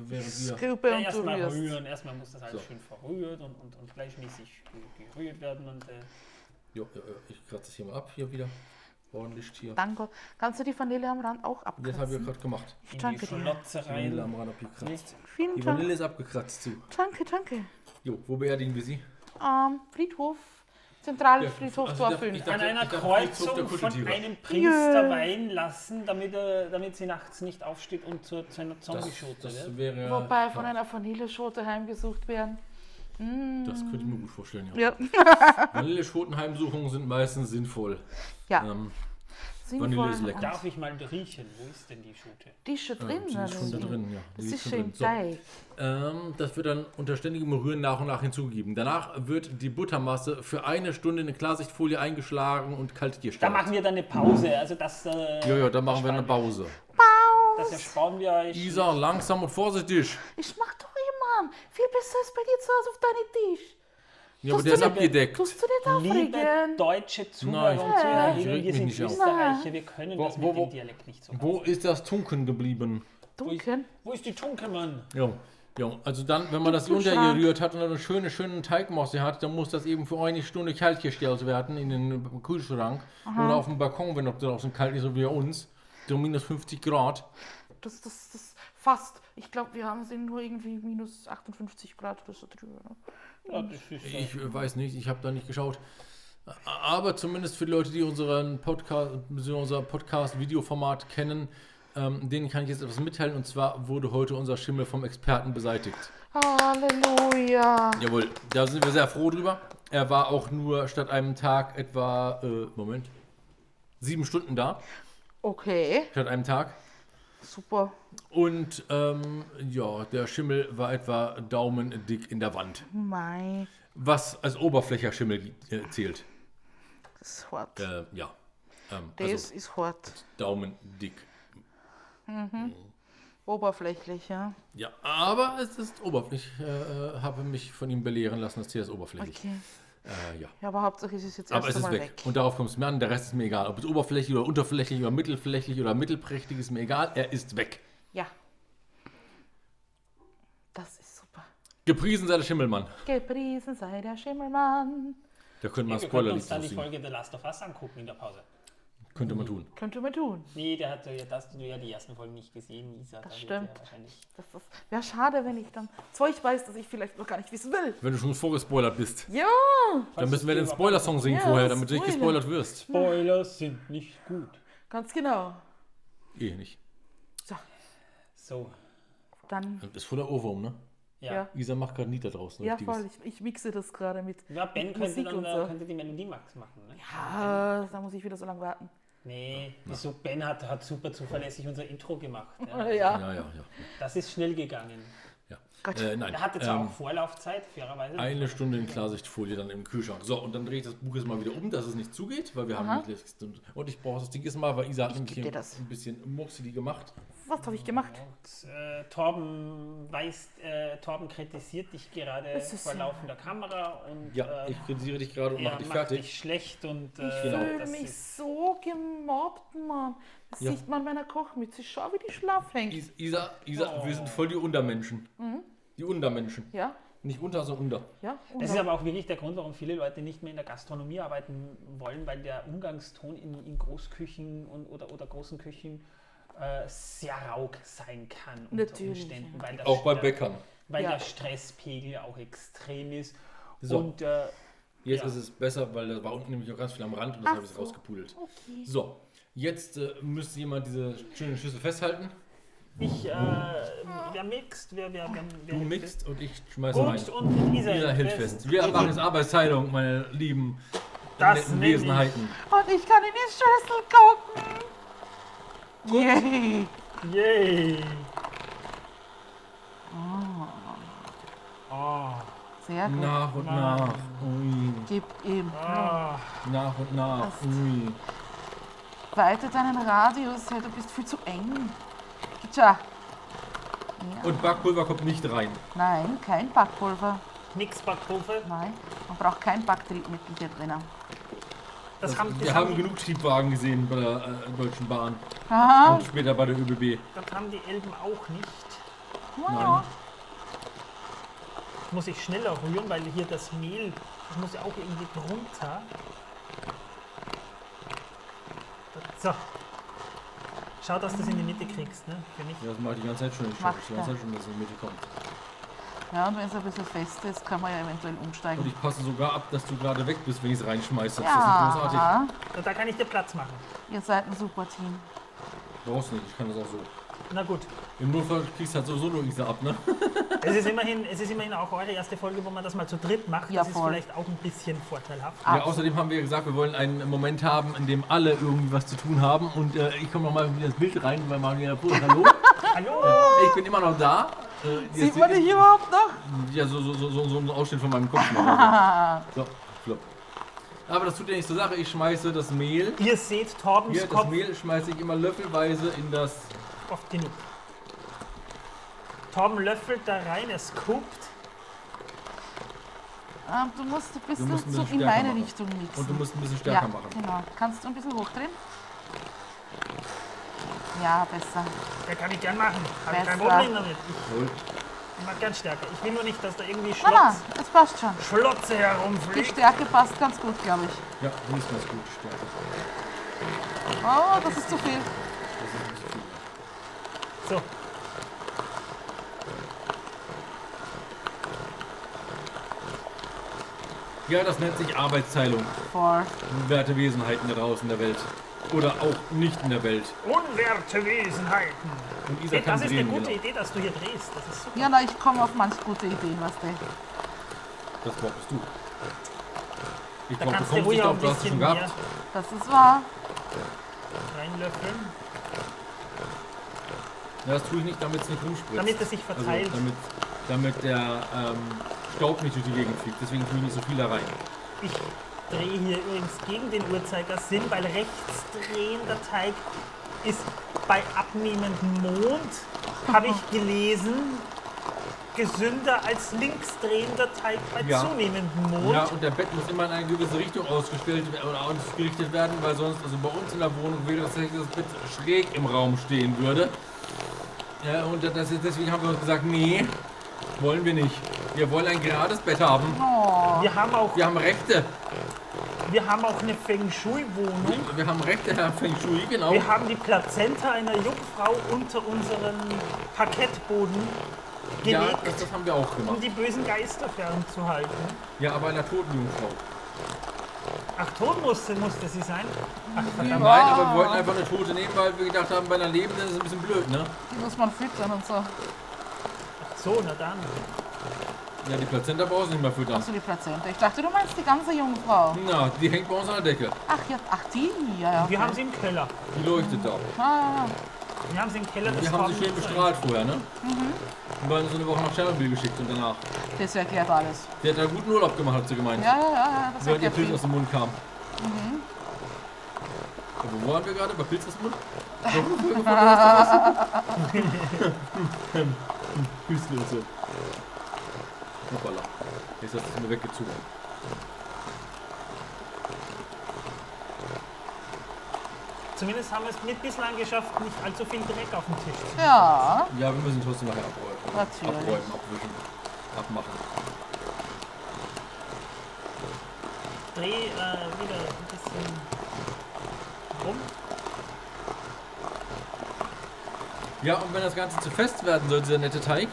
während wir. Scoope Ja, und du erstmal rührst. rühren, erstmal muss das alles So. schön verrührt und, und, und gleichmäßig gerührt werden. Und, äh, Jo, äh, ich kratze das hier mal ab, hier wieder. Ordentlich hier. Danke. Kannst du die Vanille am Rand auch Das habe ich ja abkratzen? gerade gemacht. Ich in die danke dir. Schlotze Vanille rein. am Rand abgekratzt. Vielen Die Dank. Vanille ist abgekratzt, zu. Danke, danke. Jo, wo beerdigen wir sie? Ähm, Friedhof. Zentralfriedhof also der- Dorfüllen. ich An einer Kreuzung von einem Priester Jö. weihen lassen, damit, er, damit sie nachts nicht aufsteht und zu, zu einer Zombie-Schote das wird. wäre ja. Wobei von ja, einer Vanilleschote heimgesucht werden. Das könnte ich mir gut vorstellen, ja. Ja. Vanilleschotenheimsuchungen sind meistens sinnvoll. Ja. Ähm, Sinnvoll. Vanille ist lecker. Darf ich mal riechen? Wo ist denn die Schote? Die ist schon drin. die ist schon da drin, ja. Das Die ist schon schön drin. So, ähm, das wird dann unter ständigem Rühren nach und nach hinzugegeben. Danach wird die Buttermasse für eine Stunde in eine Klarsichtfolie eingeschlagen und kalt Da gestellt. machen wir dann eine Pause. Also das, äh, Ja, ja, da machen wir eine Pause. das ersparen wir euch. Isa, langsam und vorsichtig. Ich mach doch immer. Viel besser ist bei dir zu Hause auf deinem Tisch. Ja, aber der ist abgedeckt. Tust du nicht Liebe aufregen? deutsche Zuhörer Nein, und ich Zuhörerinnen, wir sind. Österreicher, wir können Wo- das mit wo- wo- dem Dialekt nicht so. Wo ist das Tunken geblieben? Dunkel. Wo ist die Tunkemann? Ja. Ja, also dann, wenn man das untergerührt hat und dann eine schöne, schöne Teigmasse hat, dann muss das eben für eine Stunde kalt gestellt werden in den Kühlschrank oder auf dem Balkon, wenn noch draußen kalt ist, so wie bei uns. So minus 50 Grad. Das, das, das fast. Ich glaube, wir haben sind nur irgendwie minus 58 Grad oder so drüber. Ne? Ich weiß nicht, ich habe da nicht geschaut. Aber zumindest für die Leute, die unseren Podcast, unser Podcast-Videoformat kennen, ähm, denen kann ich jetzt etwas mitteilen. Und zwar wurde heute unser Schimmel vom Experten beseitigt. Halleluja. Jawohl, da sind wir sehr froh drüber. Er war auch nur statt einem Tag etwa, äh, Moment, sieben Stunden da, Okay. statt einem Tag. Super. Und ähm, ja, der Schimmel war etwa daumendick in der Wand. Mei, Was als Oberflächerschimmel äh, zählt. das ist hart. Äh, ja. Ähm, das also ist hart. daumendick. Oberflächlich, ja. Ja, aber es ist oberflächlich. Ich äh, habe mich von ihm belehren lassen, dass hier ist oberflächlich. Okay. Äh, ja. Ja, aber Hauptsache es ist jetzt Aber erst es ist weg. weg. Und darauf kommt es mir an. Der Rest ist mir egal. Ob es oberflächlich oder unterflächlich oder mittelflächlich oder mittelprächtig ist mir egal. Er ist weg. Ja. Das ist super. Gepriesen sei der Schimmelmann. Gepriesen sei der Schimmelmann. Da könnte man wir Spoiler uns dann die. Folge The Last of Us angucken in der Pause. Könnte man tun. Könnte man tun. Nee, der hat ja, das hast du ja die ersten Folgen nicht gesehen, Lisa. Das stimmt. Ja wahrscheinlich. Das wäre schade, wenn ich dann Zeug weiß, das ich vielleicht noch gar nicht wissen will. Wenn du schon vorgespoilert bist. Ja. Dann müssen wir den Spoiler-Song singen Ja, vorher, damit du nicht Spoiler. gespoilert wirst. Spoilers sind nicht gut. Ganz genau. Eh nicht. So, So, dann. Das ist voller Ohrwurm, ne? ja. Ja. Isa macht gerade da draußen. Ja, voll. Ich, ich mixe das gerade mit. Ja, Ben mit könnte Musik dann und äh, so. könnte die Melodie Max machen. Ne? Ah, da muss ich wieder so lange warten. Nee, wieso? Ben hat, hat super zuverlässig unser Intro gemacht. Ja. (laughs) Ja. Ja, ja, ja. Das ist schnell gegangen. ja. Gott. Äh, nein. Er hatte zwar ähm, auch Vorlaufzeit, fairerweise. Eine Stunde in Klarsichtfolie dann im Kühlschrank. So, und dann drehe ich das Buch jetzt mal wieder um, dass es nicht zugeht, weil wir haben nicht und, ich brauche das Ding jetzt mal, weil Isa hat nämlich ein bisschen Muxidi gemacht. Was habe ich gemacht? Und, äh, Torben weist, äh, Torben kritisiert dich gerade vor ja- laufender Kamera und Ja, äh, ich kritisiere dich gerade und mache dich macht fertig. dich schlecht und äh, Ich fühle mich ist, so gemobbt, Mann. Das Ja. sieht man an meiner Kochmütze. Schau, wie die schlaff hängt. Is- Isa, Isa, Oh. wir sind voll die Untermenschen. Mhm. Die Untermenschen. Ja, Nicht unter, sondern unter. ja. Und das ist aber auch wirklich der Grund, warum viele Leute nicht mehr in der Gastronomie arbeiten wollen, weil der Umgangston in, in Großküchen und, oder, oder großen Küchen äh, sehr raug sein kann unter Natürlich, Umständen, ja. weil, das, Auch bei der- Bäckern. weil Ja. der Stresspegel auch extrem ist. So. Und äh, Jetzt Ja. ist es besser, weil da war unten nämlich auch ganz viel am Rand und das habe ich so. rausgepudelt. Okay. So, jetzt äh, müsste jemand diese schöne Schüssel festhalten. ich, äh, wer mixt, wer, wer, wer, wer Du mixt und ich schmeiße rein. Und Isa, Isa hält fest. Wir machen jetzt Arbeitsteilung, meine lieben Das netten nenn ich- Wesenheiten. Und ich kann in die Schüssel gucken. Yay. Yay! Sehr gut. Nach und nach. Ui. Gib ihm. Ah, Nach und nach. Passt. Ui. Weite deinen Radius. Hey, du bist viel zu eng. Tja. Und Backpulver kommt nicht rein. Nein, kein Backpulver. nix Backpulver. Nein, man braucht kein Backtriebmittel hier drinnen. Das haben, das Wir haben genug Triebwagen gesehen bei der äh, Deutschen Bahn Aha. und später bei der ÖBB. das haben die Elben auch nicht. Ja. Jetzt muss ich schneller rühren, weil hier das Mehl, das muss ja auch irgendwie drunter. So. Schau, dass du es in die Mitte kriegst, ne? Für mich. Ja, das mache ich die ganze Zeit schon. Ich schaue die ganze Zeit schon, dass es in die Mitte kommt. Ja, und wenn es ein bisschen fest ist, kann man ja eventuell Und umsteigen. ich passe sogar ab, dass du gerade weg bist, wenn ich es reinschmeiße. Das ist großartig. Ja, Da, da kann ich dir Platz machen. ihr seid ein super Team. Brauchst nicht, ich kann das auch so. Na gut. Im Notfall kriegst du halt sowieso nur Isa ab, ne? (laughs) Es ist, immerhin, es ist immerhin auch eure erste Folge, wo man das mal zu dritt macht. Ja, das ist voll. vielleicht auch ein bisschen vorteilhaft. Ja, außerdem haben wir gesagt, wir wollen einen Moment haben, in dem alle irgendwie was zu tun haben. Und äh, ich komme nochmal in das Bild rein, weil man ja, hallo, Hallo! ich bin immer noch da. Sieht jetzt- man dich überhaupt noch? Ja, so, so, so, so, so ein Ausschnitt von meinem Kopf. (laughs) so, flop. Aber das tut ja nicht zur Sache. Ich schmeiße das Mehl. Ihr seht Torbens Hier, das Kopf Mehl schmeiße ich immer löffelweise in das. oft genug. Torben löffelt da rein, er scoopt. Ähm, du musst ein bisschen, musst ein so bisschen in stärker meine machen. Richtung mixen. Und du musst ein bisschen ja, stärker machen. genau. Kannst du ein bisschen hochdrehen? Ja, besser. Ja, kann ich gern machen. Habe ich kein Besser. Problem damit. Jawohl. Ich mag gern stärker. Ich will nur nicht, dass da irgendwie Schlotz, das passt schon. Schlotze Die herumfliegt. Stärke passt ganz gut, glaube ich. Ja, die ist ganz gut stärker. Oh, das ist zu viel. So, Ja, das nennt sich Arbeitsteilung. Voll. Werte Wesenheiten da draußen in der Welt. Oder auch nicht in der Welt. Unwerte Wesenheiten. Und Isa kann Das ist eine drehen, gute genau. Idee, dass du hier drehst. Das ist super. Ja, na, ich komme auf manch gute Ideen, was du. Das brauchst du. Ich Da brauch, kannst du kommst ruhig nicht auch auf, ein du hast es bisschen schon mehr gehabt. Das ist wahr. reinlöffeln. Ja, das tue ich nicht, damit es nicht rumspritzt. Damit es sich verteilt. Also, damit, damit der ähm, Staub nicht durch die Gegend fliegt. Deswegen tue ich nicht so viel da rein. Ich drehe hier übrigens gegen den Uhrzeigersinn, weil rechts drehender Teig ist bei abnehmendem Mond, habe ich gelesen, gesünder als linksdrehender Teig bei Ja. zunehmendem Mond. Ja, und der Bett muss immer in eine gewisse Richtung ausgestellt werden oder ausgerichtet werden, weil sonst, also bei uns in der Wohnung wäre das das Bett schräg im Raum stehen würde. Ja, und das ist, deswegen haben wir uns gesagt, nee, wollen wir nicht. Wir wollen ein gerades Bett haben. Wir haben auch, Wir haben Rechte. Wir haben auch eine Feng Shui-Wohnung. Wir haben Rechte, Herr Feng Shui, genau. Wir haben die Plazenta einer Jungfrau unter unseren Parkettboden Ja, gelegt, das, das haben wir auch um gemacht. die bösen Geister fernzuhalten. Ja, aber einer toten Jungfrau. Ach, tot musste, musste sie sein? Ach, verdammt. Nein, aber wir wollten einfach eine tote nehmen, weil wir gedacht haben, bei einer lebenden ist es ein bisschen blöd, ne? Die muss man füttern und so. So, na dann. Ja, die Plazenta brauchst du nicht mehr füttern. Achso, die Plazenta. Ich dachte, du meinst die ganze Jungfrau. Na, die hängt bei uns an der Decke. Ach, ja, ach die? Ja, ja. Wir okay. haben sie im Keller. Die leuchtet da. Ah, Wir haben sie im Keller Wir haben sie schön bestrahlt vorher, ne? Und waren so eine Woche nach Tschernobyl geschickt und danach. das erklärt alles. Die hat da guten Urlaub gemacht, hat sie gemeint. Ja, ja, ja, ja, das Während ihr Pilz aus dem Mund kam. Aber wo waren wir gerade? Bei Pilz aus dem Mund? (laughs) (laughs) Pilzlose. Hoppala. Jetzt hast du es mir weggezogen. Zumindest haben wir es mit bislang geschafft, nicht allzu viel Dreck auf dem Tisch zu. Ja, Ja, wir müssen trotzdem nachher abräumen. Natürlich. Abräumen, abwischen, abmachen. Dreh äh, wieder ein bisschen rum. Ja, und wenn das Ganze zu fest werden soll, dieser nette Teig,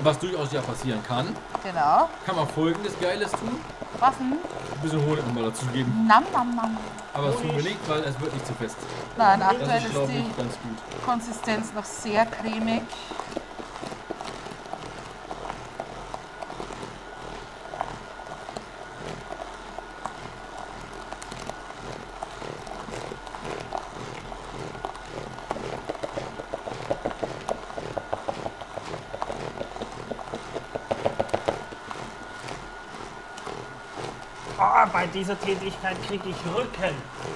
was durchaus ja passieren kann, genau. kann man folgendes Geiles tun. Was denn? Ein bisschen Honig nochmal dazu geben. Nam, nam, nam. Aber das tun wir Honig. nicht, weil es wird nicht zu fest. Nein, Das aktuell ist, ist glaube die ich, ganz gut. Konsistenz noch sehr cremig. Ah, bei dieser Tätigkeit kriege ich Rücken.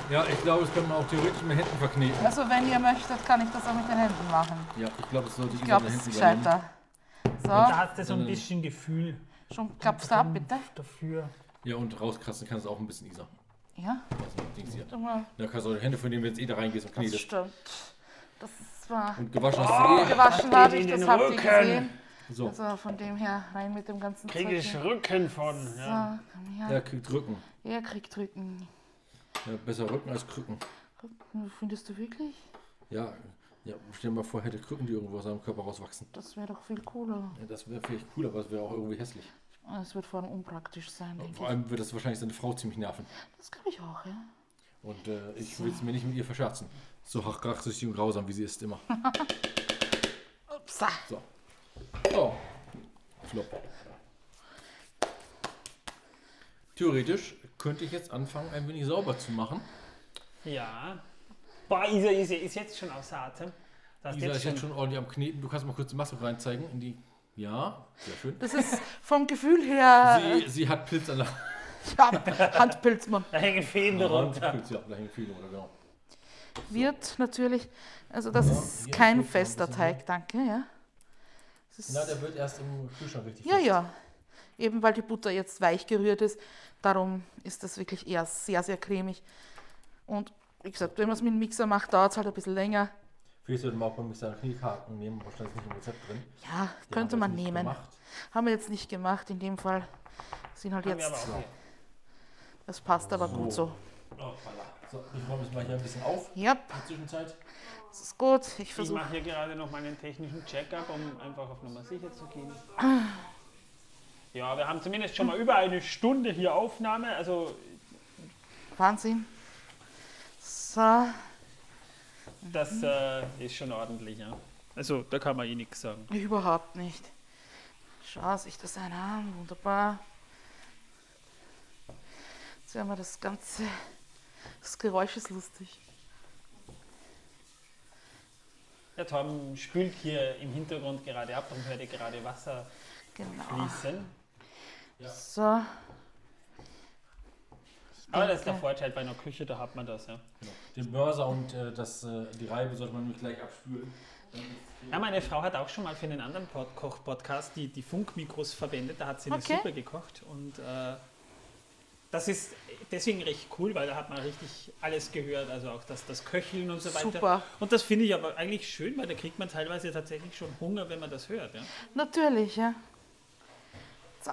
Ja, ich glaube, das kann man auch theoretisch mit Händen verkneten. Also wenn ihr möchtet, kann ich das auch mit den Händen machen. Ja, ich glaube, das sollte Ich glaube, mit das den ist gescheiter. Da So, hast du so ein bisschen Gefühl schon klappst du ab, bitte. dafür. Ja, und rauskratzen kannst du auch ein bisschen, Isa. Ja, Dings hier. Da kannst du auch die Hände, von denen wir jetzt eh da reingehst und Das knetest. stimmt. Das war Und gewaschen hast du eh. gewaschen habe ich, das habt ihr Rücken. gesehen. So, Also von dem her rein mit dem ganzen Kriege Zeug ich. Rücken von. So, Ja. komm her. der kriegt Rücken. Er kriegt Rücken. Ja, besser Rücken als Krücken. Rücken, Findest du wirklich? Ja, ja, stell dir mal vor, hätte Krücken, die irgendwo aus seinem Körper rauswachsen. Das wäre doch viel cooler. Ja, das wäre vielleicht cool, aber es wäre auch irgendwie hässlich. Es wird vor allem unpraktisch sein, denke Vor allem wird das wahrscheinlich seine Frau ziemlich nerven. Das glaube ich auch, ja. Und äh, ich will es mir nicht mit ihr verscherzen. So rachsüchtig und grausam, wie sie ist immer. (laughs) Ups. So. Oh. Flop. Theoretisch könnte ich jetzt anfangen, ein wenig sauber zu machen. ja. Boah, Isa, Isa ist jetzt schon außer Atem. Das Isa ist jetzt schon ordentlich am Kneten. Du kannst mal kurz die Maske reinzeigen. In die. Ja, sehr schön. Das ist vom Gefühl her Sie, sie hat Pilz an der (laughs) ja, Handpilzmann. Da hängen Fäden Hand. drunter. Pilz, ja, da hängen viele, oder genau. Wird natürlich, also das Ja, ist kein fester Teig, danke, ja. Na, der wird erst im Kühlschrank richtig ja, fest. ja. Eben weil die Butter jetzt weich gerührt ist, darum ist das wirklich eher sehr, sehr cremig. Und wie gesagt, wenn man es mit dem Mixer macht, dauert es halt ein bisschen länger. Vielleicht sollte man auch beim Mixer Kniekarten nehmen, wahrscheinlich ist nicht im Rezept drin. Ja, Die könnte man nehmen. Gemacht. Haben wir jetzt nicht gemacht, in dem Fall sind halt Haben jetzt, das passt aber gut so. Oh, voilà. So, ich räume es mal hier ein bisschen auf Ja, in der Zwischenzeit. das ist gut. Ich Ich mache hier gerade noch meinen technischen Check-up, um einfach auf Nummer sicher zu gehen. Ja, wir haben zumindest schon mal über eine Stunde hier Aufnahme. Also Wahnsinn. So, das äh, ist schon ordentlich, ja. Also da kann man eh nichts sagen. überhaupt nicht. Schau sich das an, wunderbar. Jetzt werden wir das Ganze. Das Geräusch ist lustig. Der Torben spült hier im Hintergrund gerade ab und hört gerade Wasser Genau. fließen. So. Aber das ist der Vorteil bei einer Küche, da hat man das, ja. Den Börser und äh, das, äh, die Reibe sollte man nämlich gleich abspülen. Ja, meine Frau hat auch schon mal für einen anderen Pod Koch-Podcast die, die Funkmikros verwendet. Da hat sie eine Okay. Suppe gekocht und äh, das ist deswegen recht cool, weil da hat man richtig alles gehört, also auch das, das Köcheln und so weiter. Super. Und das finde ich aber eigentlich schön, weil da kriegt man teilweise tatsächlich schon Hunger, wenn man das hört. Ja? Natürlich, ja. So.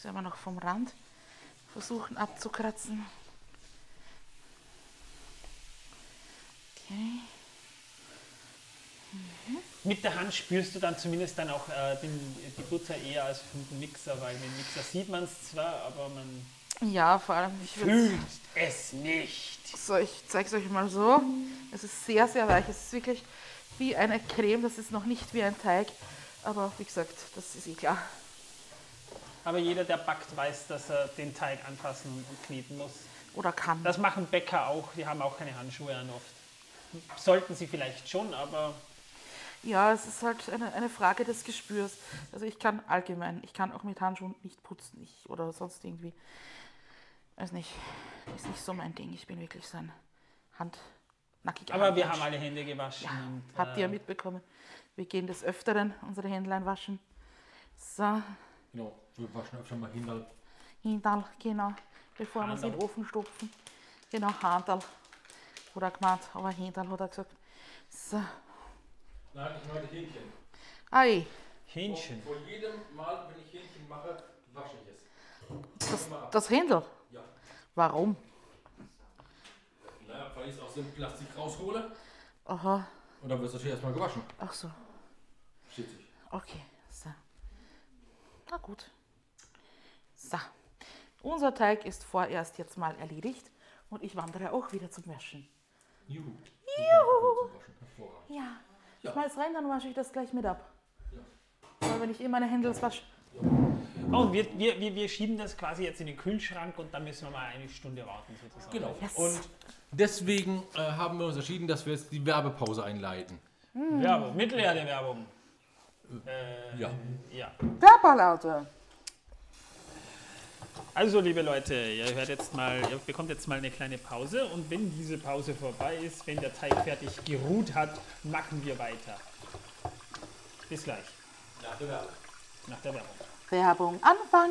Sollen wir noch vom Rand versuchen abzukratzen? Okay. Mit der Hand spürst du dann zumindest dann auch äh, den, die Butter eher als mit dem Mixer, weil mit dem Mixer sieht man es zwar, aber man Ja, vor allem, ich fühlt es nicht. So, ich zeige es euch mal so. Es ist sehr, sehr weich. Es ist wirklich wie eine Creme. Das ist noch nicht wie ein Teig. Aber wie gesagt, das ist eh klar. Aber jeder, der backt, weiß, dass er den Teig anfassen und kneten muss. Oder kann. Das machen Bäcker auch, die haben auch keine Handschuhe an oft. Sollten sie vielleicht schon, aber Ja, es ist halt eine, eine Frage des Gespürs. Also ich kann allgemein, ich kann auch mit Handschuhen nicht putzen ich, oder sonst irgendwie. Weiß nicht, ist nicht so mein Ding. Ich bin wirklich so ein handnackiger Aber wir haben alle Hände gewaschen. Ja, und, habt ihr ja äh, mitbekommen. Wir gehen des Öfteren unsere Händlein waschen. So, Genau, wir waschen öfter mal Hindal. Hindal, genau. Bevor wir sie in den Ofen stopfen. Genau, Handal. Hat er gemeint, aber Hindal hat er gesagt. So, Nein, ich meine Hähnchen. ei, Hähnchen. Vor jedem Mal, wenn ich Hähnchen mache, wasche ich es. das, das Händel. Ja. Warum? Naja, weil ich es aus dem Plastik raushole. Aha, Und dann wird es natürlich erstmal gewaschen. ach so, Okay. So. Na gut. So, unser Teig ist vorerst jetzt mal erledigt und ich wandere auch wieder zum Waschen. Juhu. Juhu. Ja. Ja. Schmeiß rein, dann wasche ich das gleich mit ab. Weil wenn ich eh meine Händels wasche. Oh, und wir, wir, wir, wir schieben das quasi jetzt in den Kühlschrank und dann müssen wir mal eine Stunde warten sozusagen. Genau. Yes. Und deswegen äh, haben wir uns entschieden, dass wir jetzt die Werbepause einleiten. Werbung, Mittelerde-Werbung. Äh, Ja. ja. Körperlaute. Also, liebe Leute, ihr hört jetzt mal, ihr bekommt jetzt mal eine kleine Pause und wenn diese Pause vorbei ist, wenn der Teig fertig geruht hat, machen wir weiter. Bis gleich, Nach der Werbung. nach der Werbung. Werbung Anfang.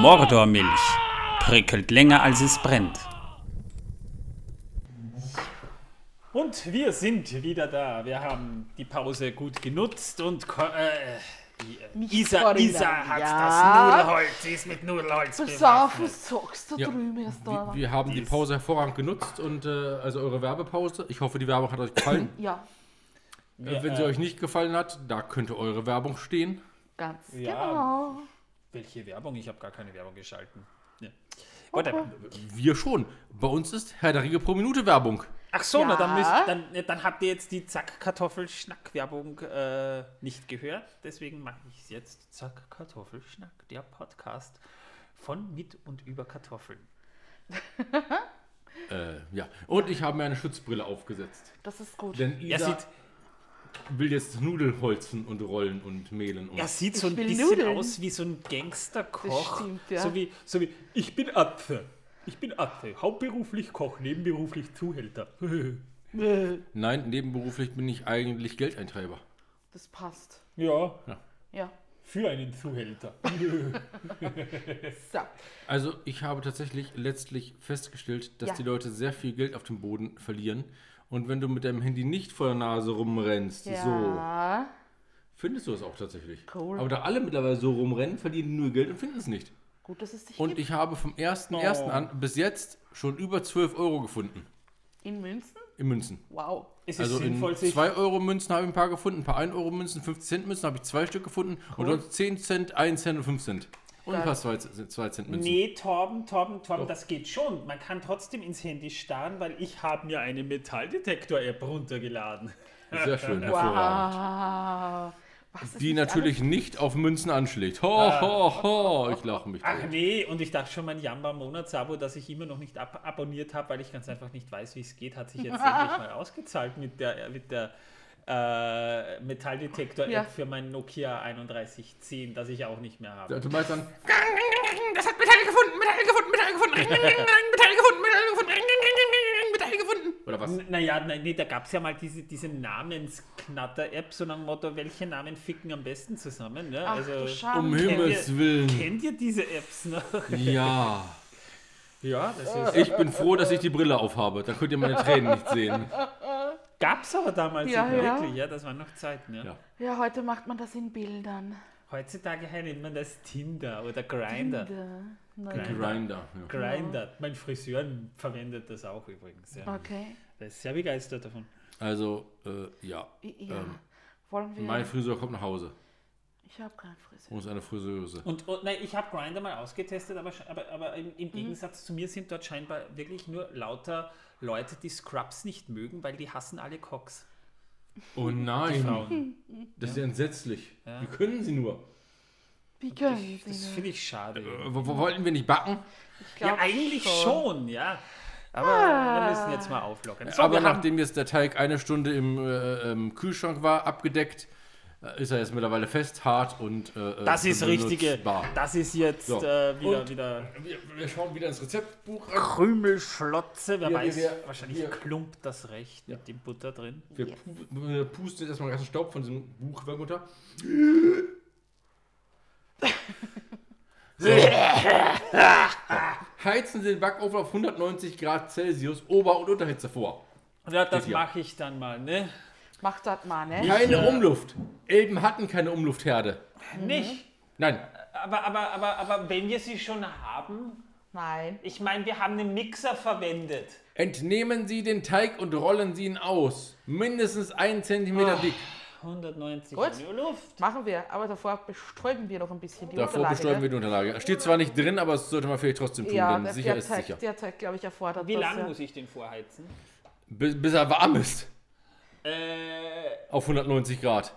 Mordormilch prickelt länger als es brennt. Und wir sind wieder da. Wir haben die Pause gut genutzt und äh, äh, Isa. Isa hat Ja. das Nudelholz. Sie ist mit Nudelholz bewaffnet. sagst du Ja. drüben erst da. Wir, wir haben die. Pause hervorragend genutzt und äh, also eure Werbepause. Ich hoffe, die Werbung hat euch gefallen. (clears throat) Ja, äh, wenn sie euch nicht gefallen hat, da könnte eure Werbung stehen. ganz Ja. genau. Welche Werbung? Ich habe gar keine Werbung geschalten. Ja. Warte. Wir schon. Bei uns ist Herr der Ringe pro Minute Werbung. Ach so, na, dann, Ja. müsst, dann, äh, dann habt ihr jetzt die Zack-Kartoffel-Schnack-Werbung äh, nicht gehört. Deswegen mache ich es jetzt. Zack-Kartoffelschnack, der Podcast von, mit und über Kartoffeln. Äh, ja. Und ich habe mir eine Schutzbrille aufgesetzt. Das ist gut. Denn Er sieht, will jetzt Nudelholzen und rollen und mehlen. Und er sieht so ein bisschen Nudeln. aus wie so ein Gangsterkoch. Das stimmt, ja. so, wie, so wie, ich bin Apfel. Ich bin Apfel. Hauptberuflich Koch, nebenberuflich Zuhälter. (laughs) Nein, nebenberuflich bin ich eigentlich Geldeintreiber. Das passt. ja, Ja. für einen Zuhälter. (laughs) So. Also ich habe tatsächlich letztlich festgestellt, dass Ja. die Leute sehr viel Geld auf dem Boden verlieren. Und wenn du mit deinem Handy nicht vor der Nase rumrennst, so, Ja. findest du es auch tatsächlich. Cool. Aber da alle mittlerweile so rumrennen, verdienen die nur Geld und finden es nicht. Gut, dass es dich Und gibt. ich habe vom 1.1. Oh. an bis jetzt schon über 12 Euro gefunden. In Münzen? In Münzen. Wow. Ist Also in sinnvoll, sich 2 Euro Münzen habe ich ein paar gefunden, ein paar 1 Euro Münzen, 50 Cent Münzen habe ich zwei Stück gefunden und sonst 10 Cent, 1 Cent und 5 Cent. Und ein paar 2 zwei Cent Münzen. Nee, Torben, Torben, Torben, Oh. das geht schon. Man kann trotzdem ins Handy starren, weil ich habe mir eine Metalldetektor-App runtergeladen. Sehr schön, (laughs) hervorragend. Wow. Die nicht natürlich nicht auf Münzen anschlägt. Ho, ho, ho, ich lache mich. Ach tot. nee, und ich dachte schon, mein Jamba-Monatsabo, das ich immer noch nicht ab abonniert habe, weil ich ganz einfach nicht weiß, wie es geht, hat sich jetzt endlich mal (laughs) ausgezahlt mit der, mit der äh, Metalldetektor-App Ja. für mein Nokia 3110, das ich auch nicht mehr habe. Du meinst dann, Das hat Metall gefunden, Metall gefunden, Metall gefunden, (laughs) Metall gefunden, Metall gefunden, Metall gefunden. oder was? N- Naja, nein, nee, da gab es ja mal diese, diese Namensknatter-App, so nach dem Motto, welche Namen ficken am besten zusammen. Ne? Ach also, du Um. Himmels Willen. kennt ihr diese Apps noch? Ja. (laughs) ja, das ist. Ich bin froh, dass ich die Brille aufhabe. Da könnt ihr meine Tränen nicht sehen. (laughs) Gab's aber damals Ja, ja, wirklich, ja, das waren noch Zeiten. Ja. Ja. Ja, heute macht man das in Bildern. Heutzutage nennt man das Tinder oder Grinder. Grinder. Ja. Grinder. Mein Friseur verwendet das auch übrigens. Ja. Okay. Der ist sehr begeistert davon. Also, äh, ja. Ja. Ähm, Wollen wir. Mein Friseur kommt nach Hause ich habe keinen Friseur. und ist eine Friseuse. Und, und nein, ich habe Grinder mal ausgetestet, aber, aber, aber im, im Gegensatz zu mir sind dort scheinbar wirklich nur lauter Leute, die Scrubs nicht mögen, weil die hassen alle Cox. Oh nein, (laughs) das ist ja entsetzlich. Ja. Wie können sie nur? Wie können Das Sie finde ich schade. Äh, wo, wo wollten wir nicht backen? Ich Ja, eigentlich schon, ja. Aber wir müssen jetzt mal auflockern. So, Aber wir nachdem jetzt der Teig eine Stunde im, äh, im Kühlschrank war, abgedeckt, äh, ist er jetzt mittlerweile fest, hart und äh, Das ist richtige. Das ist jetzt So. äh, wieder, Und- wieder Wir, wir schauen wieder ins Rezeptbuch rein. Krümelschlotze. Wer Wir- weiß, wir- wahrscheinlich wir- klumpt das recht mit dem Butter drin. Wir pu wir pusten jetzt erstmal den ganzen Staub von diesem Buch weg runter. So. (laughs) Heizen Sie den Backofen auf 190 Grad Celsius Ober- und Unterhitze vor. Ja, das ja. mache ich dann mal, ne? Mach das mal, ne? Keine äh, Umluft. Elben hatten keine Umluftherde. Nicht. Nein, Aber, aber, aber, aber wenn wir sie schon haben, Nein. ich meine, wir haben einen Mixer verwendet. entnehmen Sie den Teig und rollen Sie ihn aus. Mindestens einen Zentimeter dick. 190 Gut. Luft. Machen wir, aber davor bestäuben wir noch ein bisschen die Davor Unterlage. bestäuben wir die Unterlage. Steht zwar nicht drin, aber das sollte man vielleicht trotzdem tun, Ja, denn der, sicher der ist Teig, sicher. der Teig, glaube ich, erfordert Wie das. lange ja. muss ich den vorheizen? Bis, bis er warm ist. Äh, Auf 190 Grad.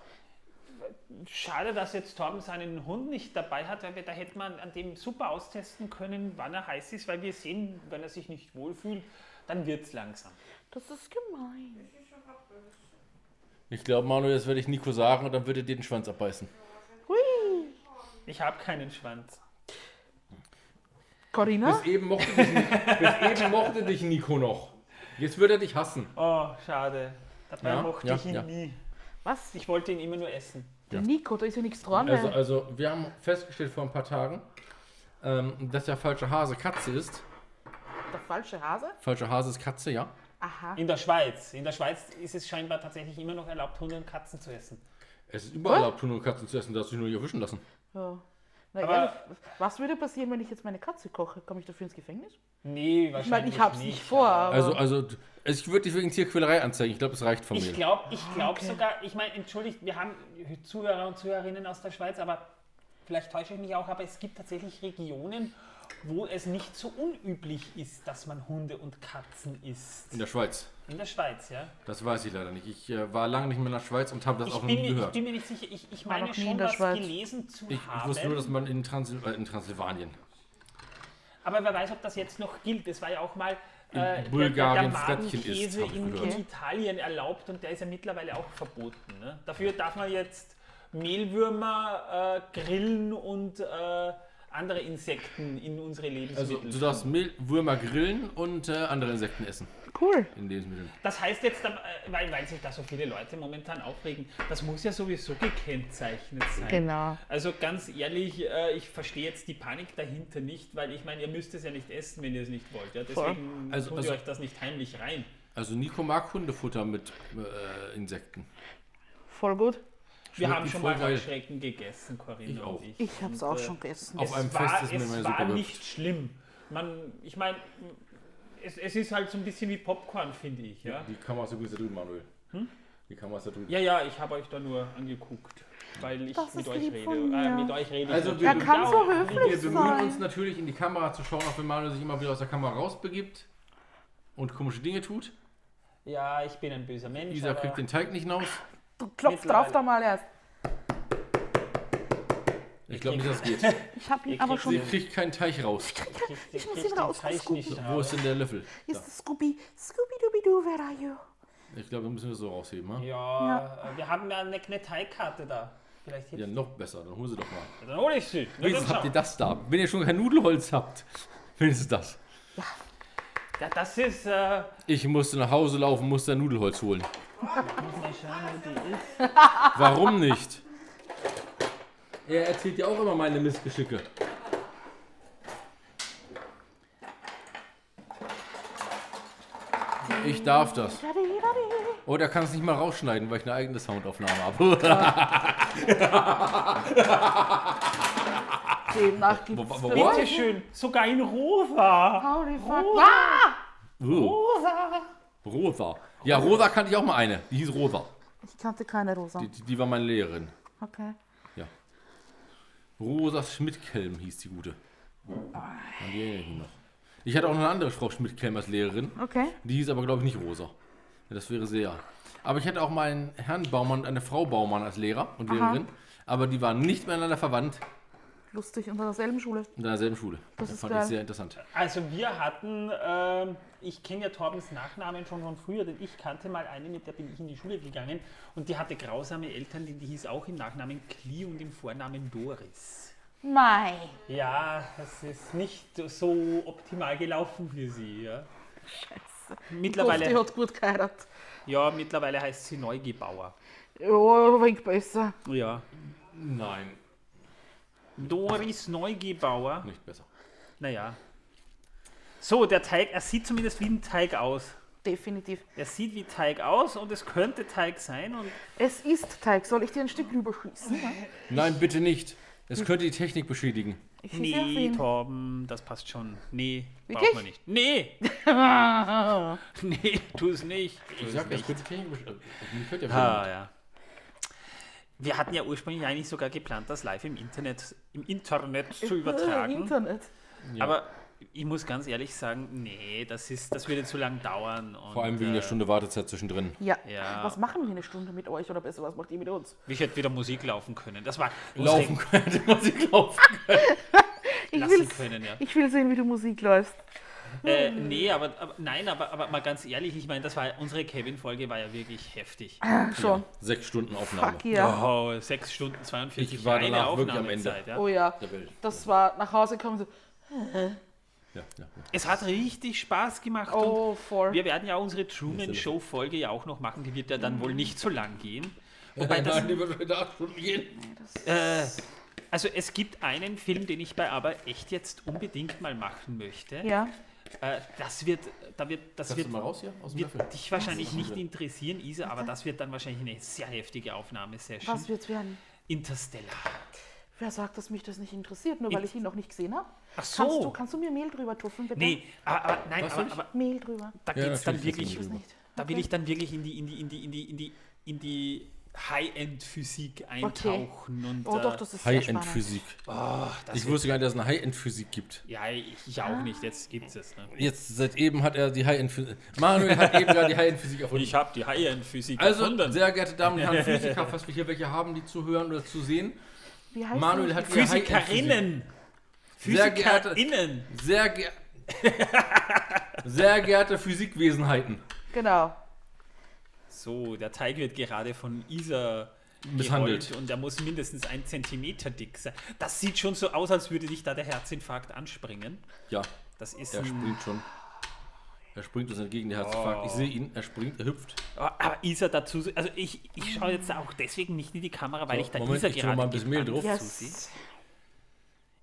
schade, dass jetzt Torben seinen Hund nicht dabei hat, weil wir, da hätte man an dem super austesten können, wann er heiß ist, weil wir sehen, wenn er sich nicht wohlfühlt, dann wird es langsam. Das ist gemein. Ich glaube, Manuel, das werde ich Nico sagen und dann wird er dir den Schwanz abbeißen. Hui. Ich habe keinen Schwanz. Corinna? Bis eben, mochte dich, (laughs) bis eben mochte dich Nico noch. Jetzt wird er dich hassen. Oh, schade. Dabei Ja, mochte ja, ich ihn ja. nie. Was? Ich wollte ihn immer nur essen. Der Nico, da ist ja nichts dran. Also, weil- also wir haben festgestellt vor ein paar Tagen, ähm, dass der falsche Hase Katze ist. der falsche Hase? Falsche Hase ist Katze, ja. Aha. In der Schweiz. In der Schweiz ist es scheinbar tatsächlich immer noch erlaubt, Hunde und Katzen zu essen. Es ist überall erlaubt, Hunde und Katzen zu essen, darfst du dich nur nicht erwischen lassen. Ja. Na, Aber- ehrlich, was würde passieren, wenn ich jetzt meine Katze koche? Komme ich dafür ins Gefängnis? Nee, Ich wahrscheinlich meine, ich hab's nicht vor, aber- aber Also, also ich würde dich wegen Tierquälerei anzeigen. Ich glaube, es reicht von Ich mir. glaube ich glaub Okay. sogar, ich meine, entschuldigt, wir haben Zuhörer und Zuhörerinnen aus der Schweiz, aber vielleicht täusche ich mich auch, aber es gibt tatsächlich Regionen, wo es nicht so unüblich ist, dass man Hunde und Katzen isst. In der Schweiz. In der Schweiz, ja. Das weiß ich leider nicht. Ich äh, war lange nicht mehr in der Schweiz und habe das Ich auch noch nie mir, ich gehört. bin mir nicht sicher, ich, ich meine schon der was Schweiz. gelesen zu Ich, ich haben. wusste nur, dass man in, Transil äh, in Transsilvanien. Aber wer weiß, ob das jetzt noch gilt. Es war ja auch mal In äh, der- Bulgarien der, der isst, Magenkäse ich in, gehört. Italien erlaubt und der ist ja mittlerweile auch verboten. Ne? Dafür darf man jetzt Mehlwürmer äh, grillen und äh, andere Insekten in unsere Also Lebensmittel. du darfst Mehlwürmer grillen und äh, andere Insekten essen cool. in Lebensmitteln. das heißt jetzt, äh, weil, weil sich da so viele Leute momentan aufregen, das muss ja sowieso gekennzeichnet sein. Genau. Also ganz ehrlich, äh, ich verstehe jetzt die Panik dahinter nicht, weil ich meine, ihr müsst es ja nicht essen, wenn ihr es nicht wollt. Ja? Deswegen Also- tut also- ihr euch das nicht heimlich rein. Also Nico mag Hundefutter mit äh, Insekten. Voll gut. Wir haben schon mal geil. Schrecken gegessen, Corinna Ich auch. und ich. Ich hab's Und, auch äh, schon gegessen. Auf es einem war, Fest ist mir es war nicht schlimm. Man, ich meine, es, es ist halt so ein bisschen wie Popcorn, finde ich. Ja, Die Kamera ist übrigens da drüben, Manuel. Die Kamera ist da drüben. ja, ja ich habe euch da nur angeguckt, weil ich Das mit euch rede. Äh, mit euch rede Also ich wir- Er kann so höflich Wir bemühen sein. uns natürlich in die Kamera zu schauen, auch wenn Manuel sich immer wieder aus der Kamera rausbegibt und komische Dinge tut. Ja, ich bin ein böser Mensch. Aber kriegt den Teig nicht hinaus. Du klopfst drauf da mal erst. Ich glaube nicht, dass es geht. Ich habe ihn aber schon. Sie kriegt keinen Teich raus. Ich muss krieg ihn den raus. Teich nicht Scooby. Wo ist denn der Löffel? Hier Da. ist Scooby. Scooby-Dooby-Doo, where are you? Ich glaube, da müssen wir so rausheben. Ne? Ja, äh, wir haben ja eine, eine Teigkarte da. Vielleicht Ja, noch besser. Dann holen Sie doch mal. Dann hole ich sie. Na, Wenigstens habt ihr das da. Wenn ihr schon kein Nudelholz habt, (laughs) wenigstens das. Ja, das ist. Äh, Ich musste nach Hause laufen, musste ein Nudelholz holen. (laughs) mal schauen, wo die ist. Warum nicht? Er erzählt ja auch immer meine Missgeschicke. Ich darf das. Daddy, daddy. Oder er kann es nicht mal rausschneiden, weil ich eine eigene Soundaufnahme habe. (laughs) Demnach gibt es Bitte schön, sogar in rosa. Holy fuck. Ah! Uh, Rosa. Rosa. Ja, Rosa kannte ich auch mal eine. Die hieß Rosa. Ich kannte keine Rosa. Die, die, die war meine Lehrerin. Okay. Rosa Schmidt-Kelm hieß die gute. An die erinnere ich mich noch. Ich hatte auch noch eine andere Frau Schmidt-Kelm als Lehrerin. Okay. Die hieß aber, glaube ich, nicht Rosa. Ja, Das wäre sehr. Aber ich hatte auch mal einen Herrn Baumann und eine Frau Baumann als Lehrer und Lehrerin. Aber die waren nicht miteinander verwandt Lustig, in derselben Schule. in derselben Schule. Das Das, ist fand geil. ich sehr interessant. Also wir hatten, ähm, ich kenne ja Torbens Nachnamen schon von früher, denn ich kannte mal eine, mit der bin ich in die Schule gegangen und die hatte grausame Eltern, die, die hieß auch im Nachnamen Kli und im Vornamen Doris. Mei. Ja, das ist nicht so optimal gelaufen für sie. Ja. Ich hoffe, die Mittlerweile, hat gut geheiratet. ja, mittlerweile heißt sie Neugebauer. Ja, ein wenig besser. Ja. Nein, Doris Neugebauer. nicht besser. Naja. So, der Teig, er sieht zumindest wie ein Teig aus. Definitiv. Er sieht wie Teig aus und es könnte Teig sein und Es ist Teig. Soll ich dir ein Stück rüberschießen? Nein, bitte nicht. Es könnte die Technik beschädigen. Ich Nee. Torben, das passt schon. Nee, Wirklich? braucht man nicht. Nee! (laughs) nee, tu es nicht. Ich sag, es könnte die Technik beschädigen. Ah, ja. Wir hatten ja ursprünglich eigentlich sogar geplant, das live im Internet, im Internet zu übertragen. Internet. Ja. Aber ich muss ganz ehrlich sagen, nee, das, ist, das würde zu lang dauern. Und, Vor allem wegen der äh, Stunde Wartezeit zwischendrin. Ja. Ja. Was machen wir eine Stunde mit euch oder besser, was macht ihr mit uns? Ich hätte wieder Musik laufen können. Das war Laufen könnte (laughs) Musik laufen. Ich lassen will, können, ja. ich will sehen, wie du Musik läufst. Äh, nee, aber, aber nein, aber, aber mal ganz ehrlich, ich meine, das war unsere Kevin-Folge war ja wirklich heftig. Schon. Sechs Stunden Aufnahme. Fuck yeah. Oh, 6 Stunden 42 Ich war danach wirklich am Ende. Aufnahmezeit, Ja. Oh ja. Der Welt. Das war nach Hause kommen so. Ja, ja, ja. Es hat richtig Spaß gemacht. Und Oh, voll. wir werden ja unsere Truman-Show-Folge ja auch noch machen. Die wird ja dann wohl nicht so lang gehen. (laughs) Wobei das, Nein, die wird acht Stunden gehen. äh, also es gibt einen Film, den ich bei aber echt jetzt unbedingt mal machen möchte. Ja. Äh, das wird, da wird, das Kannst wird, du mal raus hier aus dem wird dich wahrscheinlich nicht interessieren, Isa, aber das wird dann wahrscheinlich eine sehr heftige Aufnahmesession. Was wird's werden? Interstellar. Wer sagt, dass mich das nicht interessiert, nur weil ich ihn noch nicht gesehen habe? Ach Kannst du, so. kannst du mir Mehl drüber tupfen, bitte? Nee, aber, aber nein, aber, aber Mehl drüber. da Ja, dann wirklich, da will ich dann wirklich in die, in die, in die, in die, in die, in die High-End-Physik eintauchen und Oh äh, doch, das ist. High-End-Physik. oh, Ich wusste gar nicht, dass es eine High-End-Physik gibt. ja, ich, ich auch nicht, jetzt gibt es ne? Jetzt seit eben hat er die High-End-Physik. Manuel hat eben gerade die High-End-Physik erfunden. Ich habe die High-End-Physik also, erfunden. sehr geehrte Damen und Herren (laughs) Physiker, falls wir hier welche haben, die zu hören oder zu sehen. Wie heißt Manuel hat die Physikerinnen! Sehr geehrte- Physikerinnen! Sehr, ge (laughs) sehr geehrte Physikwesenheiten. Genau. So, der Teig wird gerade von Isa Misshandelt. gerollt und er muss mindestens ein Zentimeter dick sein. Das sieht schon so aus, als würde dich da der Herzinfarkt anspringen. Ja, Das ist er springt schon. Er springt uns entgegen, der Herzinfarkt. Ich sehe ihn, er springt, er hüpft. Aber Isa dazu, also ich, ich schaue jetzt auch deswegen nicht in die Kamera, weil So, ich da Moment, Isa ich gerade mal ein bisschen Mehl drauf. zusehe. Yes.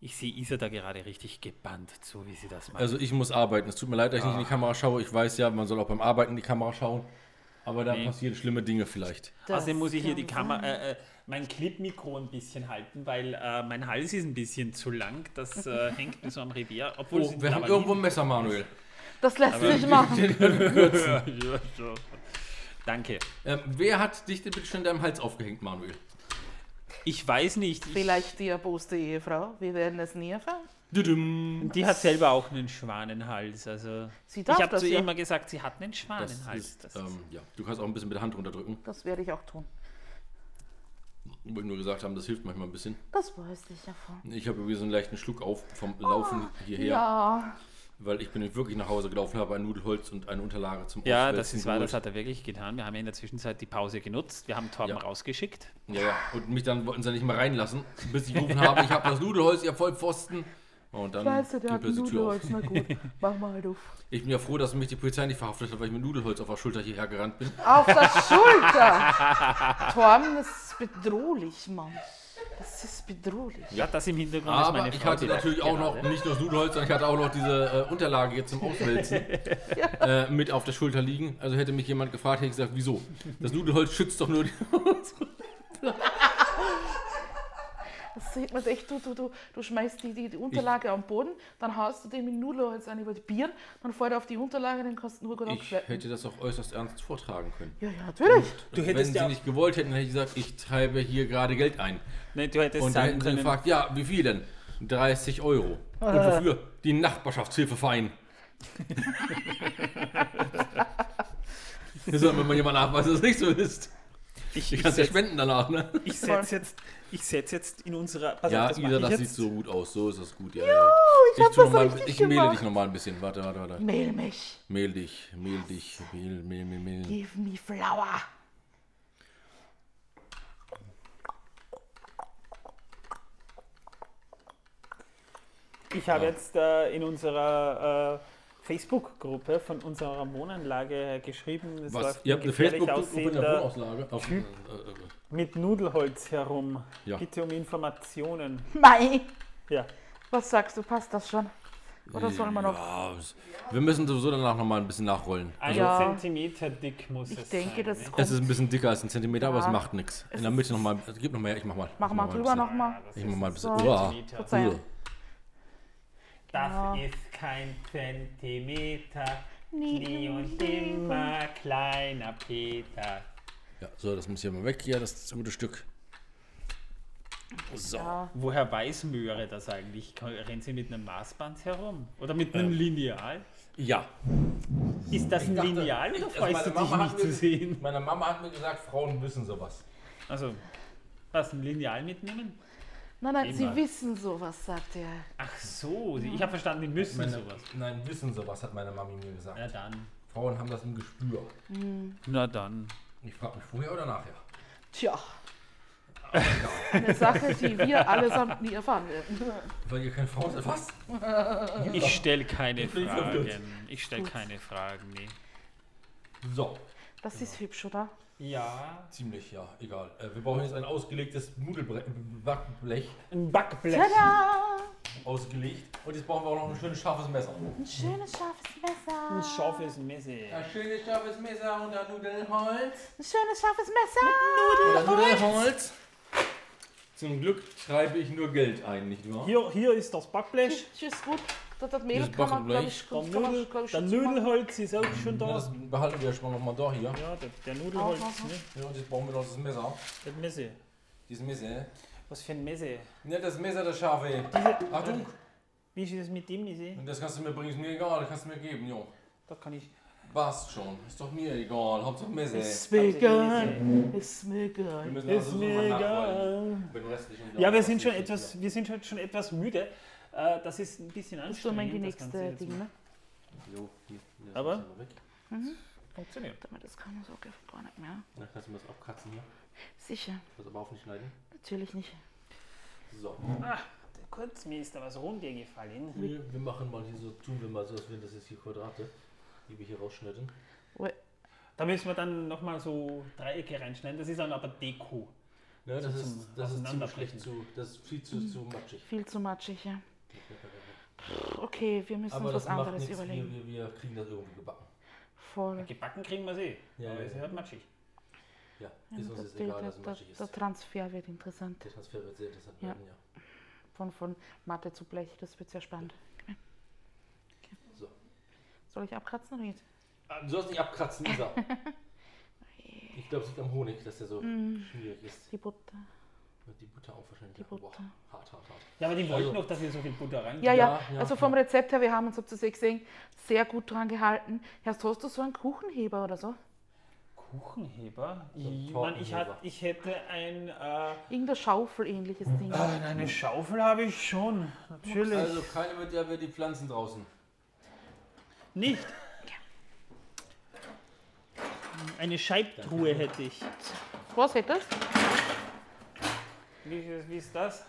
Ich sehe Isa da gerade richtig gebannt zu, wie sie das macht. Also ich muss arbeiten. Es tut mir leid, dass ich nicht in die Kamera schaue. Ich weiß ja, man soll auch beim Arbeiten in die Kamera schauen. Aber da Nee. passieren schlimme Dinge vielleicht. Das Außerdem muss ich hier die Kamera, äh, äh, mein Clipmikro ein bisschen halten, weil äh, mein Hals ist ein bisschen zu lang. Das äh, (laughs) hängt mir so am Revier. Obwohl Oh, wir haben aber irgendwo ein Messer, Manuel. Das lässt sich machen. Ja. (laughs) Danke. Ähm, wer hat dich denn bitte schon in deinem Hals aufgehängt, Manuel? Ich weiß nicht. Ich, Vielleicht die erboste Ehefrau. Wir werden es nie erfahren. Die hat selber auch einen Schwanenhals. Also Sie ich habe das zu ihr ja. immer gesagt, sie hat einen Das Schwanenhals. ist, Das ist, ähm, ja, du kannst auch ein bisschen mit der Hand runterdrücken. Das werde ich auch tun. Ich wollte nur gesagt haben, das hilft manchmal ein bisschen. Das weiß ich ja von. Ich habe irgendwie so einen leichten Schluck auf vom Laufen hierher, Ja, weil ich bin wirklich nach Hause gelaufen, habe ein Nudelholz und eine Unterlage zum Ja, das ist wahr, das hat er wirklich getan. Wir haben ja in der Zwischenzeit die Pause genutzt. Wir haben Torben Ja. rausgeschickt. Ja, ja. Und mich dann wollten sie nicht mehr reinlassen, bis ich gerufen habe, ich habe das Nudelholz, ihr Vollpfosten. Und dann scheiße, der hat. Nudelholz. Na gut, (laughs) mach mal halt auf. Ich bin ja froh, dass mich die Polizei nicht verhaftet hat, weil ich mit Nudelholz auf der Schulter hierher gerannt bin. Auf der (laughs) Schulter! Torben, das ist bedrohlich, Mann. Das ist bedrohlich. Ja, das im Hintergrund ist Aber meine ich Frau. hatte die da natürlich auch noch gerade- nicht nur das Nudelholz, sondern ich hatte auch noch diese äh, Unterlage jetzt zum (laughs) Auswälzen äh, mit auf der Schulter liegen. Also hätte mich jemand gefragt, hätte ich gesagt, wieso? Das Nudelholz schützt doch nur die Das sieht man echt, du, du, du, du schmeißt die, die, die Unterlage am Boden, dann haust du den mit Nudelholz an über die Birn, dann fällt er auf die Unterlage, dann kannst du nur gut Ich hätte das auch äußerst ernst vortragen können. Ja, ja, natürlich. Du Wenn hättest sie ja, nicht gewollt hätten, hätte ich gesagt, ich treibe hier gerade Geld ein. nee, du hättest Und dann hätten sie gefragt, ja, wie viel denn? 30 Euro. Und wofür? Die Nachbarschaftshilfeverein. (laughs) Das soll mir mal jemand nachweisen, dass es nicht so ist. Ich, ich kannst ja spenden danach, ne? ich setze jetzt, ich setz jetzt in unserer. Pass Ja, auf, das Ida, ich das jetzt. sieht so gut aus. So ist das gut. Ja, ja. ich hab tu das mal, ich mehle gemacht. dich noch mal ein bisschen. Warte, warte, warte. Mehl mich. Mehl dich, mehl dich, mehl, mehl, mehl, mehl. Give me flour. Ich habe jetzt äh, in unserer äh, Facebook-Gruppe von unserer Wohnanlage geschrieben, es Was? läuft Ihr habt eine Facebook-Gruppe in der Wohnauslage? Auf, äh, äh, mit Nudelholz herum. Ja. Bitte um Informationen. Mei. Ja. Was sagst du, passt das schon? Oder sollen wir noch? Ja, wir müssen sowieso danach noch mal ein bisschen nachrollen. Ein Ja. Zentimeter dick muss Ich es denke, sein. das ne? Es ist ein bisschen dicker als ein Zentimeter, aber es Ja. macht nichts. In der Mitte noch mal, gib noch mal her, ich mach mal. Mach Ich mal ein drüber bisschen. nochmal. Ich mach mal ein bisschen. So. Uah. Das Ja. ist kein Zentimeter. Nie Nie und immer kleiner Peter. Ja, so, das muss hier mal weg hier, das gute Stück. So. Ja, Woher weiß Möhre das eigentlich? Rennt sie mit einem Maßband herum? Oder mit einem Lineal? Ja. Ist das ein dachte, Lineal oder ich- also freust meine du dich Mama hat nicht zu mir- sehen? Meine Mama hat mir gesagt, Frauen wissen sowas. Also, was, ein Lineal mitnehmen? Nein, nein, Immer. sie wissen sowas, sagt er. Ach so, ich habe verstanden, die müssen Meine, sowas. nein, wissen sowas, hat meine Mami mir gesagt. Na dann. Frauen haben das im Gespür. Na dann. Ich frage mich vorher oder nachher. Tja. (laughs) Eine Sache, die wir allesamt nie erfahren werden. Weil ihr keine Frauen seid. Was? (laughs) Ich stelle keine. Fragen. Ich stelle keine Fragen, nee. So. Das ist hübsch, oder? Ja. Ziemlich, ja, egal. Äh, wir brauchen jetzt ein ausgelegtes Nudelblech Ein Backblech. Tada! ausgelegt. Und jetzt brauchen wir auch noch ein schönes scharfes Messer. Ein schönes, scharfes Messer. Ein scharfes Messer. Ein schönes scharfes Messer und ein Nudelholz. Ein schönes, scharfes Messer. Oder Nudelholz. Zum Glück schreibe ich nur Geld ein, nicht wahr? Hier, hier ist das Backblech. Tschüss, gut. Das, das Mehl kann man, glaube ich, Der, kann man, glaub ich, der. Nudelholz ist auch schon Ja, da. das behalten wir schon noch mal da hier. Ja, der, der Nudelholz, Aha, ne? Ja, und jetzt brauchen wir noch das Messer. Das Messer. Dieses Messer. Was für ein Messer? Ja, das Messer, das scharfe. Achtung! Wie ist das mit dem Messer? Und das kannst du mir bringen, ist mir egal, das kannst du mir geben, jo. Das kann ich. Passt schon, ist doch mir egal, Hauptsache Messer. Ist mir egal. Ist mir egal. Wir müssen Ist also mir egal. Ja, wir sind schon etwas, wir sind schon etwas müde. Äh, Das ist ein bisschen Das ist so mein anstrengend. nächste jetzt Ding, mal. ne? Jo, hier, hier, Aber- das ist weg. Funktioniert. Damit das kann man so gar nicht mehr. Dann kannst du mir das abkratzen hier. Sicher, Das aber auch nicht schneiden. natürlich nicht. So. Ah, kurz, mir ist da was runtergefallen. Wir, wir machen mal hier so, tun wir mal so, als wären das jetzt hier Quadrate, die wir hier rausschneiden. Da müssen wir dann nochmal so Dreiecke reinschneiden. Das ist dann aber Deko. Ja, das So ist, das ist ziemlich Auseinanderbrechen. schlecht zu, das ist viel zu, zu matschig. Viel zu matschig, ja. Okay, wir müssen Aber uns das was macht anderes nichts, wir, überlegen. wir, wir kriegen das irgendwie gebacken. Voll. Gebacken kriegen wir sie. Ja, aber ja, ist ja. halt matschig. Ja, Ja, ist uns der, jetzt der, egal, der, dass es der, matschig ist. der Transfer wird interessant. Der Transfer wird sehr interessant Ja. werden, ja. Von, von Matte zu Blech, das wird sehr spannend. Okay. So. Soll ich abkratzen oder jetzt? Ah, Du sollst nicht abkratzen, Isa. (laughs) Ich glaube, es liegt am Honig, dass der so schwierig ist. Die Butter. Die Butter auch wahrscheinlich. Die ja. Boah, Butter. hart, hart, hart. Ja, aber die wollten Also- noch, dass wir so viel Butter rein. Ja, ja, Ja, also vom Rezept her, wir haben uns, habt ihr eh gesehen, sehr gut dran gehalten. Hast, hast du so einen Kuchenheber oder so? Kuchenheber? So ich, mein, ich, hat, ich hätte ein. Äh, Irgendein Schaufel-ähnliches Ding. eine Schaufel habe ich schon, natürlich. Also keine, mit der wir die Pflanzen draußen. Nicht. Eine Scheibtruhe hätte ich. Was hätte das? Wie, wie ist das?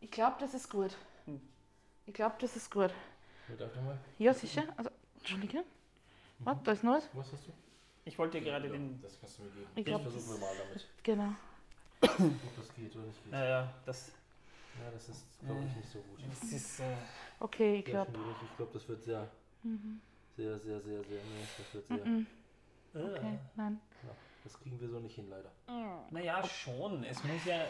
Ich glaube, das ist gut. Ich glaube, das ist gut. Ja, Darf ich mal? Ja, sicher. Also, Entschuldige. Was? Da ist noch was? Was hast du? Ich wollte dir gerade den. Das kannst du mir geben. Ich glaub, versuche das- mal damit. (laughs) Genau. Ob das geht oder nicht geht. Naja, das, Ja, das ist, glaube ich, nicht so gut. das ist. Äh, Okay, ich Sehr glaube. Ich glaube, das wird sehr, sehr, sehr, sehr, sehr, nee, das wird sehr, Okay, nein. ja, das kriegen wir so nicht hin, leider. naja, schon. Es muss ja.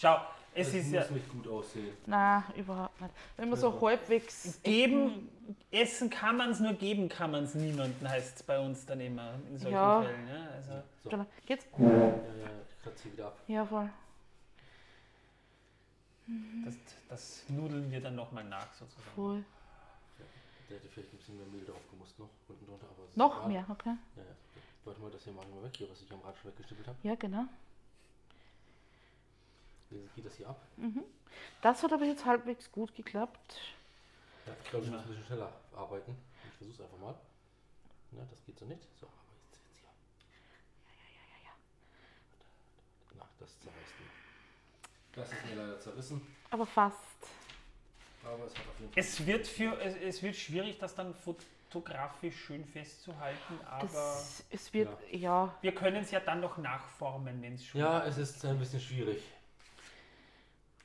Schau, es Das ist muss ja. nicht gut aussehen. Nein, überhaupt nicht. Wenn man so halbwegs. Geben, essen kann man es, nur geben kann man es niemanden, heißt es bei uns dann immer in solchen Ja. Fällen. Ja? Also, So, Geht's? ja, ja, ich kratze hier wieder ab. Ja, voll. das, das nudeln wir dann nochmal nach sozusagen. Voll. Der hätte vielleicht ein bisschen mehr Mehl drauf gemusst noch, unten drunter, aber Noch mehr, okay. Ja, ja. Warte mal, das hier mache ich mal weg, hier, was ich am Rad schon weggestippelt habe. Ja, genau. Wie geht das hier ab? Das hat aber jetzt halbwegs gut geklappt. Ja, ich glaube, ich muss ein bisschen schneller arbeiten. Ich versuche es einfach mal. Na, das geht so nicht. So, aber jetzt, jetzt hier. Na, das zerreißt mir. Das ist mir leider zerrissen, Aber fast. aber es hat auf jeden Fall. Es wird, für, es, es wird schwierig, das dann fotografisch schön festzuhalten, aber Das, es wird, ja. wir können es ja dann noch nachformen, wenn es schon. Ja, es ist ein bisschen schwierig.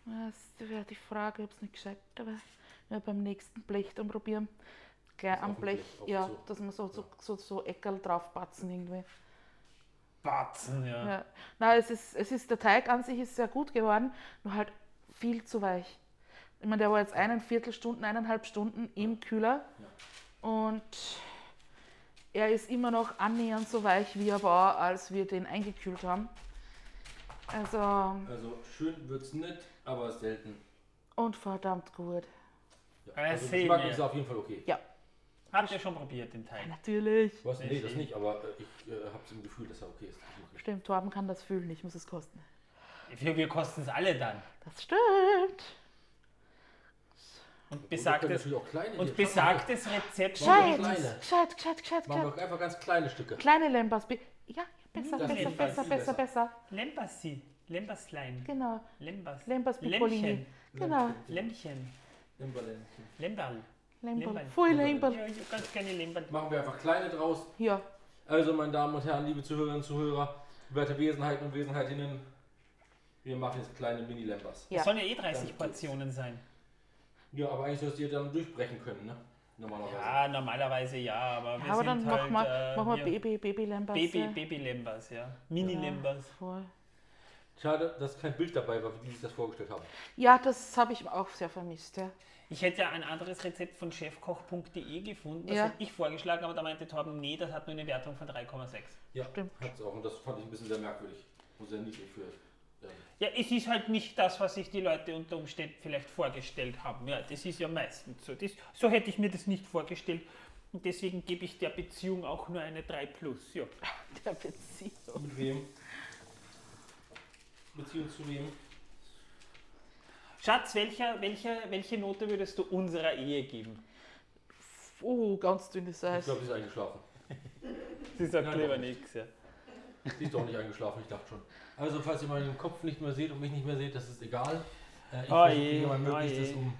Das wäre die Frage, ob es nicht gescheit aber ja, beim nächsten Blech dann probieren. Gleich am Blech, Blech ja, so. dass man so, so, so, so Eckerl draufpatzen irgendwie. Batzen, ja. Ja. Nein, es ist, es ist, der Teig an sich ist sehr gut geworden, nur halt viel zu weich. Ich meine, der war jetzt einen Viertelstunden, eineinhalb Stunden im Kühler und er ist immer noch annähernd so weich, wie er war, als wir den eingekühlt haben. Also, Also schön wird es nicht, aber selten. und verdammt gut. Ja. Ah, Also sehen Geschmack ist auf jeden Fall okay. Ja, Habt ihr schon probiert, den Teig? natürlich. Was? Nee, das nicht, aber äh, ich äh, habe im Gefühl, dass er okay ist. Stimmt, Torben kann das fühlen, ich muss es kosten. Wir, wir kosten es alle dann. Das stimmt. Und besagtes, natürlich auch kleine und hier. besagtes Rezept wir Gescheit, kleine. gescheit, gescheit, gescheit, Machen gescheit. wir einfach ganz kleine Stücke. Kleine Lembas. Ja, besser, Das besser, besser, besser. besser. Lembassi, Lembaslein, Genau. Lembas, Lembas Piccolini. Lämmchen, Genau. Lämmchen, Limberländchen. Lemberl. Lemberl. Lemberl. Voll Ja, Lemberl. ich ganz gerne Lemberl. Machen wir einfach kleine draus. Ja, Also, meine Damen und Herren, liebe Zuhörerinnen und Zuhörer, werte Wesenheiten und Wesenheitinnen, wir machen jetzt kleine Mini-Lembers. Ja. Es sollen ja eh 30 Dann- Portionen sein. Ja, aber eigentlich sollst ihr dann durchbrechen können, ne? Normalerweise. Ja, normalerweise ja, aber wir aber sind dann halt, machen wir, äh, machen wir wir- Baby, Baby Lembas. Baby, ja. Baby Lembers, ja. Mini Ja, Lembers. voll. Schade, dass kein Bild dabei war, wie die sich das vorgestellt haben. Ja, das habe ich auch sehr vermisst, ja. Ich hätte ja ein anderes Rezept von chefkoch.de gefunden. Das Ja. hätte ich vorgeschlagen, aber da meinte Torben, nee, das hat nur eine Wertung von 3,6. Ja, Stimmt. hat's auch. Und das fand ich ein bisschen sehr merkwürdig. Und sehr niedrig für. Ja. Ja, es ist halt nicht das, was sich die Leute unter Umständen vielleicht vorgestellt haben. Ja, das ist ja meistens so. Das, so hätte ich mir das nicht vorgestellt. Und deswegen gebe ich der Beziehung auch nur eine 3 plus. Ja. (laughs) Der Beziehung. Mit wem? Beziehung zu wem? Schatz, welcher, welcher, welche Note würdest du unserer Ehe geben? Oh, ganz dünnes Ich Eis. glaube, sie ist eingeschlafen. (laughs) Sie sagt Nein, lieber nichts. Ja. Sie ist doch nicht eingeschlafen, ich dachte schon. Also, falls ihr meinen Kopf nicht mehr seht und mich nicht mehr seht, das ist egal. Äh, ich Oh versuche mein oh Möglichstes, um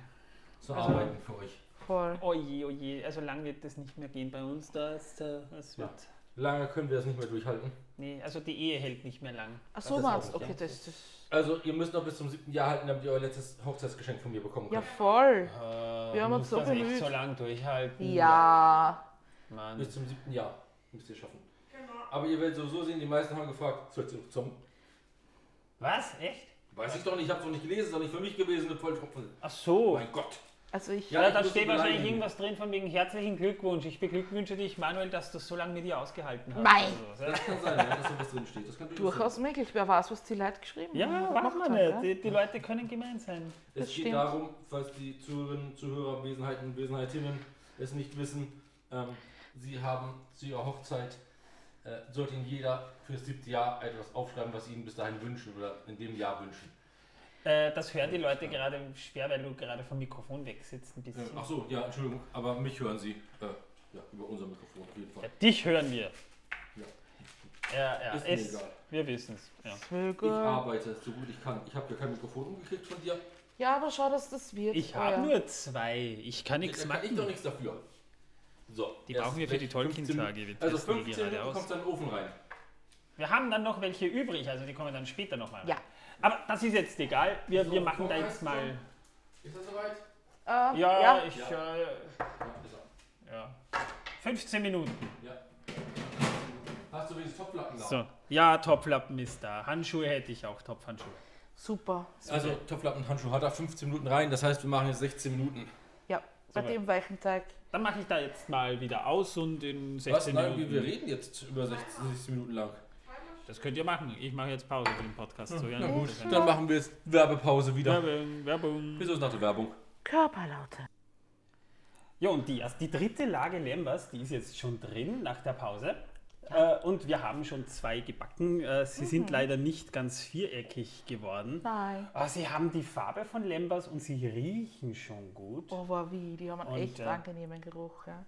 zu Also- arbeiten für euch. Voll. Oh je, oh je, also lang wird das nicht mehr gehen bei uns. Das, äh, das wird. Lange können wir das nicht mehr durchhalten. Nee, also die Ehe hält nicht mehr lang. Ach so, nicht, Okay, ja. das, das. Also, ihr müsst noch bis zum siebten Jahr halten, damit ihr euer letztes Hochzeitsgeschenk von mir bekommen Ja, könnt. voll. Äh, Wir haben uns muss so das echt bemüht. so lang durchhalten. Ja. Mann. Bis zum siebten Jahr müsst ihr schaffen. Aber ihr werdet sowieso sehen, die meisten haben gefragt, soll ich zum. Was? Echt? Weiß ich doch nicht, ich hab's doch nicht gelesen, ist doch nicht für mich gewesen, eine Volltropfen. Ach so. Mein Gott. Also ich. Ja, Ja, da steht wahrscheinlich beleidigen. irgendwas drin von wegen herzlichen Glückwunsch. Ich beglückwünsche dich, Manuel, dass du so lange mit dir ausgehalten hast. Mei. Also, ja. Das kann sein, ja, dass sowas drin steht. Das kann durchaus Durchaus möglich. Wer weiß, was die Leute geschrieben Ja, haben. oder machen wir nicht. Die, die Leute können gemein sein. Es Das geht stimmt. darum, falls die Zuhörerinnen, Zuhörer, Wesenheiten und Wesenheitinnen es nicht wissen, ähm, sie haben zu ihrer Hochzeit äh, sollte jeder für das siebte Jahr etwas aufschreiben, was sie ihnen bis dahin wünschen oder in dem Jahr wünschen. Äh, das hören die Leute gerade schwer, weil du gerade vom Mikrofon wegsitzt ein Äh, bisschen. ach so, ja, Entschuldigung, aber mich hören sie äh, ja, über unser Mikrofon auf jeden Ja, Fall. dich hören wir. Ja. Ja, ja, Ist mir es, egal. wir wissen es. Ja. Ich arbeite so gut ich kann. Ich habe ja kein Mikrofon umgekriegt von dir. Ja, aber schau, dass das wird. Ich habe ja. nur zwei. Ich kann nichts da kann ich doch machen. nichts dafür. So, Die brauchen wir für die 15 Tolkien-Tage. Also testen die 15 gerade Minuten kommt dann in den Ofen rein. Wir haben dann noch welche übrig, also die kommen dann später nochmal. Ja. Aber das ist jetzt egal. Wir, So, wir machen da jetzt mal. Ist das soweit? Ähm, Ja, ja. ich. Ja. Äh, Ja, ist er. ja. 15 Minuten. Ja. Hast du wenigstens Topflappen da? So. Ja, Topflappen ist da. Handschuhe hätte ich auch, Topfhandschuhe. Super. Also Topflappen, Handschuh hat er 15 Minuten rein. Das heißt, wir machen jetzt 16 Minuten. Ja, bei dem weichen Teig. Dann mache ich da jetzt mal wieder aus und in 16 Was? Nein, Minuten. wir, wir reden jetzt über 16, 16 Minuten lang. Das könnt ihr machen. Ich mache jetzt Pause für den Podcast. So, ja, Na gut, dann machen wir jetzt Werbepause wieder. Werbung, Werbung. Wieso ist nach der Werbung? Körperlaute. Ja, und die, also die dritte Lage Lembas, die ist jetzt schon drin nach der Pause. Äh, und wir haben schon zwei gebacken. Äh, sie sind leider nicht ganz viereckig geworden. Nein. Aber sie haben die Farbe von Lembas und sie riechen schon gut. Oh, war wie. Die haben einen Und, echt äh, angenehmen Geruch. Ja.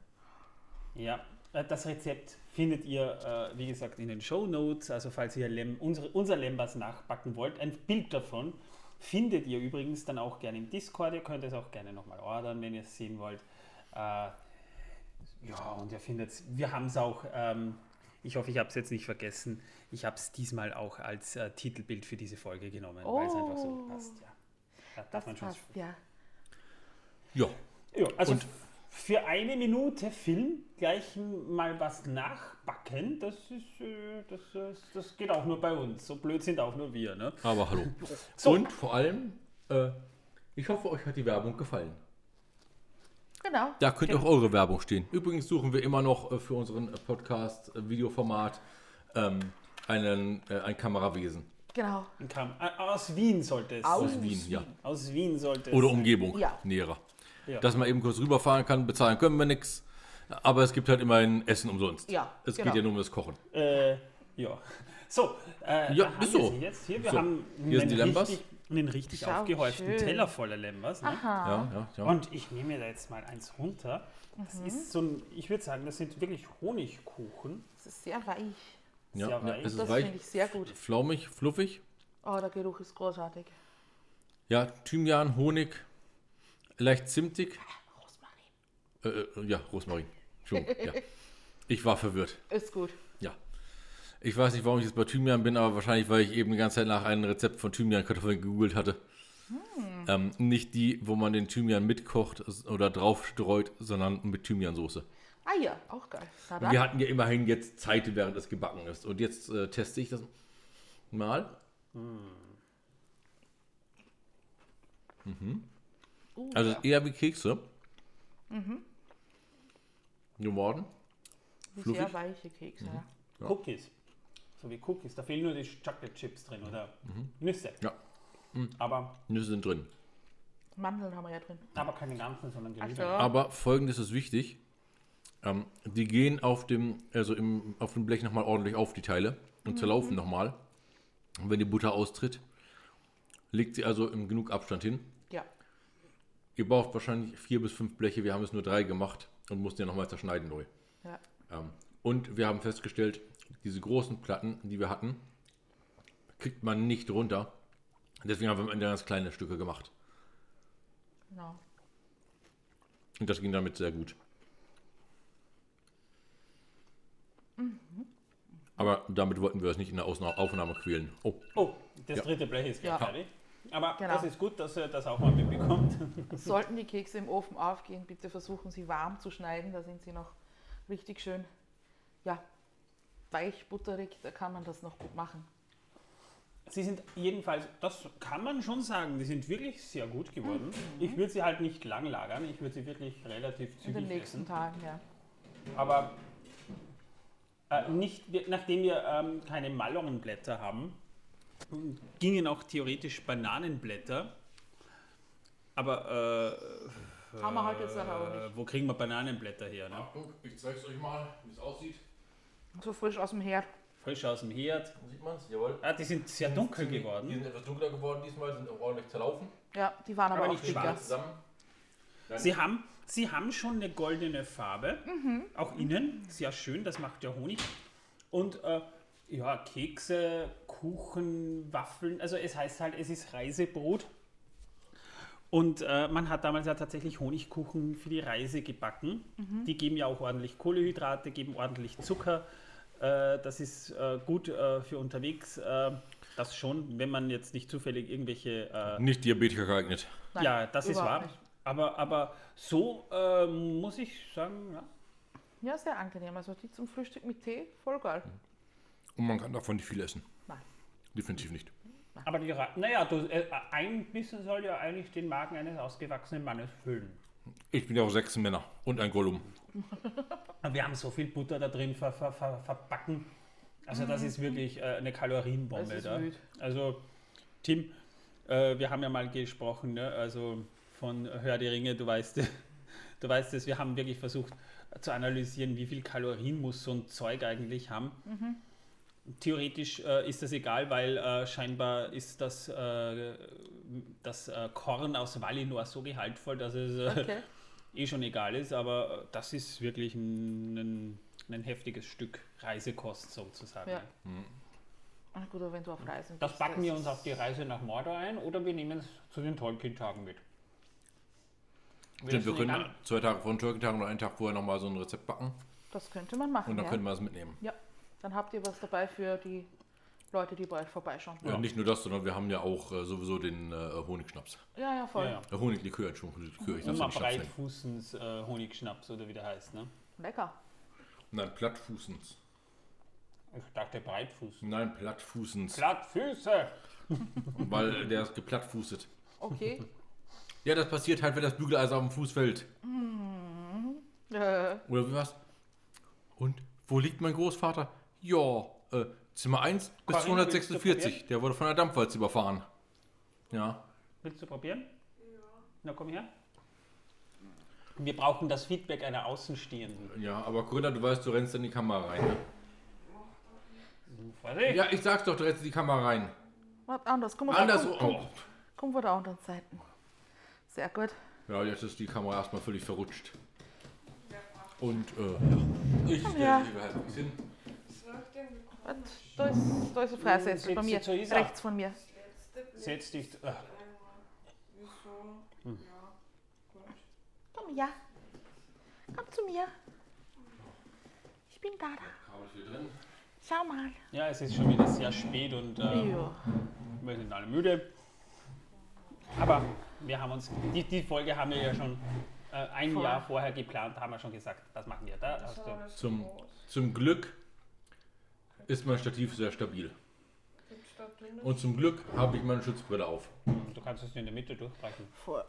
Ja, äh, das Rezept findet ihr, äh, wie gesagt, in den Show Notes. Also falls ihr Lem, unsere, unser Lembas nachbacken wollt, ein Bild davon findet ihr übrigens dann auch gerne im Discord. Ihr könnt es auch gerne nochmal ordern, wenn ihr es sehen wollt. Äh, ja, und ihr findet wir haben es auch, ähm, ich hoffe, ich habe es jetzt nicht vergessen, ich habe es diesmal auch als äh, Titelbild für diese Folge genommen, weil es einfach so Oh. passt. Ja. Da darf Das passt, ja. Ja. ja, also Und- für eine Minute Film gleich mal was nachbacken, das ist, äh, das, ist, das geht auch nur bei uns. So blöd sind auch nur wir, ne? Aber hallo. (laughs) So. Und vor allem, äh, ich hoffe, euch hat die Werbung gefallen. Genau. Da könnt ihr auch eure Werbung stehen. Übrigens suchen wir immer noch äh, für unseren äh, Podcast äh, Videoformat ähm, einen, äh, ein Kamerawesen. Genau. Aus Wien sollte es Aus sein. Aus Wien, ja. Aus Wien sollte es Oder. Umgebung, Ja. näherer. Ja. Dass man eben kurz rüberfahren kann, bezahlen können wir nichts. Aber es gibt halt immerhin Essen umsonst. Ja, Es genau. geht ja nur um das Kochen. Äh, ja. So, äh, Ja, da haben ist wir so. sie jetzt hier. Wir So, haben hier sind die Lembas. richtig, einen richtig Schau, aufgehäuften schön. Teller voller Lembas. Ne? Aha. Ja, ja, ja. Und ich nehme mir da jetzt mal eins runter. Das Mhm. ist so ein, ich würde sagen, das sind wirklich Honigkuchen. Das ist sehr weich. ja, sehr ja, weich. es ist Das weich, finde ich sehr gut. flaumig, fluffig. Oh, der Geruch ist großartig. Ja, Thymian, Honig, leicht zimtig. Rosmarin. Äh, äh, ja, Rosmarin. Entschuldigung, ja. Ich war verwirrt. Ist gut. Ja. Ich weiß nicht, warum ich jetzt bei Thymian bin, aber wahrscheinlich, weil ich eben die ganze Zeit nach einem Rezept von Thymian-Kartoffeln gegoogelt hatte. Ähm, nicht die, wo man den Thymian mitkocht oder draufstreut, sondern mit Thymiansoße. Ah ja, auch geil. Wir hatten ja immerhin jetzt Zeit, während es gebacken ist. Und jetzt äh, teste ich das mal. Uh, Also ja. eher wie Kekse. Geworden. Wie fluffig. sehr weiche Kekse. ja. Cookies. So wie Cookies. Da fehlen nur die Chocolate Chips drin oder Nüsse. Ja, Aber, Nüsse sind drin. Mandeln haben wir ja drin. aber keine ganzen, sondern die so. Aber folgendes ist wichtig. Ähm, die gehen auf dem, also im, auf dem Blech nochmal ordentlich auf, die Teile, und zerlaufen nochmal. Und wenn die Butter austritt, legt sie also in genug Abstand hin. Ihr braucht wahrscheinlich vier bis fünf Bleche, wir haben es nur drei gemacht und mussten ja nochmal zerschneiden neu. ja. Ähm, und wir haben festgestellt, diese großen Platten, die wir hatten, kriegt man nicht runter. Deswegen haben wir am Ende ganz kleine Stücke gemacht. Genau. Und das ging damit sehr gut. Aber damit wollten wir es nicht in der Ausna Aufnahme quälen. Oh, Oh, das Ja. dritte Blech ist Ja. fertig. Aber Genau. das ist gut, dass ihr das auch mal mitbekommt. (laughs) Sollten die Kekse im Ofen aufgehen, bitte versuchen sie warm zu schneiden. Da sind sie noch richtig schön, ja, weich, butterig. Da kann man das noch gut machen. Sie sind jedenfalls, das kann man schon sagen, die sind wirklich sehr gut geworden. Ich würde sie halt nicht lang lagern, ich würde sie wirklich relativ In den zügig nächsten essen. Tagen, ja. Aber äh, nicht, nachdem wir ähm, keine Malonblätter haben, gingen auch theoretisch Bananenblätter. Aber äh, Haben wir halt jetzt auch äh, nicht. wo kriegen wir Bananenblätter her? Ne? ich zeige es euch mal, wie es aussieht. So frisch aus dem Herd. Frisch aus dem Herd. Sieht man es? Jawohl. Ah, die sind sehr dunkel Die geworden. sind etwas dunkler geworden diesmal, sind auch ordentlich zerlaufen. Ja, die waren aber, Aber auch nicht dicker. schwarz. Zusammen. Sie haben, sie haben schon eine goldene Farbe, auch innen, sehr schön, das macht der Honig. Und äh, ja, Kekse, Kuchen, Waffeln, also es heißt halt, es ist Reisebrot. Und äh, man hat damals ja tatsächlich Honigkuchen für die Reise gebacken. Die geben ja auch ordentlich Kohlehydrate, geben ordentlich Zucker. Äh, das ist äh, gut äh, für unterwegs. Äh, das schon, wenn man jetzt nicht zufällig irgendwelche äh, Nicht Diabetiker geeignet. Nein, ja, das ist wahr. nicht. Aber, aber so muss ich sagen, ja. Ja, sehr angenehm. Also die zum Frühstück mit Tee, voll geil. Und man kann davon nicht viel essen. Nein. Definitiv nicht. Aber die, Ra- naja, du, äh, ein Bissen soll ja eigentlich den Magen eines ausgewachsenen Mannes füllen. Ich bin ja auch sechs Männer und ein Gollum. (laughs) Wir haben so viel Butter da drin ver, ver, ver, verbacken. Also das ist wirklich äh, eine Kalorienbombe da. wild. Also Tim, äh, wir haben ja mal gesprochen, ne? also von Hör die Ringe, du weißt, (laughs) du weißt es, wir haben wirklich versucht zu analysieren, wie viel Kalorien muss so ein Zeug eigentlich haben. Theoretisch äh, ist das egal, weil äh, scheinbar ist das, äh, das äh, Korn aus Valinor so gehaltvoll, dass es äh, Okay. (laughs) eh schon egal ist, aber äh, das ist wirklich ein, ein, ein heftiges Stück Reisekost sozusagen. Ja. Na gut, aber wenn du auf Reisen Das bist, backen wir uns auf die Reise nach Mordor ein oder wir nehmen es zu den Tolkien-Tagen mit. Stimmt, wir können an- zwei Tage vor den Türkentagen oder einen Tag vorher nochmal so ein Rezept backen Das könnte man machen. und dann ja. können wir es mitnehmen. ja, dann habt ihr was dabei für die Leute, die bei euch vorbeischauen. Ja. nicht nur das, sondern wir haben ja auch äh, sowieso den äh, Honigschnaps. Ja, ja, voll. Ja, ja. Äh, Honiglikör, Entschuldigung, Likör, ich darf Immer ja. Breitfußens äh, Honigschnaps oder wie der heißt, ne? Lecker. Nein, Plattfußens. Ich dachte Breitfuß. Nein, Plattfußens, Plattfüße! (laughs) weil der ist geplattfußet. Okay. Ja, das passiert halt, wenn das Bügeleisen auf dem Fuß fällt. äh, Oder wie was? Und wo liegt mein Großvater? Ja, äh, Zimmer 1 bis Corinna, willst du 246. Der wurde von einer Dampfwalze überfahren. Ja. Willst du probieren? Ja. Na komm her. Wir brauchen das Feedback einer Außenstehenden. Ja, aber Corinna, du weißt, du rennst in die Kamera rein. Ne? Ja, ich sag's doch, du rennst in die Kamera rein. was anders. Guck mal, Anders. Komm, komm, Oh. komm von der anderen Seite. Sehr gut. Ja, jetzt ist die Kamera erstmal völlig verrutscht. Und, äh, ja. Ich stelle mich lieber halbwegs hin. Da ist, da ist ein Freisessel bei mir. Rechts von mir. Setz dich. Äh, Komm her. Komm zu mir. Ich bin da. Schau mal. ja, es ist schon wieder sehr spät und äh, Ja. wir sind alle müde. Aber wir haben uns, die, die Folge haben wir ja schon äh, ein Voll. Jahr vorher geplant, haben wir schon gesagt, das machen wir da. Hast du, Zum, zum Glück ist mein Stativ sehr stabil. Und zum Glück habe ich meine Schutzbrille auf. du kannst es in der Mitte durchbrechen. Voll.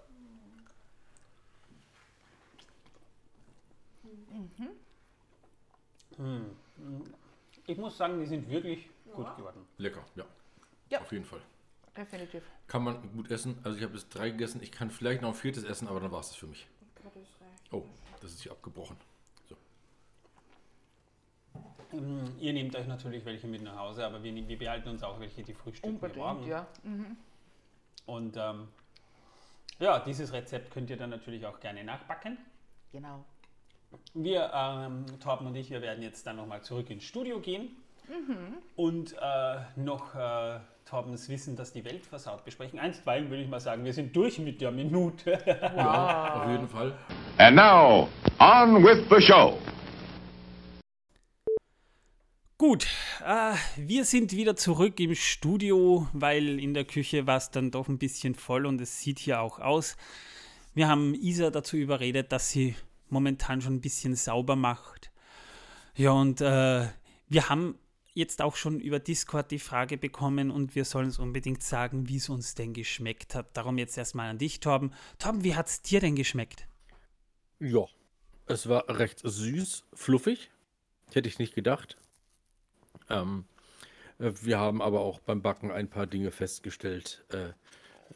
Ich muss sagen, die sind wirklich gut geworden. Lecker, ja. Ja. Auf jeden Fall. Definitiv. Kann man gut essen. Also ich habe jetzt drei gegessen. Ich kann vielleicht noch ein viertes essen, aber dann war es das für mich. Oh, das ist hier abgebrochen. Mm, Ihr nehmt euch natürlich welche mit nach Hause, aber wir, nehmen- wir behalten uns auch welche, die frühstücken wir morgen. Unbedingt, ja. Und ähm, ja, dieses Rezept könnt ihr dann natürlich auch gerne nachbacken. Genau. Wir, ähm, Torben und ich, wir werden jetzt dann nochmal zurück ins Studio gehen und äh, noch äh, Torbens Wissen, dass die Welt versaut besprechen. Einstweilen würde ich mal sagen, wir sind durch mit der Minute. Ja, auf jeden Fall. And now, on with the show. Gut, äh, wir sind wieder zurück im Studio, weil in der Küche war es dann doch ein bisschen voll und es sieht hier auch aus. Wir haben Isa dazu überredet, dass sie momentan schon ein bisschen sauber macht. Ja, und äh, wir haben jetzt auch schon über Discord die Frage bekommen und wir sollen es unbedingt sagen, wie es uns denn geschmeckt hat. Darum jetzt erstmal an dich, Torben. Torben, wie hat es dir denn geschmeckt? Ja. Es war recht süß, fluffig. Hätte ich nicht gedacht. Ähm, äh, wir haben aber auch beim Backen ein paar Dinge festgestellt, äh,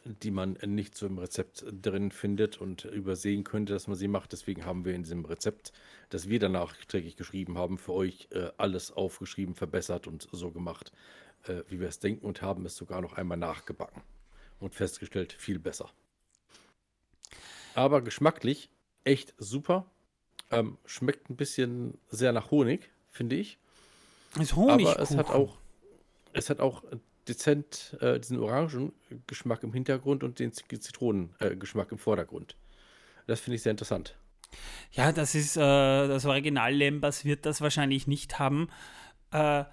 die man nicht so im Rezept drin findet und übersehen könnte, dass man sie macht. Deswegen haben wir in diesem Rezept, das wir danach nachträglich geschrieben haben, für euch äh, alles aufgeschrieben, verbessert und so gemacht, äh, wie wir es denken und haben es sogar noch einmal nachgebacken und festgestellt, viel besser. Aber geschmacklich echt super. Ähm, schmeckt ein bisschen sehr nach Honig, finde ich. Ist Honig. Aber es hat auch, es hat auch dezent äh, diesen Orangengeschmack im Hintergrund und den Zitronengeschmack äh, im Vordergrund. Das finde ich sehr interessant. Ja, das ist äh, das Original Lembas wird das wahrscheinlich nicht haben. Äh,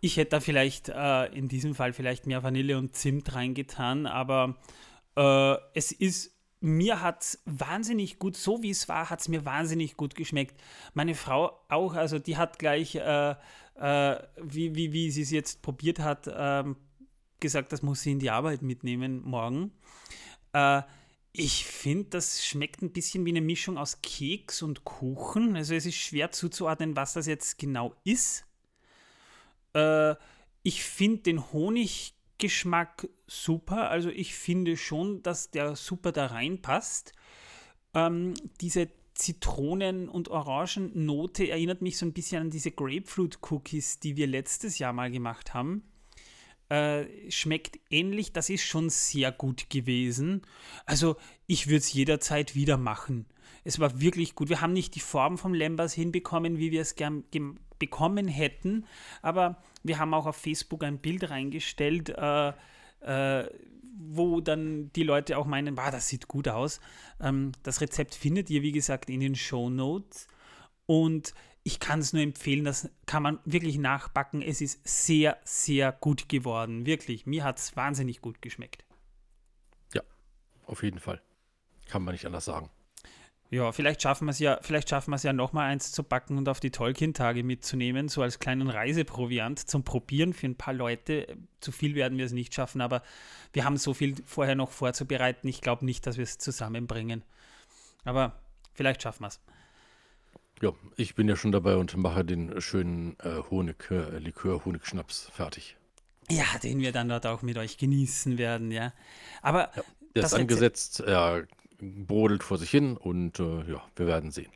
ich hätte da vielleicht äh, in diesem Fall vielleicht mehr Vanille und Zimt reingetan, aber äh, es ist mir hat es wahnsinnig gut, so wie es war, hat es mir wahnsinnig gut geschmeckt. Meine Frau auch, also die hat gleich, äh, äh, wie, wie, wie sie es jetzt probiert hat, äh, gesagt, das muss sie in die Arbeit mitnehmen morgen. Äh, ich finde, das schmeckt ein bisschen wie eine Mischung aus Keks und Kuchen. Also es ist schwer zuzuordnen, was das jetzt genau ist. Äh, ich finde den Honiggeschmack super. Also ich finde schon, dass der super da reinpasst. Ähm, diese Zitronen- und Orangennote erinnert mich so ein bisschen an diese Grapefruit-Cookies, die wir letztes Jahr mal gemacht haben. Äh, schmeckt ähnlich, das ist schon sehr gut gewesen. Also ich würde es jederzeit wieder machen. Es war wirklich gut. Wir haben nicht die Form vom Lembas hinbekommen, wie wir es gern bekommen hätten, aber wir haben auch auf Facebook ein Bild reingestellt, äh, äh, wo dann die Leute auch meinen, wow, das sieht gut aus. Ähm, das Rezept findet ihr, wie gesagt, in den Show Notes. Und ich kann es nur empfehlen, das kann man wirklich nachbacken. Es ist sehr, sehr gut geworden. Wirklich. Mir hat es wahnsinnig gut geschmeckt. Ja, auf jeden Fall. Kann man nicht anders sagen. Ja, vielleicht schaffen wir es ja, vielleicht schaffen wir es ja nochmal eins zu backen und auf die Tolkien-Tage mitzunehmen, so als kleinen Reiseproviant zum Probieren für ein paar Leute. Zu viel werden wir es nicht schaffen, aber wir haben so viel vorher noch vorzubereiten. Ich glaube nicht, dass wir es zusammenbringen. Aber vielleicht schaffen wir es. Ja, ich bin ja schon dabei und mache den schönen äh, Honig, äh, Likör, Honigschnaps fertig. Ja, den wir dann dort auch mit euch genießen werden, ja. Aber ja, der ist angesetzt, er brodelt vor sich hin und äh, ja, wir werden sehen.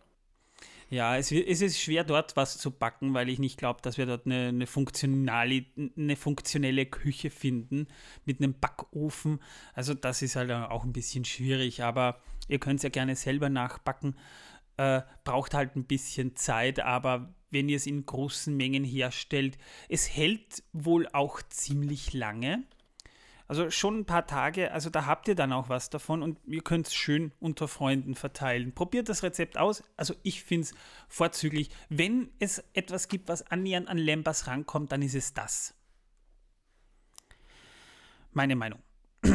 Ja, es, es, ist schwer dort was zu backen, weil ich nicht glaube, dass wir dort eine, eine, funktionale, eine funktionelle Küche finden mit einem Backofen. Also das ist halt auch ein bisschen schwierig, aber ihr könnt es ja gerne selber nachbacken. Äh, braucht halt ein bisschen Zeit, aber wenn ihr es in großen Mengen herstellt, es hält wohl auch ziemlich lange. Also schon ein paar Tage, also da habt ihr dann auch was davon und ihr könnt es schön unter Freunden verteilen. Probiert das Rezept aus. Also ich finde es vorzüglich. Wenn es etwas gibt, was annähernd an Lembas rankommt, dann ist es das. Meine Meinung. (clears throat)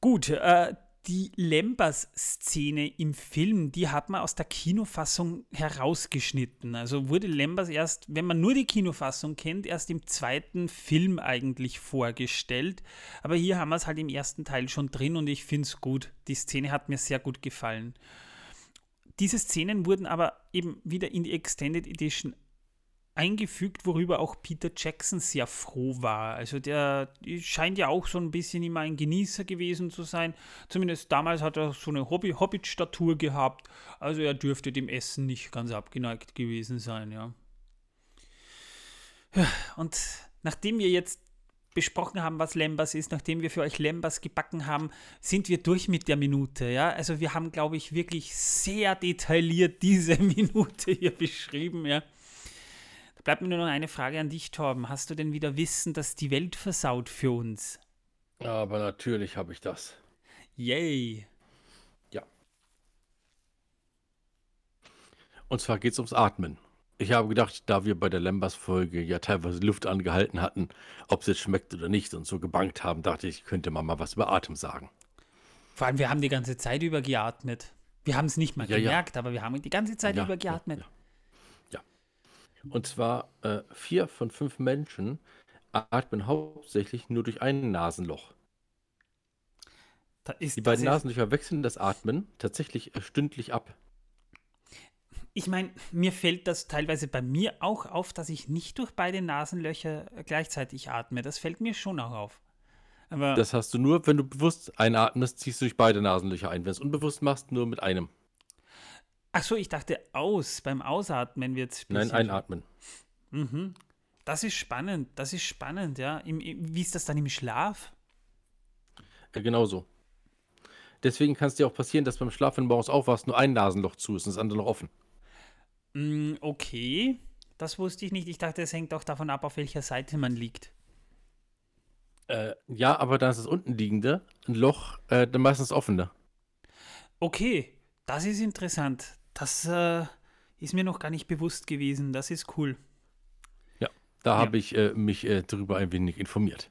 Gut, äh, die Lembers-Szene im Film, die hat man aus der Kinofassung herausgeschnitten. Also wurde Lembers erst, wenn man nur die Kinofassung kennt, erst im zweiten Film eigentlich vorgestellt. Aber hier haben wir es halt im ersten Teil schon drin und ich finde es gut. Die Szene hat mir sehr gut gefallen. Diese Szenen wurden aber eben wieder in die Extended Edition eingefügt, worüber auch Peter Jackson sehr froh war. Also der scheint ja auch so ein bisschen immer ein Genießer gewesen zu sein. Zumindest damals hat er so eine Hobby Hobbit-Statur gehabt. Also er dürfte dem Essen nicht ganz abgeneigt gewesen sein, ja. Und nachdem wir jetzt besprochen haben, was Lembas ist, nachdem wir für euch Lembas gebacken haben, sind wir durch mit der Minute. Ja? Also wir haben, glaube ich, wirklich sehr detailliert diese (laughs) Minute hier beschrieben. Ja? Bleibt mir nur noch eine Frage an dich, Torben. Hast du denn wieder Wissen, dass die Welt versaut für uns? Aber natürlich habe ich das. Yay. Ja. Und zwar geht es ums Atmen. Ich habe gedacht, da wir bei der Lembas-Folge ja teilweise Luft angehalten hatten, ob es jetzt schmeckt oder nicht und so gebankt haben, dachte ich, könnte man mal was über Atem sagen. Vor allem, wir haben die ganze Zeit über geatmet. Wir haben es nicht mal ja, gemerkt, ja. aber wir haben die ganze Zeit ja, über geatmet. Und zwar äh, vier von fünf Menschen atmen hauptsächlich nur durch ein Nasenloch. Ist, Die beiden Nasenlöcher wechseln das Atmen tatsächlich äh, stündlich ab. Ich meine, mir fällt das teilweise bei mir auch auf, dass ich nicht durch beide Nasenlöcher gleichzeitig atme. Das fällt mir schon auch auf. Aber Das hast du nur, wenn du bewusst einatmest, ziehst du durch beide Nasenlöcher ein. Wenn du es unbewusst machst, nur mit einem. Ach so, ich dachte aus. Beim Ausatmen wird es Nein, einatmen. Das ist spannend. Das ist spannend, ja. Im, im, wie ist das dann im Schlaf? Ja, genau so. Deswegen kann es dir auch passieren, dass beim Schlaf, wenn du morgens aufwachst, nur ein Nasenloch zu ist und das andere noch offen. Mm, okay, das wusste ich nicht. Ich dachte, es hängt auch davon ab, auf welcher Seite man liegt. Äh, ja, aber dann ist das untenliegende ein Loch, äh, dann meistens offene. Okay, das ist interessant. Das äh, ist mir noch gar nicht bewusst gewesen. Das ist cool. Ja, da Ja. habe ich äh, mich äh, darüber ein wenig informiert.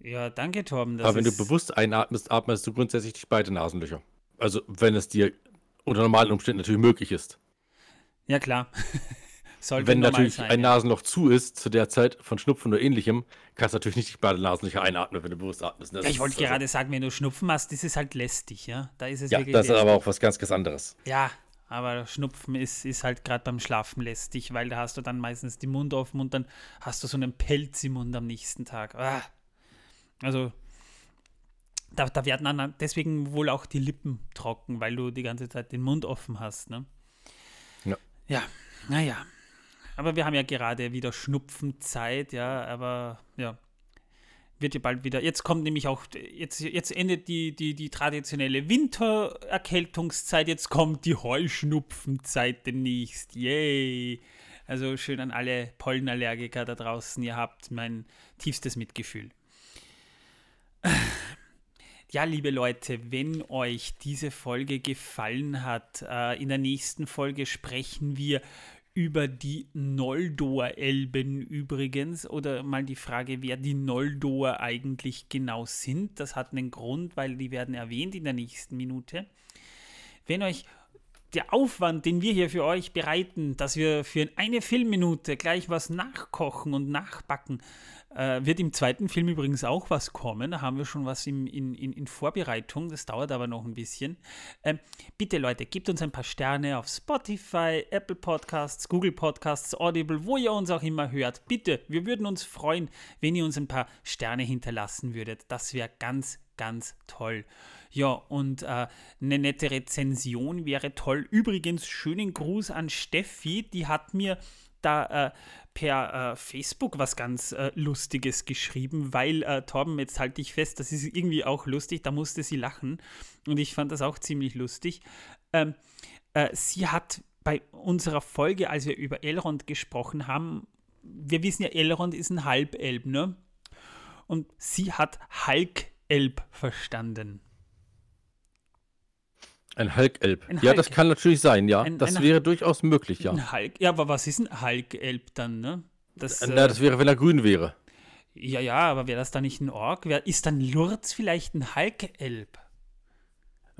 Ja, danke, Torben. Das aber wenn du ist- bewusst einatmest, atmest du grundsätzlich durch beide Nasenlöcher. Also, wenn es dir unter normalen Umständen natürlich möglich ist. Ja, klar. (laughs) Sollte Wenn natürlich sein, ein ja. Nasenloch zu ist, zu der Zeit von Schnupfen oder ähnlichem, kannst du natürlich nicht durch beide Nasenlöcher einatmen, wenn du bewusst atmest. Das Ja, ich ist wollte also- gerade sagen, wenn du Schnupfen hast, ist es halt lästig, ja. Da ist es Ja, wirklich das ist aber auch was ganz, ganz anderes. Ja, aber Schnupfen ist, ist halt gerade beim Schlafen lästig, weil da hast du dann meistens den Mund offen und dann hast du so einen Pelz im Mund am nächsten Tag. Ah. Also, da, da werden dann deswegen wohl auch die Lippen trocken, weil du die ganze Zeit den Mund offen hast. Ne? Ja. Ja, naja. Aber wir haben ja gerade wieder Schnupfenzeit, ja, aber ja. Wird ja bald wieder. Jetzt kommt nämlich auch, jetzt, jetzt endet die, die, die traditionelle Wintererkältungszeit, jetzt kommt die Heuschnupfenzeit demnächst. Yay! Also schön an alle Pollenallergiker da draußen, ihr habt mein tiefstes Mitgefühl. Ja, liebe Leute, wenn euch diese Folge gefallen hat, äh, in der nächsten Folge sprechen wir über die Noldor-Elben übrigens oder mal die Frage, wer die Noldor eigentlich genau sind. Das hat einen Grund, weil die werden erwähnt in der nächsten Minute. Wenn euch der Aufwand, den wir hier für euch bereiten, dass wir für eine Filmminute gleich was nachkochen und nachbacken, äh, wird im zweiten Film übrigens auch was kommen. Da haben wir schon was im, in, in, in Vorbereitung. Das dauert aber noch ein bisschen. Ähm, bitte Leute, gebt uns ein paar Sterne auf Spotify, Apple Podcasts, Google Podcasts, Audible, wo ihr uns auch immer hört. Bitte, wir würden uns freuen, wenn ihr uns ein paar Sterne hinterlassen würdet. Das wäre ganz, ganz toll. Ja, und äh, eine nette Rezension wäre toll. Übrigens, schönen Gruß an Steffi, die hat mir da äh, per äh, Facebook was ganz äh, Lustiges geschrieben, weil äh, Torben, jetzt halte ich fest, das ist irgendwie auch lustig, da musste sie lachen und ich fand das auch ziemlich lustig. Ähm, äh, sie hat bei unserer Folge, als wir über Elrond gesprochen haben, wir wissen ja, Elrond ist ein Halbelb, ne? Und sie hat Halkelb verstanden. Ein Halkelb. Ein Ja, das Halk- kann natürlich sein, ja. Ein- das ein- wäre durchaus möglich, ja. Ein Halk, ja, aber was ist ein Halkelb dann, ne? Das, Na, äh, das wäre, wenn er grün wäre. ja, ja, aber wäre das dann nicht ein Ork? Ist dann Lurz vielleicht ein Halkelb?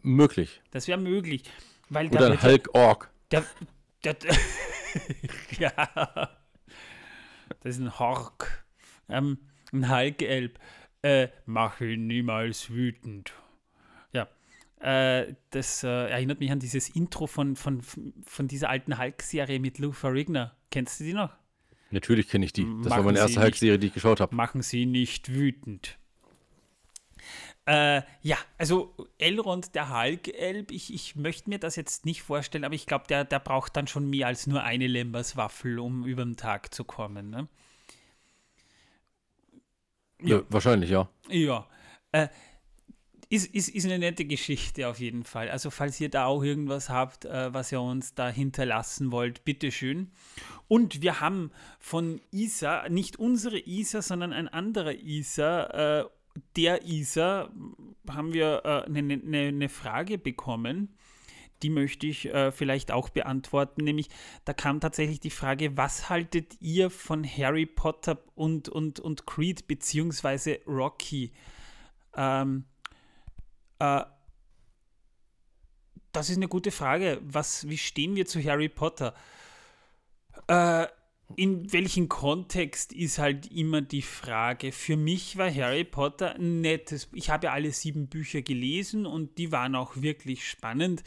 Möglich. Das wäre möglich. Weil Oder ein Hulk-Ork. Der, der, (laughs) ja, das ist ein Hork. Ähm, ein Halkelb. Äh, mach ihn niemals wütend. Ja, äh, das äh, erinnert mich an dieses Intro von, von, von dieser alten Hulk-Serie mit Lou Ferrigno. Kennst du die noch? Natürlich kenne ich die. Das war Machen meine Sie erste. Hulk-Serie, die ich geschaut habe. Machen sie nicht wütend. Äh, ja, also Elrond, der Halkelb, ich, ich möchte mir das jetzt nicht vorstellen, aber ich glaube, der, der braucht dann schon mehr als nur eine Lemberswaffel, um über den Tag zu kommen. Ne? Ja. wahrscheinlich, ja. Ja, äh, ist, ist, ist eine nette Geschichte auf jeden Fall. Also falls ihr da auch irgendwas habt, äh, was ihr uns da hinterlassen wollt, bitteschön. Und wir haben von Isa, nicht unsere Isa, sondern ein anderer Isa, äh, der Isa, haben wir äh, eine ne, ne Frage bekommen. Die möchte ich äh, vielleicht auch beantworten. Nämlich, da kam tatsächlich die Frage, was haltet ihr von Harry Potter und, und, und Creed beziehungsweise Rocky? Ähm, äh, das ist eine gute Frage. Was, wie stehen wir zu Harry Potter? Äh, in welchem Kontext ist halt immer die Frage. Für mich war Harry Potter ein nettes. Ich habe ja alle sieben Bücher gelesen und die waren auch wirklich spannend.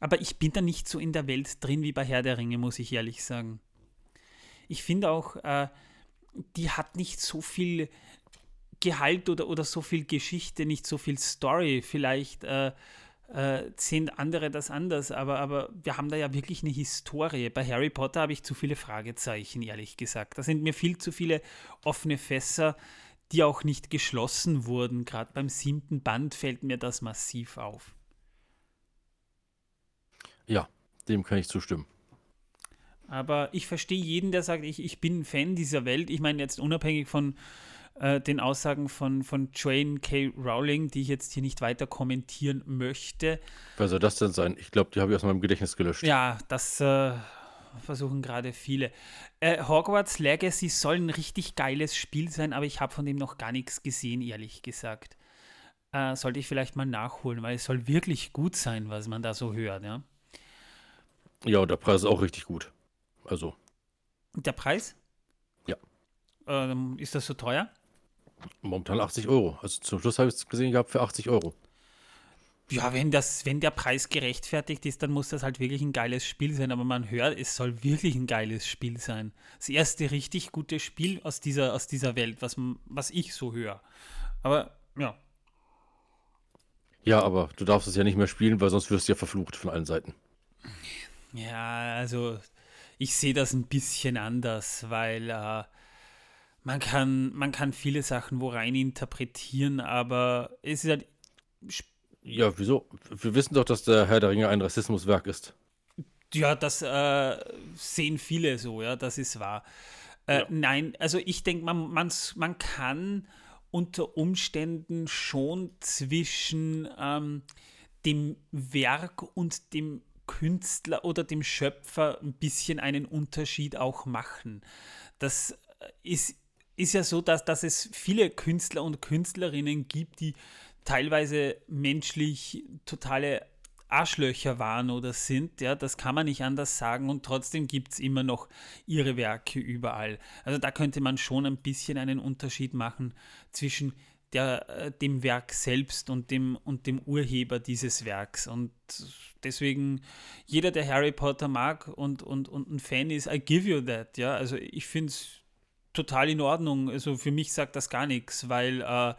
Aber ich bin da nicht so in der Welt drin wie bei Herr der Ringe, muss ich ehrlich sagen. Ich finde auch, äh, die hat nicht so viel Gehalt oder, oder so viel Geschichte, nicht so viel Story. Vielleicht äh, äh, sehen andere das anders, aber, aber wir haben da ja wirklich eine Historie. Bei Harry Potter habe ich zu viele Fragezeichen, ehrlich gesagt. Da sind mir viel zu viele offene Fässer, die auch nicht geschlossen wurden. Gerade beim siebten Band fällt mir das massiv auf. Ja, dem kann ich zustimmen. Aber ich verstehe jeden, der sagt, ich, ich bin Fan dieser Welt. Ich meine, jetzt unabhängig von äh, den Aussagen von, von Joanne K. Rowling, die ich jetzt hier nicht weiter kommentieren möchte. Wer soll das denn sein? Ich glaube, die habe ich aus meinem Gedächtnis gelöscht. Ja, das äh, versuchen gerade viele. Äh, Hogwarts Legacy soll ein richtig geiles Spiel sein, aber ich habe von dem noch gar nichts gesehen, ehrlich gesagt. Äh, sollte ich vielleicht mal nachholen, weil es soll wirklich gut sein, was man da so hört, ja. Ja, und der Preis ist auch richtig gut. Also. Der Preis? Ja. Ähm, ist das so teuer? Momentan 80 Euro. Also zum Schluss habe ich es gesehen gehabt für 80 Euro. Ja, wenn, das, wenn der Preis gerechtfertigt ist, dann muss das halt wirklich ein geiles Spiel sein. Aber man hört, es soll wirklich ein geiles Spiel sein. Das erste richtig gute Spiel aus dieser, aus dieser Welt, was, was ich so höre. Aber ja. Ja, aber du darfst es ja nicht mehr spielen, weil sonst wirst du ja verflucht von allen Seiten. Ja, also ich sehe das ein bisschen anders, weil äh, man, kann, man kann viele Sachen wo rein interpretieren, aber es ist halt. Ja, wieso? Wir wissen doch, dass der Herr der Ringe ein Rassismuswerk ist. Ja, das äh, sehen viele so, ja, das ist wahr. Äh, ja. Nein, also ich denke, man, man, man kann unter Umständen schon zwischen ähm, dem Werk und dem Künstler oder dem Schöpfer ein bisschen einen Unterschied auch machen. Das ist, ist ja so, dass, dass es viele Künstler und Künstlerinnen gibt, die teilweise menschlich totale Arschlöcher waren oder sind, ja, das kann man nicht anders sagen und trotzdem gibt es immer noch ihre Werke überall. Also da könnte man schon ein bisschen einen Unterschied machen zwischen der, äh, dem Werk selbst und dem, und dem Urheber dieses Werks. Und deswegen, jeder, der Harry Potter mag und, und, und ein Fan ist, I give you that. Ja? Also ich finde es total in Ordnung. Also für mich sagt das gar nichts, weil äh,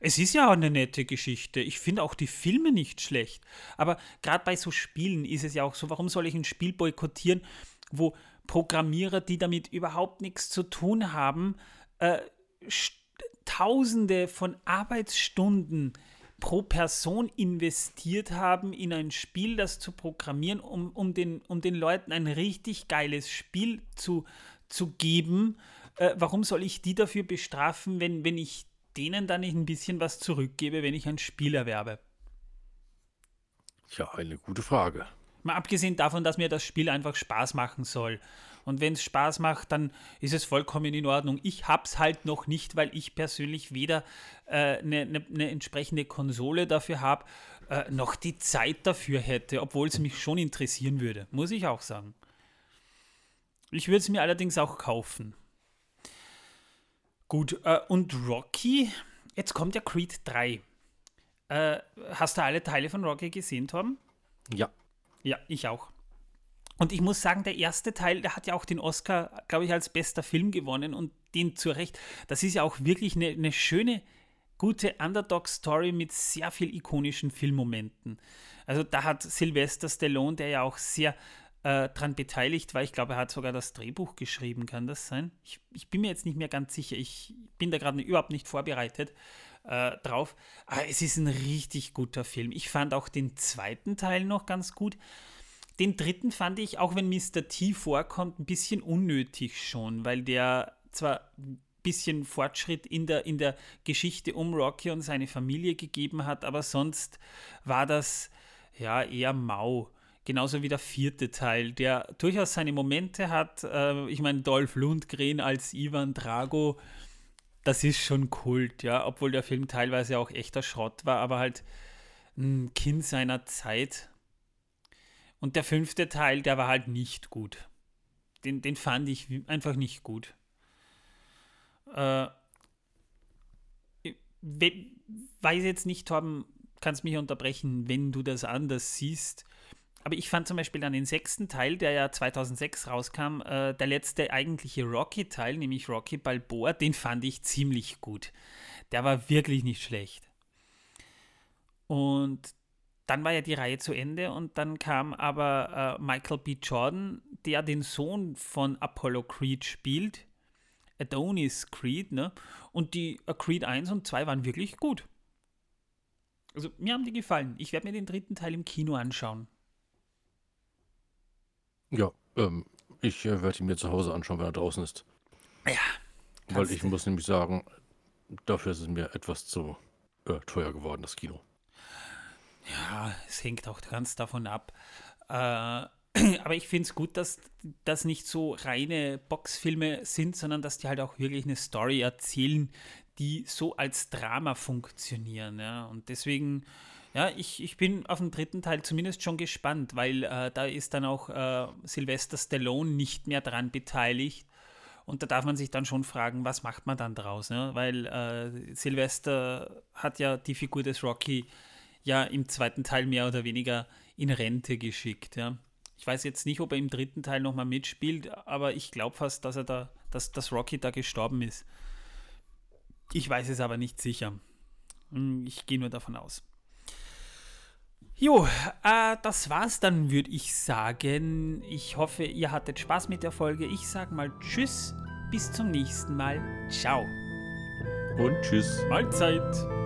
es ist ja eine nette Geschichte. Ich finde auch die Filme nicht schlecht. Aber gerade bei so Spielen ist es ja auch so, warum soll ich ein Spiel boykottieren, wo Programmierer, die damit überhaupt nichts zu tun haben, äh, Tausende von Arbeitsstunden pro Person investiert haben in ein Spiel, das zu programmieren, um, um, den, um den Leuten ein richtig geiles Spiel zu, zu geben. Äh, warum soll ich die dafür bestrafen, wenn, wenn ich denen dann nicht ein bisschen was zurückgebe, wenn ich ein Spiel erwerbe? Ja, eine gute Frage. Mal abgesehen davon, dass mir das Spiel einfach Spaß machen soll. Und wenn es Spaß macht, dann ist es vollkommen in Ordnung. Ich habe es halt noch nicht, weil ich persönlich weder eine äh, ne, ne, ne entsprechende Konsole dafür habe, äh, noch die Zeit dafür hätte, obwohl es mich schon interessieren würde, muss ich auch sagen. Ich würde es mir allerdings auch kaufen. Gut, äh, und Rocky, jetzt kommt ja Creed 3. Äh, hast du alle Teile von Rocky gesehen, Tom? Ja. Ja, ich auch. Und ich muss sagen, der erste Teil, der hat ja auch den Oscar, glaube ich, als bester Film gewonnen und den zu Recht. Das ist ja auch wirklich eine, eine schöne, gute Underdog-Story mit sehr viel ikonischen Filmmomenten. Also da hat Sylvester Stallone, der ja auch sehr äh, dran beteiligt war, ich glaube, er hat sogar das Drehbuch geschrieben, kann das sein? Ich, ich bin mir jetzt nicht mehr ganz sicher, ich bin da gerade überhaupt nicht vorbereitet äh, drauf. Aber es ist ein richtig guter Film. Ich fand auch den zweiten Teil noch ganz gut. Den dritten fand ich, auch wenn Mr. T vorkommt, ein bisschen unnötig schon, weil der zwar ein bisschen Fortschritt in der, in der Geschichte um Rocky und seine Familie gegeben hat, aber sonst war das ja eher mau. Genauso wie der vierte Teil, der durchaus seine Momente hat. Äh, ich meine, Dolph Lundgren als Ivan Drago, das ist schon Kult, ja, obwohl der Film teilweise auch echter Schrott war, aber halt ein Kind seiner Zeit und der fünfte Teil, der war halt nicht gut. Den, den fand ich einfach nicht gut. Äh, weiß jetzt nicht, Torben, kannst mich unterbrechen, wenn du das anders siehst. Aber ich fand zum Beispiel dann den sechsten Teil, der ja 2006 rauskam, äh, der letzte eigentliche Rocky-Teil, nämlich Rocky Balboa, den fand ich ziemlich gut. Der war wirklich nicht schlecht. Und dann war ja die Reihe zu Ende und dann kam aber äh, Michael B. Jordan, der den Sohn von Apollo Creed spielt, Adonis Creed, ne? Und die äh, Creed 1 und 2 waren wirklich gut. Also mir haben die gefallen. Ich werde mir den dritten Teil im Kino anschauen. Ja, ähm, ich äh, werde ihn mir zu Hause anschauen, wenn er draußen ist. Ja. Weil ich muss nämlich sagen, dafür ist es mir etwas zu äh, teuer geworden, das Kino. Ja, es hängt auch ganz davon ab. Äh, (clears throat) aber ich finde es gut, dass das nicht so reine Boxfilme sind, sondern dass die halt auch wirklich eine Story erzählen, die so als Drama funktionieren. Ja? Und deswegen ja, ich, ich bin auf den dritten Teil zumindest schon gespannt, weil äh, da ist dann auch äh, Sylvester Stallone nicht mehr dran beteiligt. Und da darf man sich dann schon fragen, was macht man dann draus? Ne? Weil äh, Sylvester hat ja die Figur des Rocky ja im zweiten Teil mehr oder weniger in Rente geschickt. Ja? Ich weiß jetzt nicht, ob er im dritten Teil nochmal mitspielt, aber ich glaube fast, dass er da, dass, dass Rocky da gestorben ist. Ich weiß es aber nicht sicher. Hm, ich gehe nur davon aus. Jo, äh, das war's dann, würde ich sagen. Ich hoffe, ihr hattet Spaß mit der Folge. Ich sag mal Tschüss, bis zum nächsten Mal. Ciao. Und Tschüss. Mahlzeit.